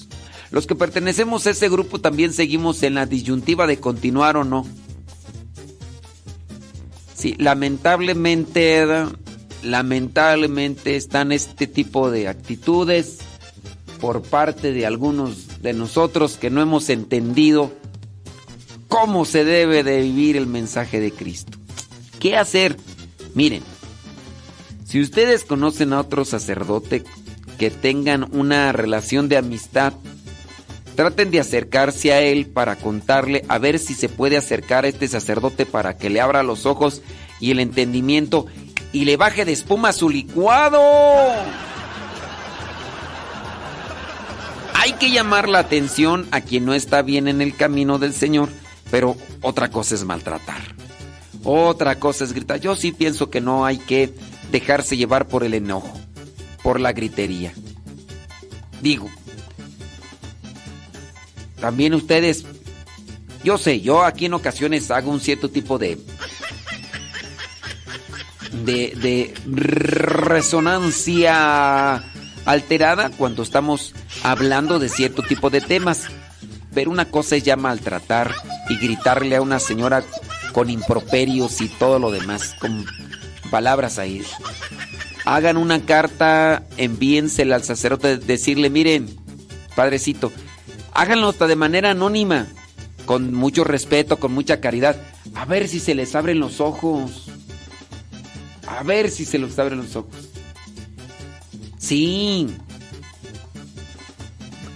Los que pertenecemos a ese grupo también seguimos en la disyuntiva de continuar o no. Sí, lamentablemente, lamentablemente están este tipo de actitudes por parte de algunos de nosotros que no hemos entendido cómo se debe de vivir el mensaje de Cristo. ¿Qué hacer? Miren, si ustedes conocen a otro sacerdote que tengan una relación de amistad, traten de acercarse a él para contarle a ver si se puede acercar a este sacerdote para que le abra los ojos y el entendimiento y le baje de espuma su licuado. Hay que llamar la atención a quien no está bien en el camino del Señor, pero otra cosa es maltratar. Otra cosa es gritar. Yo sí pienso que no hay que dejarse llevar por el enojo, por la gritería. Digo, también ustedes, yo sé, yo aquí en ocasiones hago un cierto tipo de de, de resonancia alterada cuando estamos hablando de cierto tipo de temas. Pero una cosa es ya maltratar y gritarle a una señora con improperios y todo lo demás, con palabras ahí. Hagan una carta, envíensela al sacerdote, decirle, miren, padrecito, háganlo hasta de manera anónima, con mucho respeto, con mucha caridad. A ver si se les abren los ojos. A ver si se les abren los ojos. Sí.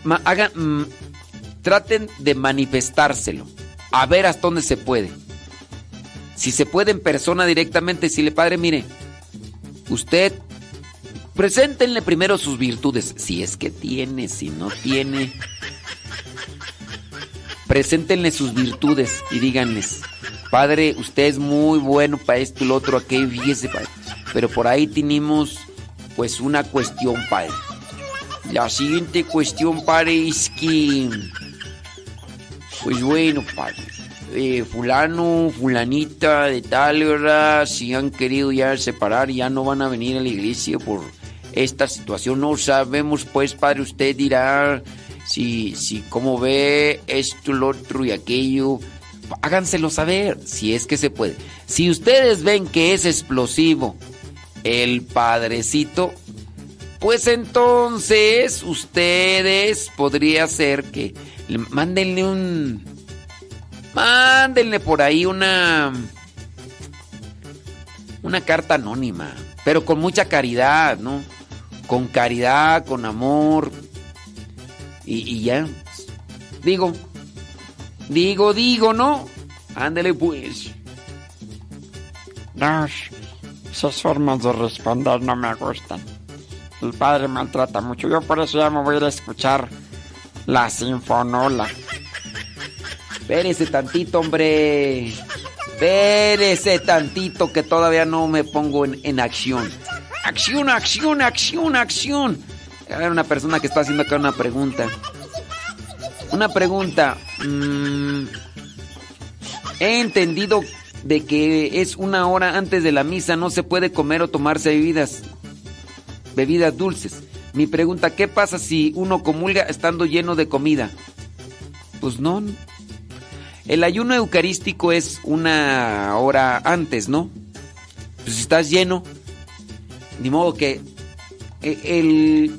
Ma- hagan, mm, traten de manifestárselo. A ver hasta dónde se puede. Si se puede en persona directamente, si le padre, mire, usted preséntenle primero sus virtudes, si es que tiene, si no tiene. Preséntenle sus virtudes y díganles, padre, usted es muy bueno para esto y lo otro, aquello, fíjese, padre. Pero por ahí tenemos, pues, una cuestión, padre. La siguiente cuestión, padre, es que, pues bueno, padre, eh, fulano, fulanita de tal, ¿verdad? Si han querido ya separar, ya no van a venir a la iglesia por esta situación. No sabemos, pues, padre, usted dirá Si, si, como ve esto, lo otro y aquello, háganselo saber, si es que se puede. Si ustedes ven que es explosivo el padrecito, pues entonces ustedes podría ser que le- mándenle un mándenle por ahí una una carta anónima, pero con mucha caridad, ¿no? Con caridad, con amor y, y ya. Digo, digo, digo, ¿no? Ándele pues. No, esas formas de responder no me gustan. El padre maltrata mucho. Yo por eso ya me voy a ir a escuchar la sinfonola. Espérese tantito, hombre. Espérese tantito que todavía no me pongo en, en acción. Acción, acción, acción, acción. A ver, una persona que está haciendo acá una pregunta. Una pregunta. mm, he entendido de que es una hora antes de la misa, no se puede comer o tomarse bebidas, bebidas dulces. Mi pregunta, ¿qué pasa si uno comulga estando lleno de comida? Pues no. El ayuno eucarístico es una hora antes, ¿no? Pues si estás lleno, ni modo que e- el,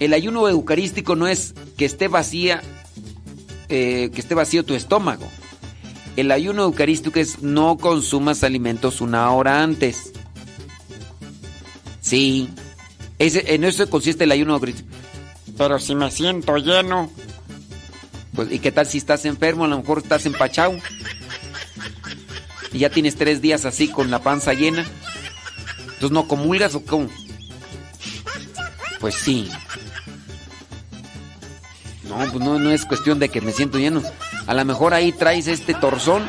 el ayuno eucarístico no es que esté vacía, eh, que esté vacío tu estómago. El ayuno eucarístico es no consumas alimentos una hora antes. Sí, ese- en eso consiste el ayuno eucarístico. Pero si me siento lleno. Pues, ¿y qué tal si estás enfermo? A lo mejor estás empachado. Y ya tienes tres días así con la panza llena. Entonces, ¿no comulgas o cómo? Pues sí. No, pues no, no es cuestión de que me siento lleno. A lo mejor ahí traes este torzón.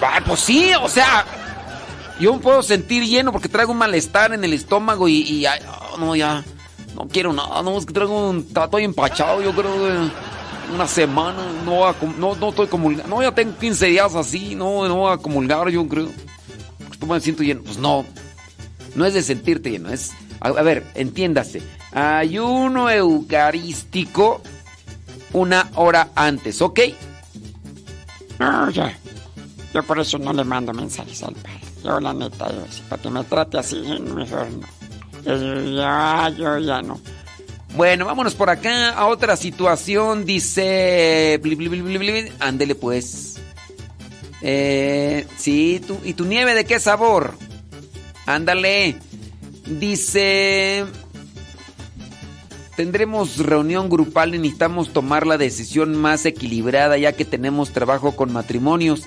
Ah, pues sí, o sea, yo me puedo sentir lleno porque traigo un malestar en el estómago y, y ay, ah, no, ya, no quiero nada, no, es que traigo un, estoy empachado, yo creo una semana, no, no, no estoy comulgando, no, ya tengo 15 días así, no, no voy a comulgar, yo creo. Pues me siento lleno, pues no, no es de sentirte lleno, es, a, a ver, entiéndase, ayuno eucarístico una hora antes, ¿ok? No, ya. Yo por eso no le mando mensajes al padre. Yo la neta, yo, sí, para que me trate así, mejor no. Yo ya, yo ya no. Bueno, vámonos por acá a otra situación. Dice. Ándele pues. Eh, sí, tú, ¿y tu nieve de qué sabor? Ándale. Dice. Tendremos reunión grupal y necesitamos tomar la decisión más equilibrada ya que tenemos trabajo con matrimonios.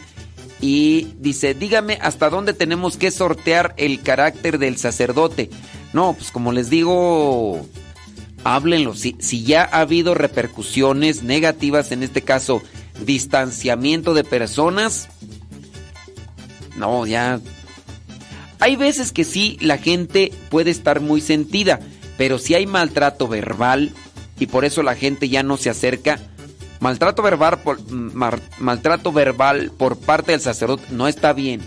Y dice, dígame hasta dónde tenemos que sortear el carácter del sacerdote. No, pues como les digo, háblenlo. Si ya ha habido repercusiones negativas, en este caso, distanciamiento de personas, no, ya. Hay veces que sí, la gente puede estar muy sentida, pero si hay maltrato verbal y por eso la gente ya no se acerca, maltrato verbal por, maltrato verbal por parte del sacerdote no está bien.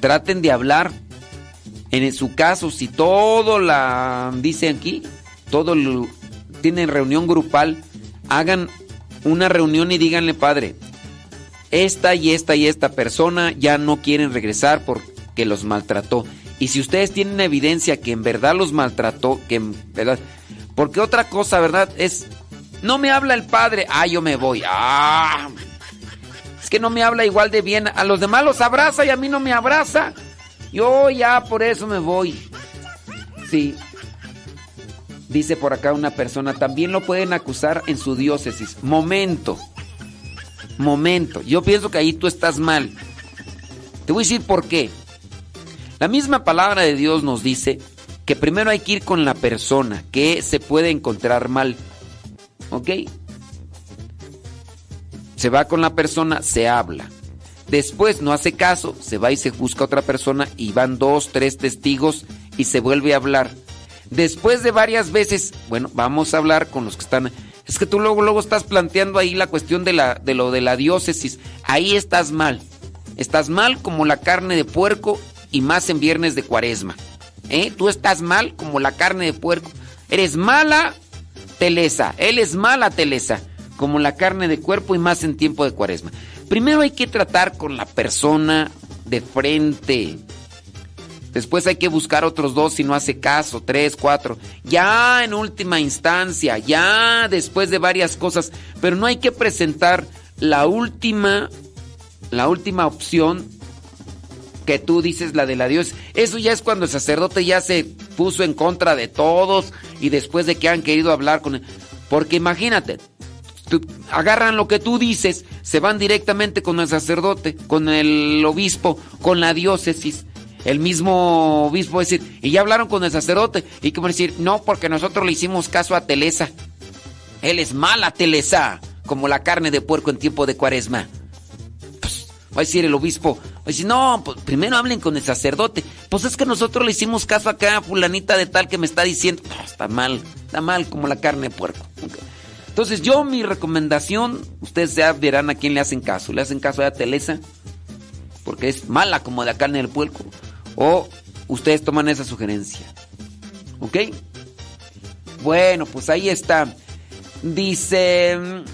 Traten de hablar. En su caso, si todo la dicen aquí, todo lo- tienen reunión grupal, hagan una reunión y díganle, padre, esta y esta y esta persona ya no quieren regresar porque los maltrató. Y si ustedes tienen evidencia que en verdad los maltrató, que en verdad... Porque otra cosa, ¿verdad? Es, no me habla el padre, ah, yo me voy. Ah, es que no me habla igual de bien. A los demás los abraza y a mí no me abraza. Yo ya por eso me voy. Sí. Dice por acá una persona, también lo pueden acusar en su diócesis. Momento. Momento. Yo pienso que ahí tú estás mal. Te voy a decir por qué. La misma palabra de Dios nos dice que primero hay que ir con la persona que se puede encontrar mal. ¿Ok? Se va con la persona, se habla. Después no hace caso, se va y se busca a otra persona y van dos, tres testigos y se vuelve a hablar. Después de varias veces, bueno, vamos a hablar con los que están. Es que tú luego, luego estás planteando ahí la cuestión de, la, de lo de la diócesis. Ahí estás mal. Estás mal como la carne de puerco y más en viernes de cuaresma. ¿Eh? Tú estás mal como la carne de puerco. Eres mala, telesa. Él es mala telesa, como la carne de cuerpo y más en tiempo de cuaresma. Primero hay que tratar con la persona de frente. Después hay que buscar otros dos si no hace caso, tres, cuatro. Ya en última instancia, ya después de varias cosas. Pero no hay que presentar la última, la última opción que tú dices, la de la Dios. Eso ya es cuando el sacerdote ya se puso en contra de todos y después de que han querido hablar con él. Porque imagínate, agarran lo que tú dices, se van directamente con el sacerdote, con el obispo, con la diócesis. El mismo obispo decir, y ya hablaron con el sacerdote. Y como decir, no, porque nosotros le hicimos caso a Telesa. Él es mala Telesa, como la carne de puerco en tiempo de cuaresma. Pues, va a decir el obispo, va a decir, no, pues, primero hablen con el sacerdote. Pues es que nosotros le hicimos caso acá a fulanita de tal que me está diciendo, no, está mal, está mal como la carne de puerco. Entonces yo mi recomendación, ustedes ya verán a quién le hacen caso. ¿Le hacen caso a Telesa? Porque es mala como la carne del puerco. O ustedes toman esa sugerencia. ¿Ok? Bueno, pues ahí está. Dice... mm,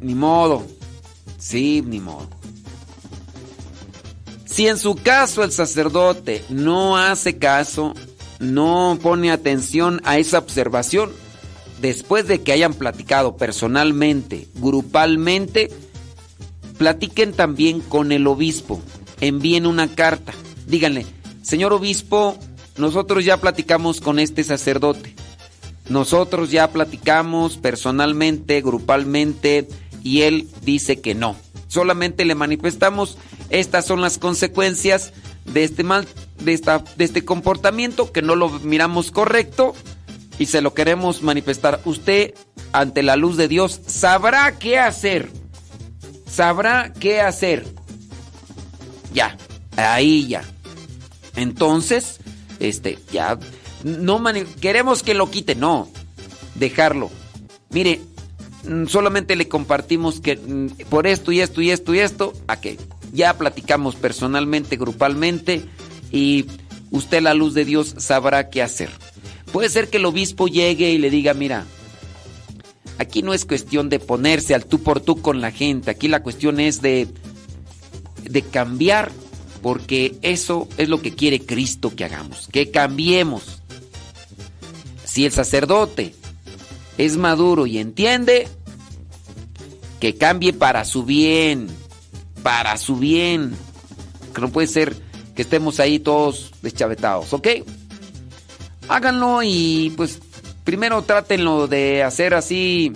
Ni modo. Sí, ni modo. Si en su caso el sacerdote no hace caso, no pone atención a esa observación, después de que hayan platicado personalmente, grupalmente, platiquen también con el obispo. Envíen una carta. Díganle, señor obispo, nosotros ya platicamos con este sacerdote. Nosotros ya platicamos personalmente, grupalmente, y él dice que no. Solamente le manifestamos, estas son las consecuencias de este mal, de, esta, de este comportamiento, que no lo miramos correcto y se lo queremos manifestar. Usted, ante la luz de Dios, sabrá qué hacer. Sabrá qué hacer. Ya, ahí ya. Entonces, este, ya, no queremos que lo quite, no, dejarlo. Mire, mm, solamente le compartimos que mm, por esto y esto y esto y esto, a que ya platicamos personalmente, grupalmente, y usted la luz de Dios sabrá qué hacer. Puede ser que el obispo llegue y le diga, mira, aquí no es cuestión de ponerse al tú por tú con la gente, aquí la cuestión es de, de cambiar, porque eso es lo que quiere Cristo que hagamos, que cambiemos. Si el sacerdote es maduro y entiende, que cambie para su bien, para su bien. Que no puede ser que estemos ahí todos deschavetados, ¿ok? Háganlo y pues primero trátenlo de hacer así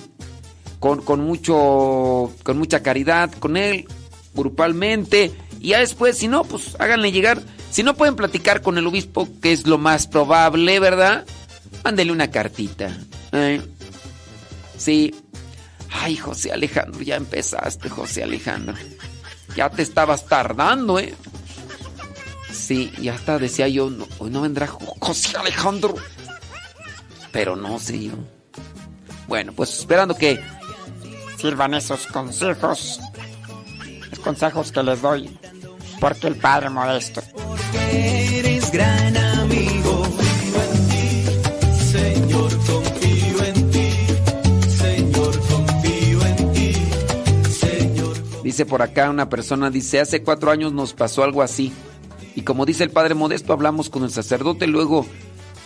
con, con mucho con mucha caridad con él grupalmente. Y ya después si no pues háganle llegar. Si no pueden platicar con el obispo que es lo más probable verdad mándele una cartita ¿eh? sí. Ay José Alejandro ya empezaste José Alejandro. Ya te estabas tardando eh sí ya hasta decía yo no, hoy no vendrá Jo- José Alejandro pero no sé yo. Bueno pues esperando que Sirvan esos consejos, consejos que les doy, porque el Padre Modesto. Eres gran amigo. Señor, confío en ti. Señor, confío en ti. Señor. Dice por acá una persona, dice, hace cuatro años nos pasó algo así. Y como dice el Padre Modesto, hablamos con el sacerdote, luego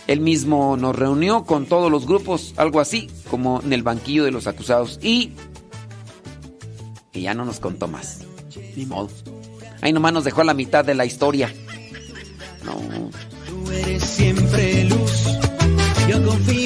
él mismo nos reunió con todos los grupos, algo así, como en el banquillo de los acusados. Y ya no nos contó más. Ni modo. Ahí nomás nos dejó la mitad de la historia. No. Tú eres siempre luz. Yo confío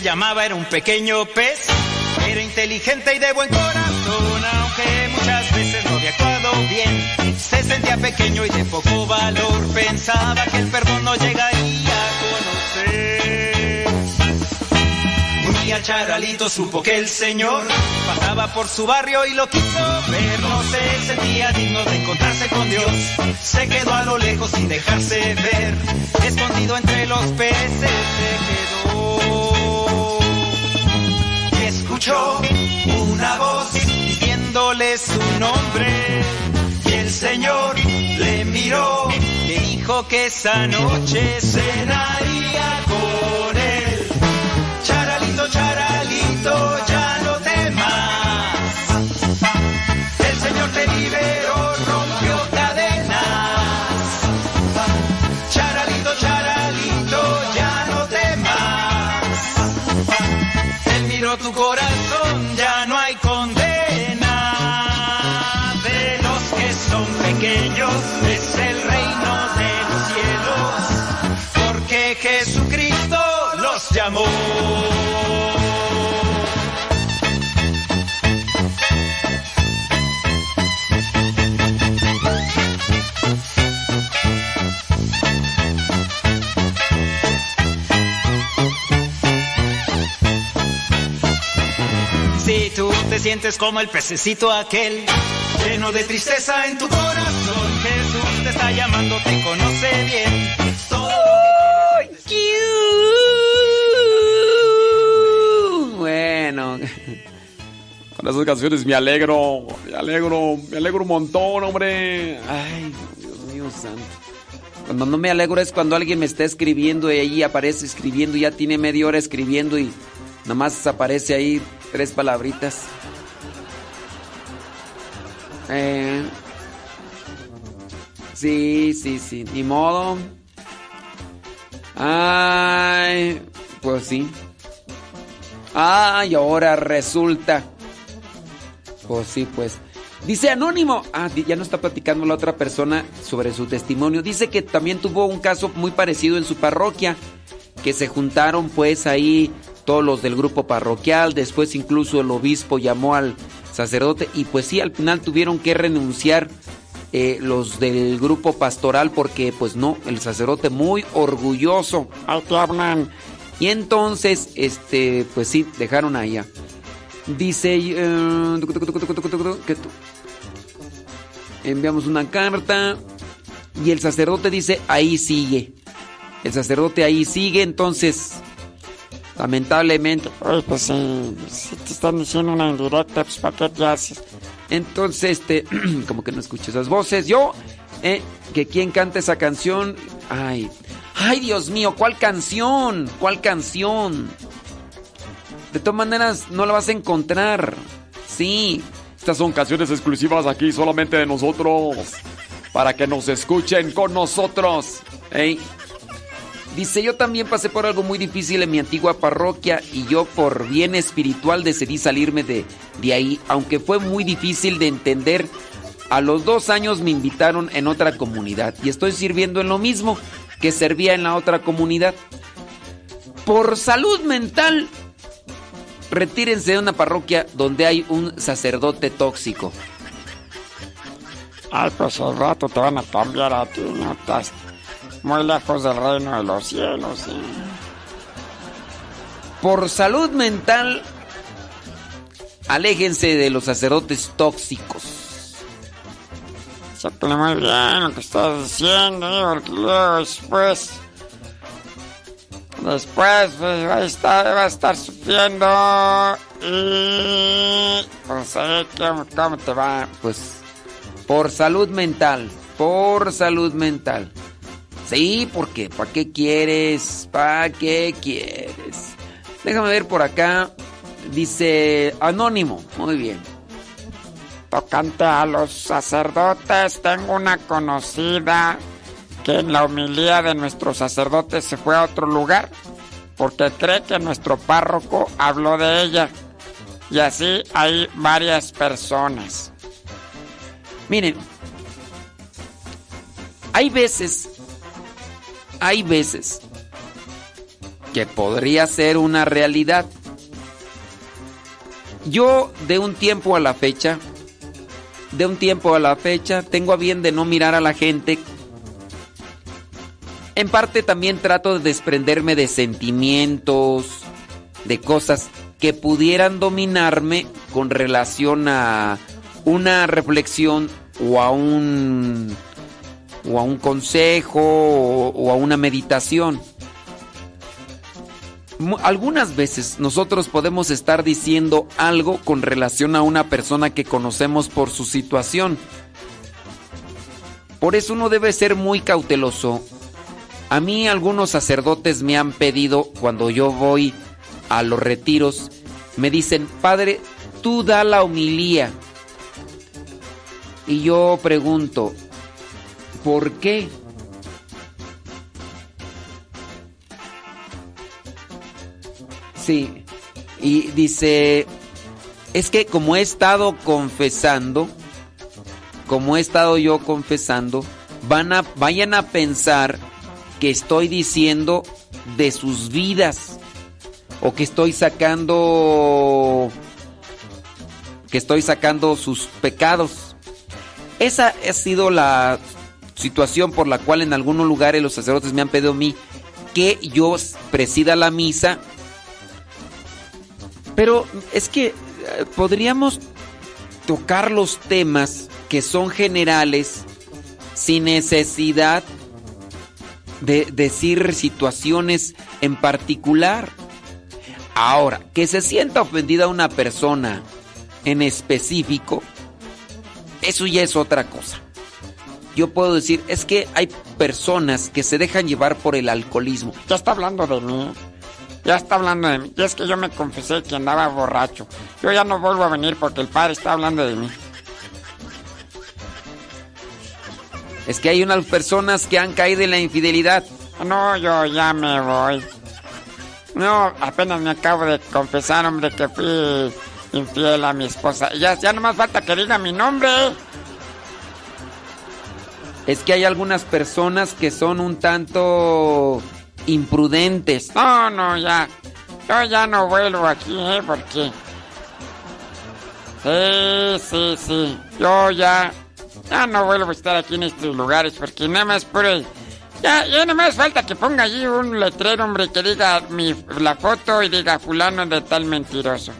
llamaba, era un pequeño pez. Era inteligente y de buen corazón, aunque muchas veces no había actuado bien. Se sentía pequeño y de poco valor. Pensaba que el perdón no llegaría a conocer. Un día Charalito supo que el Señor pasaba por su barrio y lo quiso ver. No se sentía digno de encontrarse con Dios. Se quedó a lo lejos sin dejarse ver. Escondido entre los peces se quedó. Escuchó una voz diciéndole su nombre. Y el Señor le miró, le dijo que esa noche cenaría Si tú te sientes como el pececito aquel, lleno de tristeza en tu corazón, Jesús te está llamando, te conoce bien. Esas canciones me alegro, me alegro, me alegro un montón, hombre. Ay, Dios mío santo. Cuando no me alegro es cuando alguien me está escribiendo y ahí aparece escribiendo, ya tiene media hora escribiendo y nomás aparece ahí tres palabritas. Eh, sí, sí, sí, ni modo. Ay, pues sí. Ay, ahora resulta. Pues sí, pues. Dice Anónimo. Ah, ya no está platicando la otra persona sobre su testimonio. Dice que también tuvo un caso muy parecido en su parroquia. Que se juntaron pues ahí todos los del grupo parroquial. Después incluso el obispo llamó al sacerdote. Y pues sí, al final tuvieron que renunciar eh, los del grupo pastoral porque pues no, el sacerdote muy orgulloso. Ay, te hablan. Y entonces, este, pues sí, dejaron a ella. Dice, eh, que enviamos una carta y el sacerdote dice, ahí sigue. El sacerdote ahí sigue, entonces, lamentablemente, Oye, pues si, si te están diciendo una indirecta, pues ¿para qué te haces? entonces, este, como que no escucho esas voces. Yo, eh, que quién canta esa canción, ay, ay, Dios mío, ¿cuál canción? ¿Cuál canción? De todas maneras, no la vas a encontrar. Sí. Estas son canciones exclusivas aquí solamente de nosotros. Para que nos escuchen con nosotros. Ey. Dice, yo también pasé por algo muy difícil en mi antigua parroquia y yo por bien espiritual decidí salirme de, de ahí, aunque fue muy difícil de entender. A los dos años me invitaron en otra comunidad y estoy sirviendo en lo mismo que servía en la otra comunidad. Por salud mental, retírense de una parroquia donde hay un sacerdote tóxico. Ay, pues al rato te van a cambiar a ti, no estás muy lejos del reino de los cielos. ¿sí? Por salud mental, aléjense de los sacerdotes tóxicos. Sépale muy bien lo que estás diciendo, ¿eh? porque luego después. Después pues, va, a estar, sufriendo. Y. Pues ahí, ¿cómo, cómo te va? Pues por salud mental, por salud mental. Sí, porque ¿para qué quieres? ¿Para qué quieres? Déjame ver por acá. dice Anónimo. Muy bien. Tocante a los sacerdotes, tengo una conocida que en la homilía de nuestro sacerdote se fue a otro lugar porque cree que nuestro párroco habló de ella. Y así hay varias personas. Miren, hay veces, hay veces que podría ser una realidad. Yo de un tiempo a la fecha, de un tiempo a la fecha, tengo a bien de no mirar a la gente. En parte también trato de desprenderme de sentimientos, de cosas que pudieran dominarme con relación a una reflexión o a un o a un consejo o, o a una meditación. Algunas veces nosotros podemos estar diciendo algo con relación a una persona que conocemos por su situación. Por eso uno debe ser muy cauteloso. A mí algunos sacerdotes me han pedido cuando yo voy a los retiros, me dicen, Padre, tú da la homilía. Y yo pregunto, ¿por qué? Sí, y dice, es que como he estado confesando, como he estado yo confesando, van a, vayan a pensar que estoy diciendo de sus vidas o que estoy sacando que estoy sacando sus pecados. Esa ha sido la situación por la cual en algunos lugares los sacerdotes me han pedido a mí que yo presida la misa. Pero es que eh, podríamos tocar los temas que son generales sin necesidad de decir situaciones en particular. Ahora, que se sienta ofendida una persona en específico, eso ya es otra cosa. Yo puedo decir, es que hay personas que se dejan llevar por el alcoholismo. Ya está hablando de mí. Ya está hablando de mí. Y es que yo me confesé que andaba borracho. Yo ya no vuelvo a venir porque el padre está hablando de mí. Es que hay unas personas que han caído en la infidelidad. No, yo ya me voy. No, apenas me acabo de confesar, hombre, que fui infiel a mi esposa. Ya, ya no más falta que diga mi nombre. Es que hay algunas personas que son un tanto imprudentes. No, no, ya. Yo ya no vuelvo aquí, ¿eh? Porque... Sí, sí, sí. Yo ya... Ya no vuelvo a estar aquí en estos lugares porque nada más por el... Ya, ya nada más falta que ponga allí un letrero, hombre, que diga mi, la foto y diga fulano de tal mentiroso.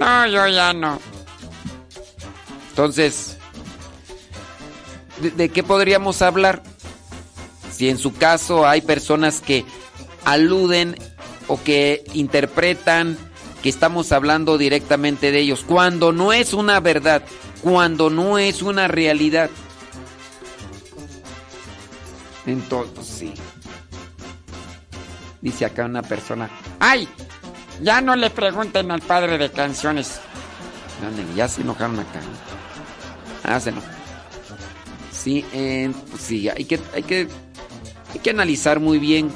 No, yo ya no. Entonces, ¿de, de qué podríamos hablar? Si en su caso hay personas que aluden o que interpretan que estamos hablando directamente de ellos, cuando no es una verdad, cuando no es una realidad. Entonces, sí. Dice acá una persona, ¡Ay! Ya no le pregunten al padre de canciones. Ya se enojaron acá. Ah. Sí, eh, pues sí, hay que, hay, que, hay que analizar muy bien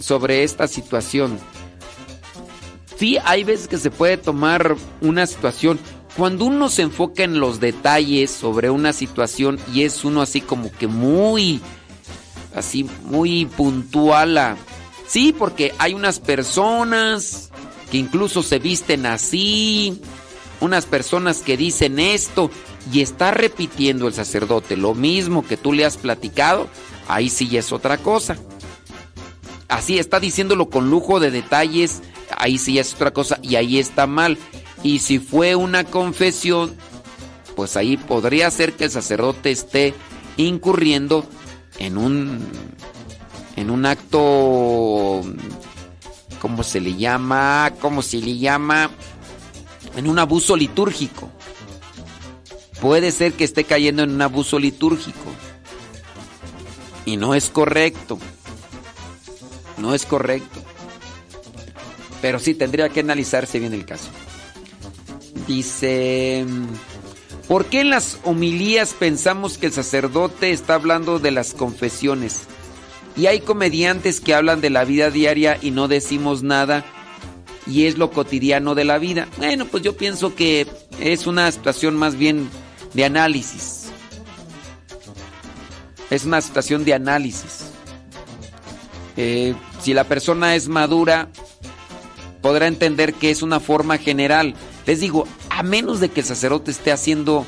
sobre esta situación. Sí, hay veces que se puede tomar una situación. Cuando uno se enfoca en los detalles sobre una situación y es uno así como que muy, así muy puntual a... Sí, porque hay unas personas que incluso se visten así, unas personas que dicen esto y está repitiendo el sacerdote lo mismo que tú le has platicado, ahí sí es otra cosa. Así está diciéndolo con lujo de detalles, ahí sí es otra cosa y ahí está mal. Y si fue una confesión, pues ahí podría ser que el sacerdote esté incurriendo en un en un acto ¿cómo se le llama? ¿Cómo se le llama? En un abuso litúrgico. Puede ser que esté cayendo en un abuso litúrgico. Y no es correcto. No es correcto. Pero sí, tendría que analizarse bien el caso. Dice, ¿por qué en las homilías pensamos que el sacerdote está hablando de las confesiones? Y hay comediantes que hablan de la vida diaria y no decimos nada y es lo cotidiano de la vida. Bueno, pues yo pienso que es una situación más bien de análisis. Es una situación de análisis. Eh, si la persona es madura, podrá entender que es una forma general. Les digo, a menos de que el sacerdote esté haciendo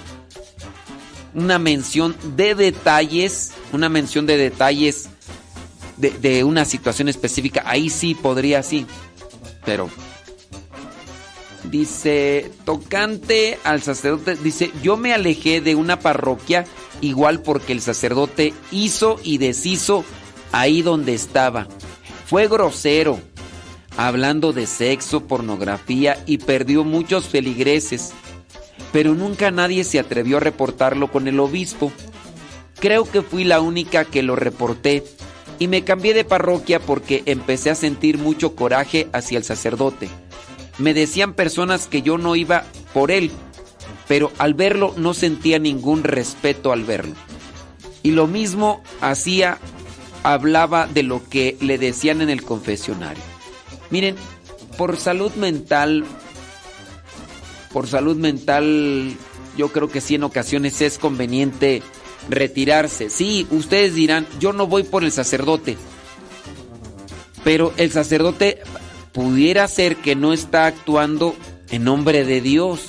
una mención de detalles, una mención de detalles de, de una situación específica, ahí sí podría sí. Pero dice, tocante al sacerdote, dice, yo me alejé de una parroquia igual porque el sacerdote hizo y deshizo ahí donde estaba. Fue grosero, hablando de sexo, pornografía y perdió muchos feligreses. Pero nunca nadie se atrevió a reportarlo con el obispo. Creo que fui la única que lo reporté y me cambié de parroquia porque empecé a sentir mucho coraje hacia el sacerdote. Me decían personas que yo no iba por él, pero al verlo no sentía ningún respeto al verlo. Y lo mismo hacía, hablaba de lo que le decían en el confesionario. Miren, por salud mental, por salud mental, yo creo que sí en ocasiones es conveniente retirarse. Sí, ustedes dirán, yo no voy por el sacerdote. Pero el sacerdote pudiera ser que no está actuando en nombre de Dios.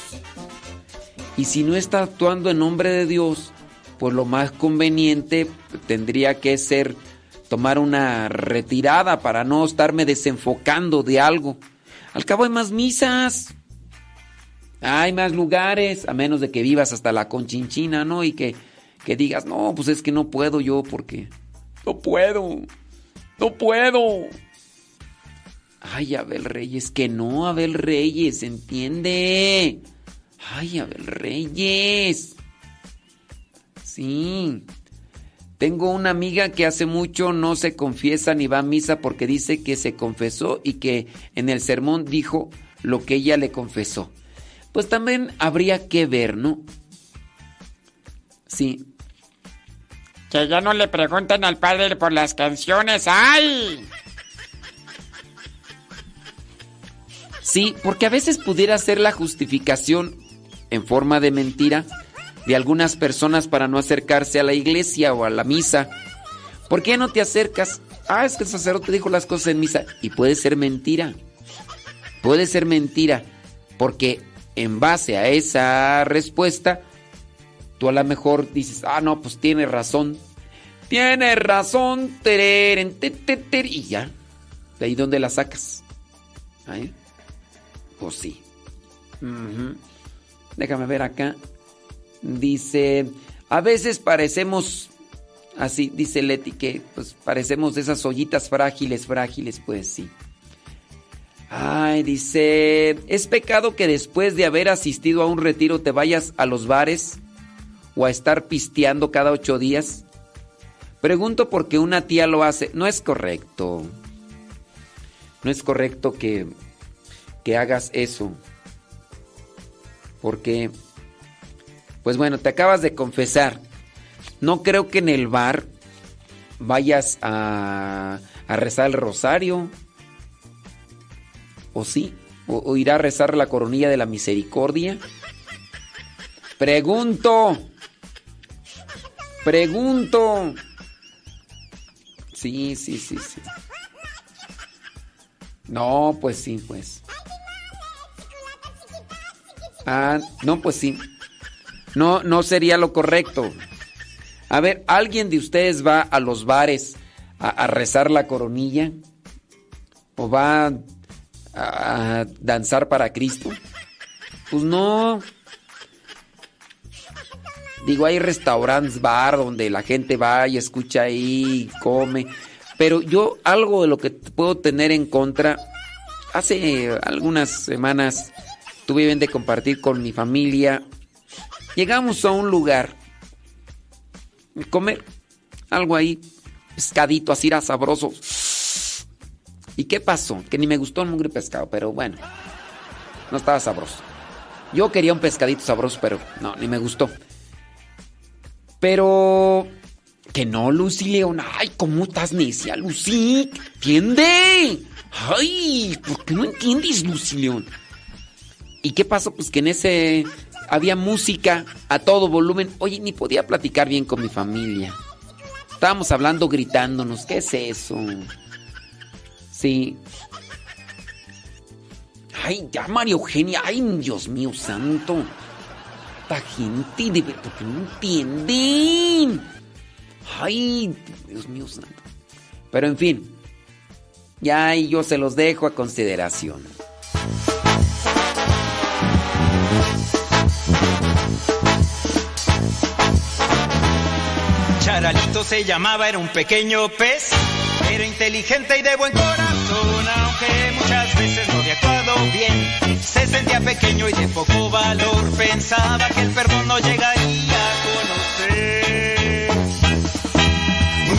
Y si no está actuando en nombre de Dios, pues lo más conveniente tendría que ser tomar una retirada para no estarme desenfocando de algo. Al cabo hay más misas. Hay más lugares, a menos de que vivas hasta la conchinchina, ¿no? Y que, que digas, no, pues es que no puedo yo porque... No puedo. No puedo. Ay, Abel Reyes, que no, Abel Reyes, entiende. Ay, Abel Reyes. Sí. Tengo una amiga que hace mucho no se confiesa ni va a misa porque dice que se confesó y que en el sermón dijo lo que ella le confesó. Pues también habría que ver, ¿no? Sí. Que ya no le pregunten al padre por las canciones. ¡Ay! Sí, porque a veces pudiera ser la justificación en forma de mentira de algunas personas para no acercarse a la iglesia o a la misa. ¿Por qué no te acercas? Ah, es que el sacerdote dijo las cosas en misa. Y puede ser mentira. Puede ser mentira. Porque en base a esa respuesta, tú a lo mejor dices, ah, no, pues tiene razón. Tiene razón. tereren, te, te, ter", y ya. De ahí donde la sacas. ¿Ahí? Pues sí. Déjame ver acá. Dice, a veces parecemos, así dice Leti, que pues parecemos esas ollitas frágiles, frágiles, pues sí. Ay, dice, ¿es pecado que después de haber asistido a un retiro te vayas a los bares o a estar pisteando cada ocho días? Pregunto porque una tía lo hace. No es correcto. No es correcto que, que hagas eso. Porque, pues bueno, te acabas de confesar. No creo que en el bar vayas a, rezar el rosario. ¿O sí? ¿O, o irá a rezar la coronilla de la misericordia? Pregunto. Pregunto. Sí, sí, sí, sí. No, pues sí, pues. Ah, no, pues sí. No, no sería lo correcto. A ver, ¿alguien de ustedes va a los bares a, rezar la coronilla? ¿O va a, a danzar para Cristo? Pues no. Digo, hay restaurantes, bar, donde la gente va y escucha ahí, y come. Pero yo algo de lo que puedo tener en contra, hace algunas semanas tuve bien de compartir con mi familia. Llegamos a un lugar, comer algo ahí, pescadito así era sabroso. ¿Y qué pasó? Que ni me gustó el mugre pescado, pero bueno. No estaba sabroso. Yo quería un pescadito sabroso, pero no, ni me gustó. Pero... Que no, Lucy León. Ay, ¿cómo estás necia, Lucy? ¿Entiende? Ay, ¿por qué no entiendes, Lucy León? ¿Y qué pasó? Pues que en ese había música a todo volumen. Oye, ni podía platicar bien con mi familia. Estábamos hablando gritándonos. ¿Qué es eso? Sí. Ay, ya María Eugenia. Ay, Dios mío santo. Esta gente de que no entienden. Ay, Dios mío santo. Pero en fin. Ya yo se los dejo a consideración. Charalito se llamaba, era un pequeño pez. Era inteligente y de buen corazón, aunque muchas veces no había actuado bien. Se sentía pequeño y de poco valor, pensaba que el perdón no llegaría a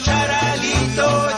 Charalito,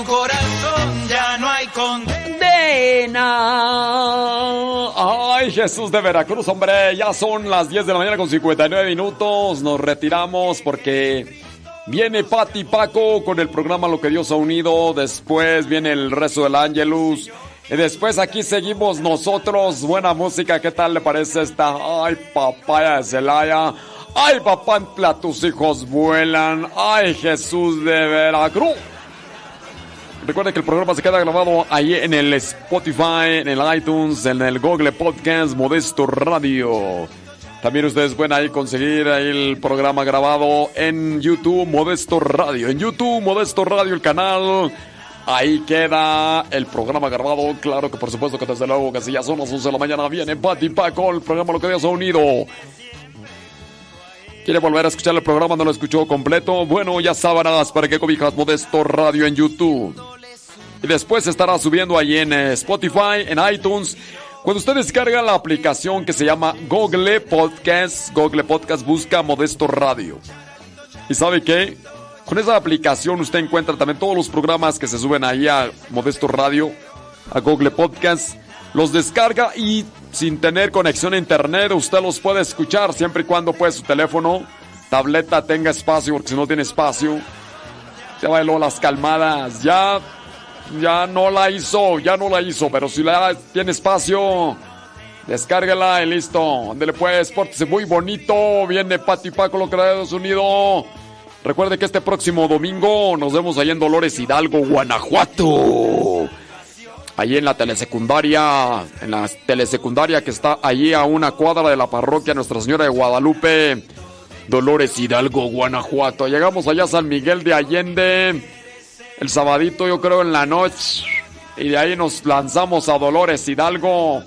tu corazón, ya no hay condena. Ay, Jesús de Veracruz, hombre, ya son las 10 de la mañana con 59 minutos. Nos retiramos porque viene Pati Paco con el programa Lo que Dios ha unido. Después viene el resto del Ángelus. Y después aquí seguimos nosotros. Buena música, ¿qué tal le parece esta? Ay, papaya de Celaya. Ay, papá, tus hijos vuelan. Ay, Jesús de Veracruz. Recuerden que el programa se queda grabado ahí en el Spotify, en el iTunes, en el Google Podcast Modesto Radio. También ustedes pueden ahí conseguir ahí el programa grabado en YouTube Modesto Radio. En YouTube Modesto Radio, el canal. Ahí queda el programa grabado. Claro que por supuesto que desde luego que si ya son las 11 de la mañana viene Pati Paco, el programa Lo que Dios ha unido. ¿Quiere volver a escuchar el programa? ¿No lo escuchó completo? Bueno, ya sábanas para que cobijas Modesto Radio en YouTube. Y después estará subiendo ahí en eh, Spotify, en iTunes. Cuando usted descarga la aplicación que se llama Google Podcast, Google Podcast busca Modesto Radio. ¿Y sabe qué? Con esa aplicación usted encuentra también todos los programas que se suben ahí a Modesto Radio, a Google Podcast. Los descarga y sin tener conexión a internet usted los puede escuchar siempre y cuando pues su teléfono, tableta tenga espacio, porque si no tiene espacio, se bailó las calmadas. Ya, ya no la hizo, ya no la hizo, pero si la tiene espacio, descárgala y listo. Ándele pues, pórtese muy bonito. Viene Pati Paco, lo Estados Unidos. Recuerde que este próximo domingo nos vemos allá en Dolores Hidalgo, Guanajuato. Allí en la telesecundaria, en la telesecundaria que está allí a una cuadra de la parroquia Nuestra Señora de Guadalupe, Dolores Hidalgo, Guanajuato. Llegamos allá a San Miguel de Allende el sabadito, yo creo, en la noche. Y de ahí nos lanzamos a Dolores Hidalgo.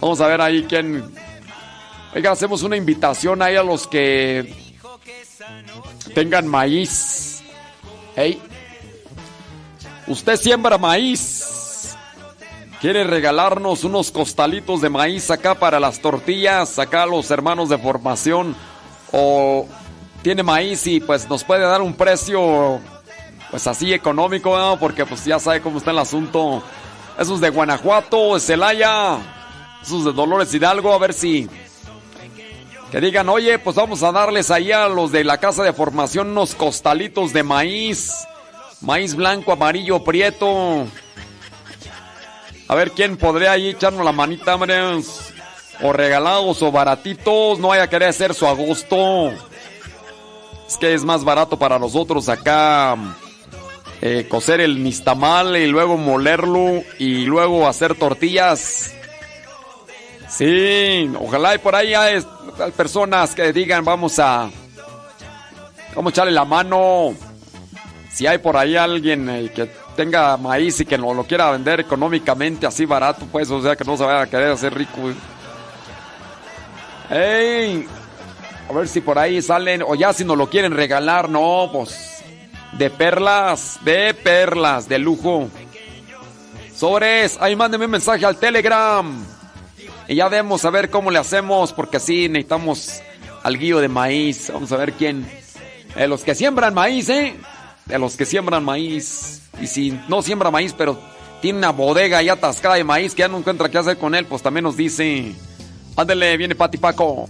Vamos a ver ahí quién. Oiga, hacemos una invitación ahí a los que tengan maíz. Hey, usted siembra maíz. ¿Quiere regalarnos unos costalitos de maíz acá para las tortillas? Acá los hermanos de formación. O tiene maíz y pues nos puede dar un precio pues así económico, ¿no? porque pues ya sabe cómo está el asunto. Esos de Guanajuato, Celaya, esos de Dolores Hidalgo, a ver si que digan, oye, pues vamos a darles ahí a los de la casa de formación unos costalitos de maíz. Maíz blanco, amarillo, prieto. A ver quién podría ahí echarnos la manita, hombre. O regalados o baratitos. No vaya a querer hacer su agosto. Es que es más barato para nosotros acá eh, cocer el nistamal y luego molerlo y luego hacer tortillas. Sí, ojalá y por ahí hay personas que digan vamos a vamos a echarle la mano. Si hay por ahí alguien eh, que tenga maíz y que no lo quiera vender económicamente así barato, pues, o sea, que no se vaya a querer hacer rico. A ver si por ahí salen, o ya si nos lo quieren regalar, no, pues, de perlas, de perlas, de lujo. Sobres, ahí mándenme un mensaje al Telegram. Y ya vemos a ver cómo le hacemos, porque sí, necesitamos al guío de maíz. Vamos a ver quién. De los que siembran maíz, ¿eh? De los que siembran maíz. Y si no siembra maíz, pero tiene una bodega ya atascada de maíz que ya no encuentra qué hacer con él, pues también nos dice. Ándele, viene Pati Paco.